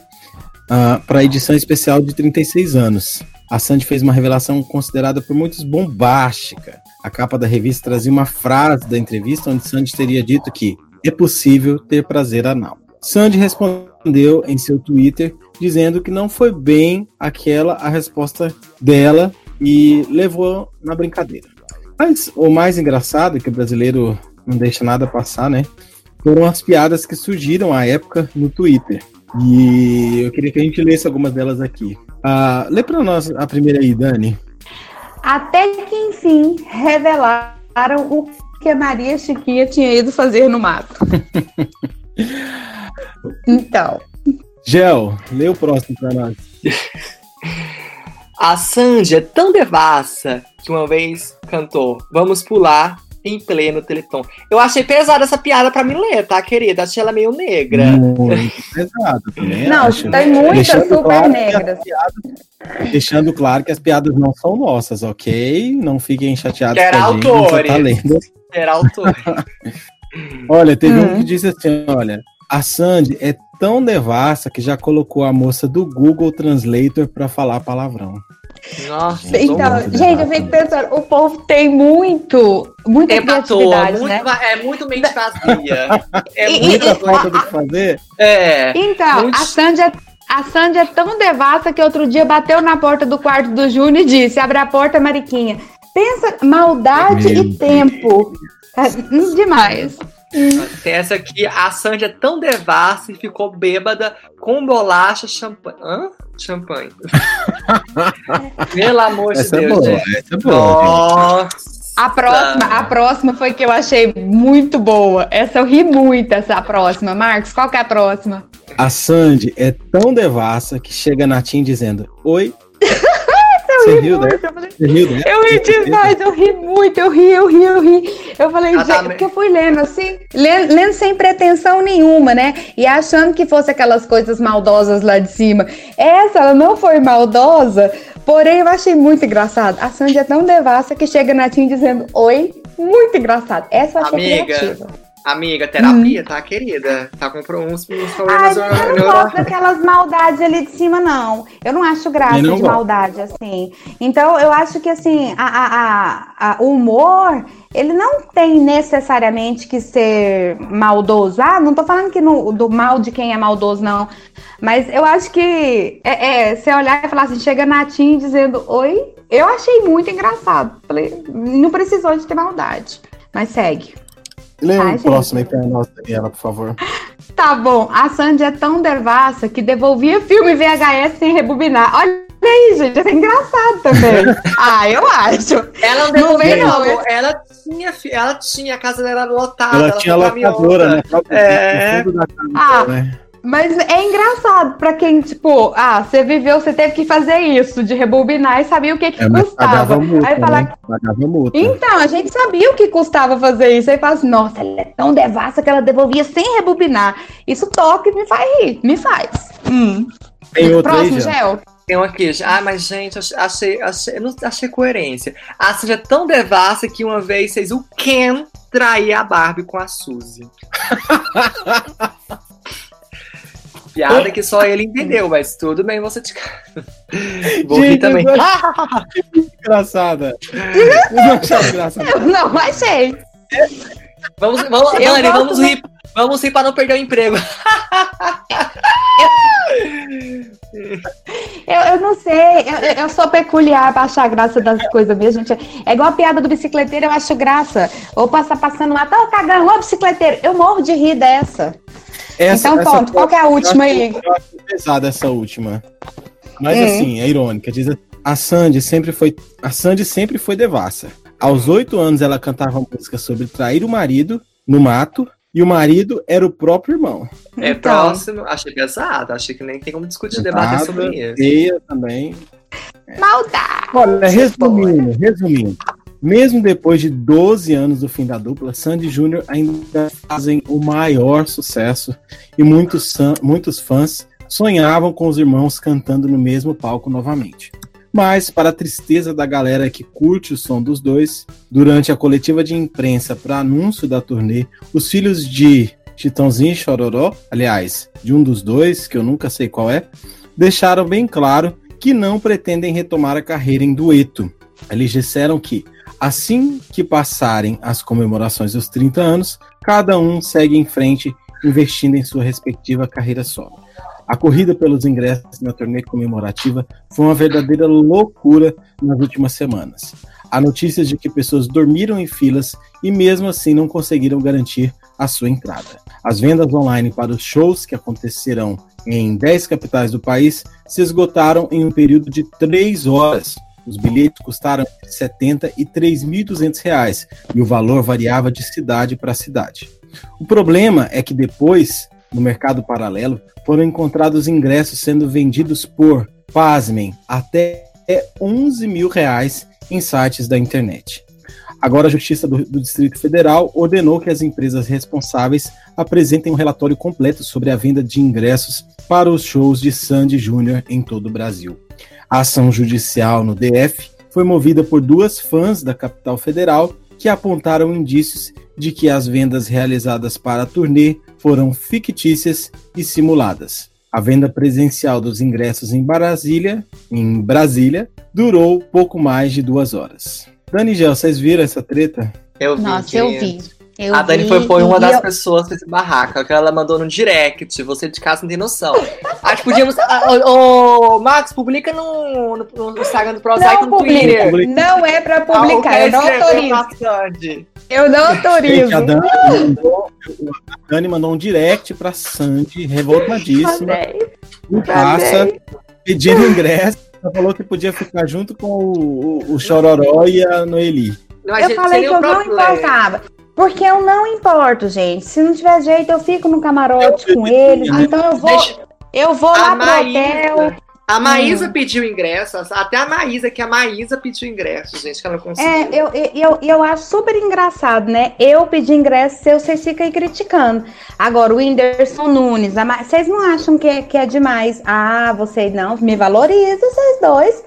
para a edição especial de 36 anos. A Sandy fez uma revelação considerada por muitos bombástica. A capa da revista trazia uma frase da entrevista onde Sandy teria dito que é possível ter prazer anal. Sandy respondeu em seu Twitter dizendo que não foi bem aquela a resposta dela e levou na brincadeira. Mas o mais engraçado, que o brasileiro não deixa nada passar, né? Foram as piadas que surgiram à época no Twitter. E eu queria que a gente lesse algumas delas aqui. Ah, lê pra nós a primeira aí, Dani. Até que enfim revelaram o que a Maria Chiquinha tinha ido fazer no mato. Então, Gel, lê o próximo pra nós. A Sandy é tão devassa que uma vez cantou Vamos pular em pleno teleton. Eu achei pesada essa piada pra mim ler, tá, querida? Achei ela meio negra. Muito pesado também. não, acho. tem muitas Deixando super claro negras. Deixando claro que as piadas não são nossas, ok? Não fiquem chateados Quero com a gente, a gente tá autores. lendo. Era autor. Olha, teve Hum. um que disse assim, olha, a Sandy é tão devassa que já colocou a moça do Google Translator pra falar palavrão. Nossa, então, gente, eu fico pensando, o povo tem muito, muita toa, criatividade, muito, né? é muito mente vazia. É E- muita e- falta do que fazer. É. Então, muito- a Sandy, é, a Sandy é tão devassa que outro dia bateu na porta do quarto do Júnior e disse: abre a porta, Mariquinha. Pensa, maldade Meu e tempo. É, demais. Tem essa aqui, a Sandy é tão devassa e ficou bêbada com bolacha, champanhe. Hã? Champanhe. Pelo amor Essa é de Deus, boa, gente. essa é boa, Nossa. A próxima, a próxima foi que eu achei muito boa. Essa eu ri muito, essa próxima. Marcos, qual que é a próxima? A Sandy é tão devassa que chega na Tim dizendo: Oi. Você riu, né? Você riu, né? Eu ri demais, eu ri muito, eu ri, eu ri, eu ri. Eu falei, Ah, tá gente, porque eu fui lendo assim, lendo, lendo sem pretensão nenhuma, né? E achando que fosse aquelas coisas maldosas lá de cima. Essa, ela não foi maldosa, porém eu achei muito engraçado. A Sandy é tão devassa que chega na Tim dizendo oi, muito engraçado. Essa eu achei Amiga, criativa. Amiga, terapia, tá, querida? Tá com uns, uns Ai, problemas gente, eu não gosto daquelas maldades ali de cima, não. Eu não acho graça não de gosto. maldade, assim. Então, eu acho que, assim, a, a- a- a- o humor, ele não tem necessariamente que ser maldoso. Ah, não tô falando que no- do mal de quem é maldoso, não. Mas eu acho que é, é, você olhar e falar assim, chega na Tim dizendo oi, eu achei muito engraçado. Falei, não precisou de ter maldade. Mas segue. Lê o gente. próximo aí pra nós, Daniela, por favor. Tá bom, a Sandy é tão devassa que devolvia filme VHS sem rebobinar. Olha aí, gente, é engraçado também. ah, eu acho. Ela não devolveu, não. não. Ela tinha, ela tinha, a casa dela era lotada. Ela tinha foi locadora, né? É. Da casa Ah, né? Mas é engraçado pra quem, tipo, ah, você viveu, você teve que fazer isso, de rebobinar e sabia o que, que É, custava. multa, Aí falar né? Então, a gente sabia o que custava fazer isso. Aí fala assim, nossa, ela é tão devassa que ela devolvia sem rebobinar. Isso toca e me faz rir, me faz. Hum. Tem outra aí, Próximo, Gel? Gel. Tem um aqui. Ah, mas gente, ach- achei, achei, eu não achei coerência. A Sandy é tão devassa que uma vez fez o Ken trair a Barbie com a Suzy. Piada que só ele entendeu, mas tudo bem você te. Vou rir também. eu engraçada. Eu não engraçada. Não achei. Vamos, vamos, Dani, vamos rir. Vamos rir para não perder o emprego. Eu, eu não sei, eu, eu- eu sou peculiar pra achar graça das coisas mesmo, gente. É igual a piada do bicicleteiro, eu acho graça. Ou passar passando lá, tá cagando, ô bicicleteiro. Eu morro de rir dessa. Então, ponto. Qual que é a última eu aí? acho- Eu acho pesada essa última. Mas Hum. assim, é irônica. Diz a Sandy sempre foi. A Sandy sempre foi devassa. Aos oito anos ela cantava música sobre trair o marido no mato e o marido era o próprio irmão. É Então. próximo. Achei pesado. Achei que nem tem como discutir, debater sobre isso. também. Maldade! Olha, resumindo, resumindo. Mesmo depois de 12 anos do fim da dupla, Sandy Júnior ainda fazem o maior sucesso e muitos, muitos fãs sonhavam com os irmãos cantando no mesmo palco novamente. Mas, para a tristeza da galera que curte o som dos dois, durante a coletiva de imprensa para anúncio da turnê, os filhos de Chitãozinho e Chororó, aliás, de um dos dois, que eu nunca sei qual é, deixaram bem claro que não pretendem retomar a carreira em dueto. Eles disseram que, assim que passarem as comemorações dos 30 anos, cada um segue em frente, investindo em sua respectiva carreira solo. A corrida pelos ingressos na turnê comemorativa foi uma verdadeira loucura nas últimas semanas. Há notícias de que pessoas dormiram em filas e mesmo assim não conseguiram garantir a sua entrada. As vendas online para os shows que acontecerão em 10 capitais do país se esgotaram em um período de 3 horas. Os bilhetes custaram entre 70 e 3.200 reais e o valor variava de cidade para cidade. O problema é que depois, no mercado paralelo, foram encontrados ingressos sendo vendidos por, pasmem, até 11 mil reais em sites da internet. Agora, a Justiça do, do Distrito Federal ordenou que as empresas responsáveis apresentem um relatório completo sobre a venda de ingressos para os shows de Sandy Júnior em todo o Brasil. A ação judicial no DF foi movida por duas fãs da capital federal que apontaram indícios de que as vendas realizadas para a turnê foram fictícias e simuladas. A venda presencial dos ingressos em Brasília, em Brasília, durou pouco mais de duas horas. Dani Gel, vocês viram essa treta? Eu vi, Nossa, eu querido. vi. Eu a Dani vi, foi, foi uma das eu- pessoas desse barraca, que ela mandou no direct. Você de casa não tem noção. Acho que podíamos. Ah, Ô, Max, publica no, no, no Instagram do Prozac Não no Twitter. publica. Não é pra publicar, que eu não autorizo. Eu não autorizo. Gente, a Dani mandou, a Dani mandou um direct pra Sandy, revoltadíssima, em praça, pedindo ingresso. Ela falou que podia ficar junto com o, o, o Chororó e a Noeli. Não, eu falei que eu não importava. Porque eu não importo, gente. Se não tiver jeito, eu fico no camarote com eles. Então eu vou, Deixa- eu vou lá pro Maísa, hotel. a Maísa Hum. pediu ingresso, até a Maísa, que a Maísa pediu ingresso, gente, que ela não conseguiu. É, eu, eu, eu, eu acho super engraçado, né? Eu pedi ingresso, seu, vocês ficam aí criticando. Agora, o Whindersson Nunes, a Ma- vocês não acham que é, que é demais? Ah, vocês não, me valorizam, vocês dois.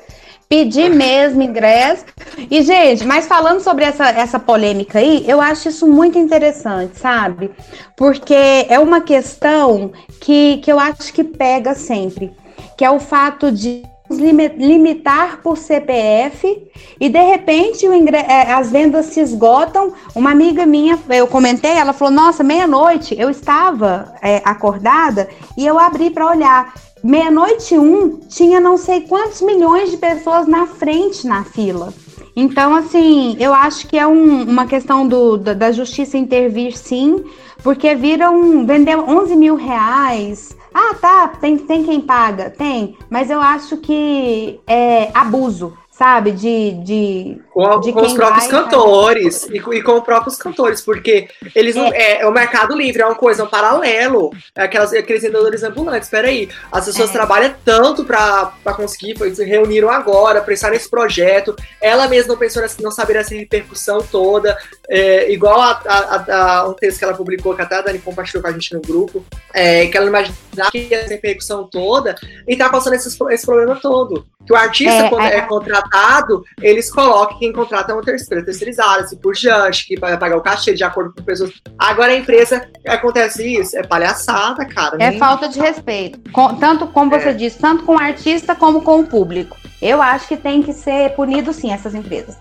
Pedi mesmo ingresso. E, gente, mas falando sobre essa, essa polêmica aí, eu acho isso muito interessante, sabe? Porque é uma questão que, que eu acho que pega sempre, que é o fato de limitar por CPF e de repente eh, as vendas se esgotam. Uma amiga minha, eu comentei, ela falou: Nossa, meia-noite eu estava eh, acordada e eu abri para olhar. Meia-noite um tinha não sei quantos milhões de pessoas na frente na fila. Então, assim, eu acho que é um- uma questão do, da, da justiça intervir, sim, porque viram, vendeu 11 mil reais. Ah, tá, tem, tem quem paga, tem, mas eu acho que é abuso, sabe, de, de, Com, com os próprios vai, cantores e, com- e com os próprios cantores, porque eles não, é. é o mercado livre, é uma coisa, é um paralelo. É aquelas, aqueles vendedores ambulantes. Peraí, as pessoas É. trabalham tanto pra conseguir, foi, se reuniram agora, pensaram nesse projeto. Ela mesma não pensou nessa, não saber essa repercussão toda. É, igual a, a- a- um texto que ela publicou, que até a Dani compartilhou com a gente no grupo, é, que ela não imaginava que essa repercussão toda, e tá passando esses, esse problema todo. Que o artista, É, quando é contratado, eles colocam quem contrata é uma terceira terceirizada, assim, por diante, que vai pagar o cachê de acordo com pessoas. Agora a empresa, acontece isso, é palhaçada, cara. É nem- falta de respeito. Com- tanto como você É. disse, tanto com o artista como com o público. Eu acho que tem que ser punido sim essas empresas.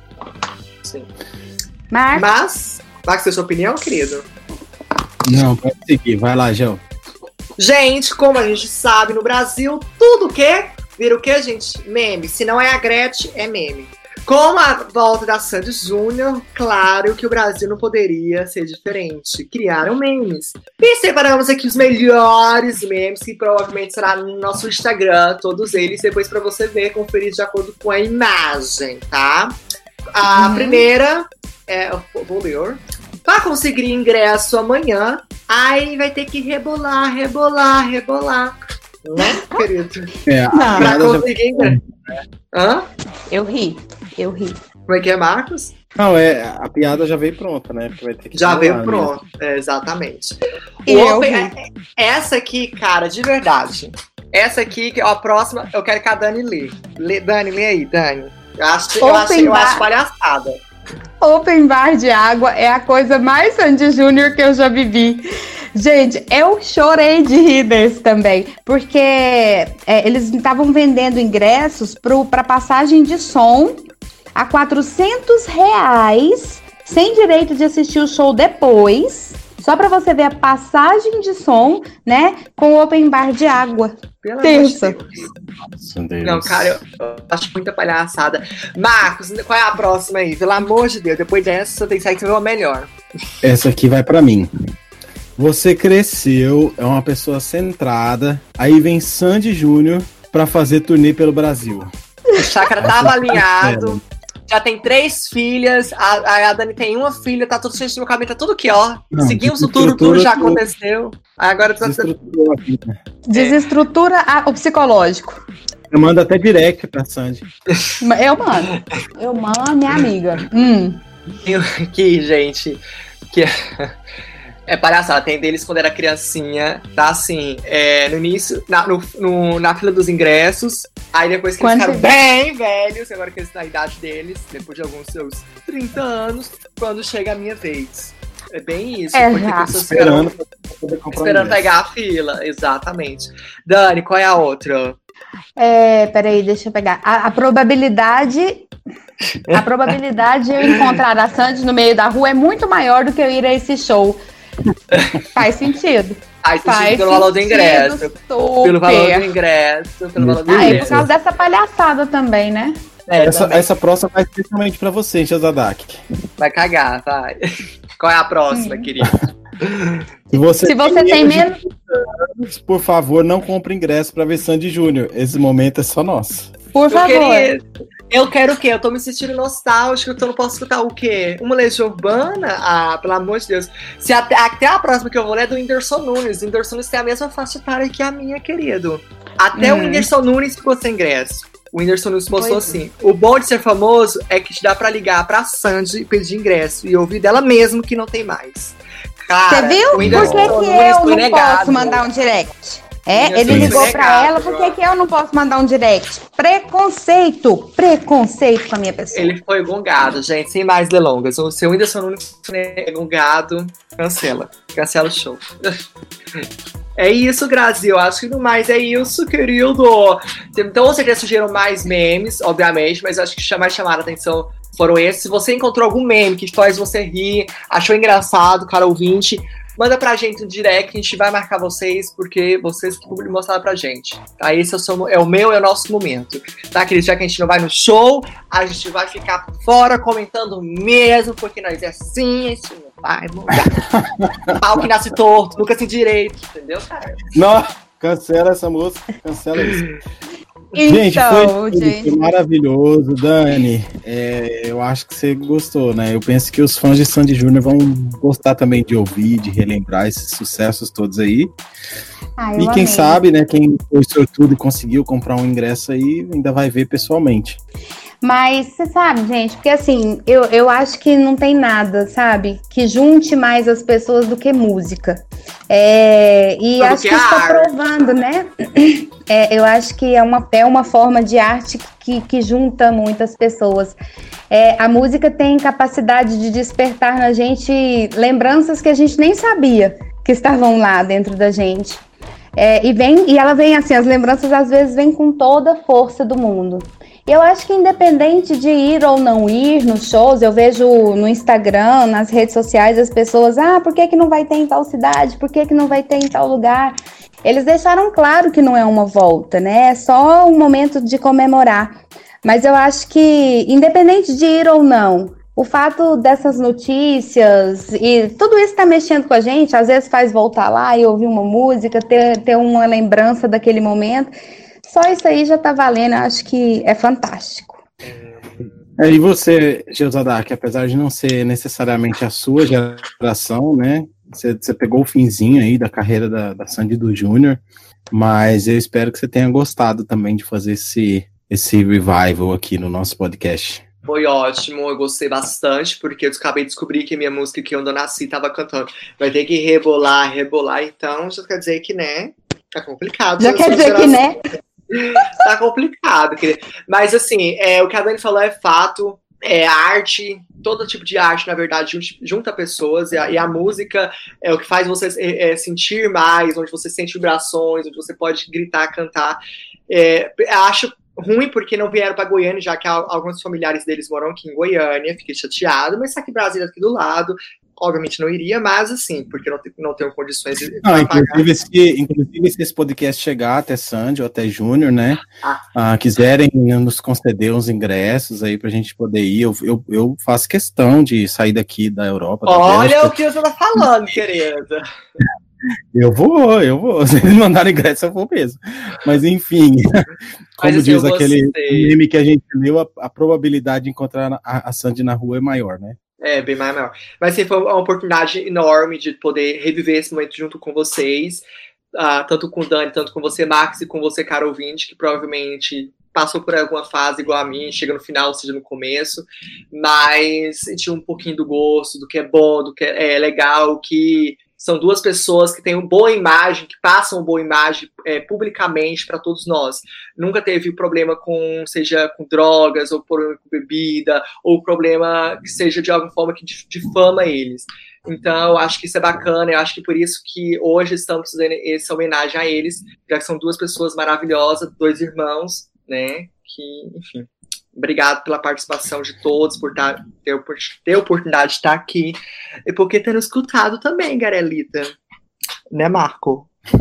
Sim. Marcos? Mas, Max, tem sua opinião, querido? Não, pode seguir. Vai lá, Gel. Gente, como a gente sabe, no Brasil, tudo que vira o que, gente? Meme. Se não é a Gretchen, é meme. Com a volta da Sandy Júnior, claro que o Brasil não poderia ser diferente. Criaram memes. E separamos aqui os melhores memes, que provavelmente será no nosso Instagram, todos eles, depois pra você ver, conferir de acordo com a imagem, tá? A Uhum. primeira é. Vou ler. Para conseguir ingresso amanhã, Aí vai ter que rebolar, rebolar, rebolar. Né, querido? É, Pra já- conseguir Hã? Eu ri, eu ri. Como é que é, Marcos? Não, é, a piada já veio pronta, né? Vai ter que Já falar veio mesmo. pronto, é, exatamente. E Open- ri. é- essa aqui, cara, de verdade. Essa aqui, que é a próxima, eu quero que a Dani lê. lê Dani, lê aí, Dani. Eu acho, eu acho, eu acho palhaçada. Open bar de água é a coisa mais Sandy Júnior que eu já vivi. Gente, eu chorei de rir desse também, porque é, eles estavam vendendo ingressos para passagem de som a 400 reais, sem direito de assistir o show depois, só para você ver a passagem de som, né, com o open bar de água. Pelo amor de Terça. Deus. Não, cara, eu, eu acho muita palhaçada. Marcos, qual é a próxima aí? Pelo amor de Deus, depois dessa, você tem que sair que uma melhor. Essa aqui vai pra mim. Você cresceu, é uma pessoa centrada, aí vem Sandy Júnior pra fazer turnê pelo Brasil. O Chácara tava Essa alinhado. Já tem três filhas, a, a- Dani tem uma filha, tá tudo cheio de meu cabelo, tá tudo aqui, ó. Não, Seguimos o tudo, tudo já aconteceu. Agora tá. Vida. Desestrutura a- o psicológico. Eu mando até direct pra Sandy. Eu mando. Eu mando, minha amiga. Hum. Tem aqui, gente, que é, palhaçada. Tem deles quando era criancinha, tá assim, é, no início, na, no, no- na fila dos ingressos, aí depois que Quando eles ficaram você- bem velhos, agora que eles na idade deles, depois de alguns seus 30 anos, quando chega a minha vez. É bem isso, É, porque já. pessoas Esperando ficaram esperando pegar a fila, exatamente. Dani, qual é a outra? É, peraí, deixa eu pegar. A, a probabilidade. A probabilidade de eu encontrar a Sandy no meio da rua é muito maior do que eu ir a esse show. Faz sentido. Faz pelo valor do sentido, ingresso. super. Pelo valor do ingresso, pelo valor do Ah, e por ingresso. causa dessa palhaçada também, né? É, Essa, também. essa próxima vai especialmente pra você, Jazadak. Vai cagar, vai. Qual é a próxima, querida? Se você, Se você tem menos. 30 anos, por favor, não compre ingresso pra ver Sandy Júnior. Esse momento é só nosso. Por Eu, favor. queria- eu quero o quê? Eu tô me sentindo nostálgico, então eu não posso escutar o quê? Uma Legião Urbana? Ah, pelo amor de Deus. Se até, até a próxima que eu vou ler é do Whindersson Nunes. O Whindersson Nunes tem a mesma faixa etária que a minha, querido. Até o Hum. Whindersson Nunes ficou sem ingresso. O Whindersson Nunes postou Pois é. assim: o bom de ser famoso é que te dá pra ligar pra Sandy e pedir ingresso e ouvir dela mesmo que não tem mais. Cara, Você viu? o Por que, que eu não negado. posso mandar um direct? É, ele ligou pra ela, por que, eu não posso mandar um direct? Preconceito! Preconceito com a minha pessoa. Ele foi gongado, gente, sem mais delongas. O seu Whindersson Nunes foi gongado, cancela. Cancela o show. É isso, Brasil. Acho que no mais é isso, querido. Então, com certeza surgiram mais memes, obviamente, mas acho que mais chamaram a atenção foram esses. Se você encontrou algum meme que faz você rir, achou engraçado, cara ouvinte, manda pra gente no direct, a gente vai marcar vocês, porque vocês que mostraram pra gente. Tá? Esse é o, seu, é o meu, é o nosso momento. Tá, querido? Já que a gente não vai no show, a gente vai ficar fora comentando mesmo, porque nós é assim, isso não vai mudar. Pau que nasce torto, nunca se direito, entendeu, cara? Não, cancela essa música, cancela isso. Então, gente, foi, tudo, gente. foi maravilhoso, Dani. É, eu acho que você gostou, né? Eu penso que os fãs de Sandy Júnior vão gostar também de ouvir, de relembrar esses sucessos todos aí. Ah, e quem amei. sabe, né? Quem foi sortudo e conseguiu comprar um ingresso aí, ainda vai ver pessoalmente. Mas você sabe, gente, porque assim, eu, eu acho que não tem nada, sabe? Que junte mais as pessoas do que música. É, e Do acho que que está provando, né? É, eu acho que é uma, é uma forma de arte que, que junta muitas pessoas. É, a música tem capacidade de despertar na gente lembranças que a gente nem sabia que estavam lá dentro da gente. É, e vem e ela vem assim, as lembranças às vezes vêm com toda a força do mundo. Eu acho que independente de ir ou não ir nos shows, eu vejo no Instagram, nas redes sociais, as pessoas, ah, por que, que não vai ter em tal cidade? Por que, que não vai ter em tal lugar? Eles deixaram claro que não é uma volta, né? É só um momento de comemorar. Mas eu acho que, independente de ir ou não, o fato dessas notícias e tudo isso tá mexendo com a gente, às vezes faz voltar lá e ouvir uma música, ter, ter uma lembrança daquele momento. Só isso aí já tá valendo, eu acho que é fantástico. É, e você, Geusadak, apesar de não ser necessariamente a sua geração, né? você, você pegou o finzinho aí da carreira da, da Sandy do Júnior, mas eu espero que você tenha gostado também de fazer esse, esse revival aqui no nosso podcast. Foi ótimo, eu gostei bastante, porque eu acabei de descobrir que minha música que eu nasci tava cantando. Vai ter que rebolar, rebolar, então já quer dizer que, né? Tá complicado. Já quer dizer que, né? tá complicado. querido. Mas assim, é, o que a Dani falou é fato. É arte, todo tipo de arte, na verdade, jun- junta pessoas, e a, e a música é o que faz você é, é, sentir mais, onde você sente vibrações, onde você pode gritar, cantar. É, acho ruim porque não vieram para Goiânia, já que al- alguns familiares deles moram aqui em Goiânia, fiquei chateado, mas está aqui em Brasília, aqui do lado. Obviamente não iria, mas assim, porque não, não tenho condições de Ah, pagar. inclusive, se, inclusive, se esse podcast chegar até Sandy ou até Júnior, né? ah, quiserem nos conceder uns ingressos aí pra gente poder ir, eu, eu, eu faço questão de sair daqui da Europa. da Olha Bélgica. o que você tá falando, querida. Eu vou, eu vou. Se eles mandarem ingresso, eu vou mesmo. Mas enfim, como assim, diz aquele meme que a gente leu, a, a probabilidade de encontrar a, a Sandy na rua é maior, né? É, bem maior. Mas assim, foi uma oportunidade enorme de poder reviver esse momento junto com vocês. ah, tanto com o Dani, tanto com você, Max, e com você, cara ouvinte, que provavelmente passou por alguma fase igual a mim, chega no final, seja no começo, mas sentiu um pouquinho do gosto, do que é bom, do que é legal, que são duas pessoas que têm uma boa imagem, que passam uma boa imagem é, publicamente para todos nós. Nunca teve problema com, seja com drogas, ou problema com bebida, ou problema que seja de alguma forma que dif- difama eles. Então, eu acho que isso é bacana, eu acho que por isso que hoje estamos fazendo essa homenagem a eles, já que são duas pessoas maravilhosas, dois irmãos, né? Que, enfim, obrigado pela participação de todos, por tá, ter, ter a oportunidade de estar aqui, e por ter nos escutado também, Garelita. Né, Marco?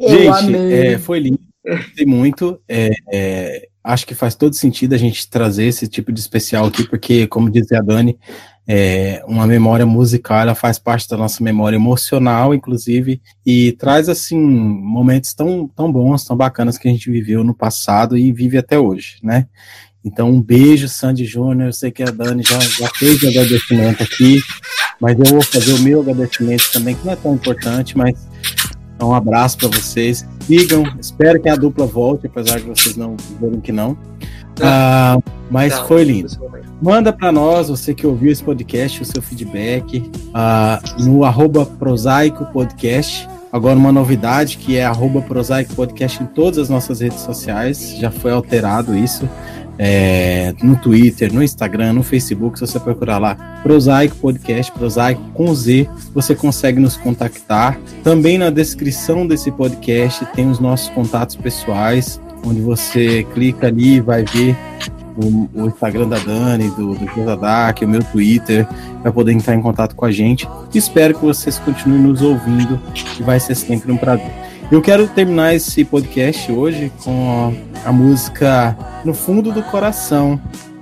gente, é, foi lindo, gostei muito. é, é, acho que faz todo sentido a gente trazer esse tipo de especial aqui, porque, como dizia a Dani, é, uma memória musical ela faz parte da nossa memória emocional, inclusive, e traz assim momentos tão, tão bons, tão bacanas que a gente viveu no passado e vive até hoje, né? Então, um beijo, Sandy Júnior. Eu sei que a Dani já, já fez o agradecimento aqui, mas eu vou fazer o meu agradecimento também, que não é tão importante, mas um abraço para vocês. Sigam, espero que a dupla volte, apesar de vocês não dizerem que não. Ah, mas Não, foi lindo. Manda para nós, você que ouviu esse podcast, o seu feedback ah, no arroba prosaico podcast. Agora uma novidade que é arroba prosaico podcast em todas as nossas redes sociais. Já foi alterado isso. É, no Twitter, no Instagram, no Facebook, se você procurar lá Prosaico Podcast, Prosaico com Z, você consegue nos contactar. Também na descrição desse podcast tem os nossos contatos pessoais, onde você clica ali e vai ver o, o Instagram da Dani, do, do Josadak, o meu Twitter, para poder entrar em contato com a gente. Espero que vocês continuem nos ouvindo, que vai ser sempre um prazer. Eu quero terminar esse podcast hoje com a, música No Fundo do Coração,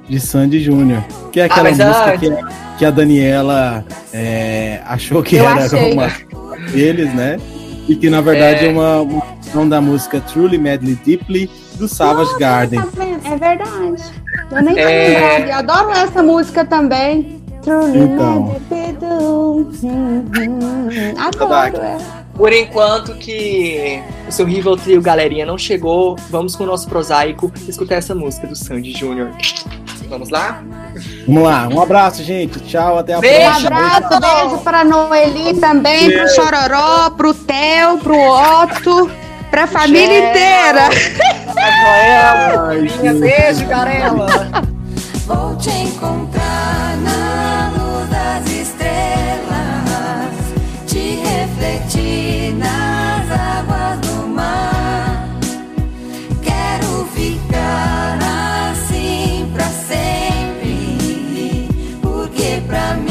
de Sandy Júnior, que é aquela mas música que, que a Daniela é, achou que Eu era achei. uma deles, né? E que na verdade é, É. uma, uma versão da música Truly Madly Deeply do Savage Garden. Tá? É verdade. Eu nem É. Eu adoro essa música também. Truly Então. Hum. Adoro ela. Por enquanto que o seu rival trio, galerinha, não chegou, vamos com o nosso prosaico escutar essa música do Sandy Júnior. Vamos lá? Vamos lá, um abraço, gente. Tchau, até a Beijo. Um próxima. abraço, beijo pra Noeli também, pro Chororó, pro Theo, pro Otto, Pra família Gera. inteira. Ai, beijo, Garela. Vou te encontrar na luz das estrelas, te refletir nas águas do mar. Quero ficar assim pra sempre, porque pra mim.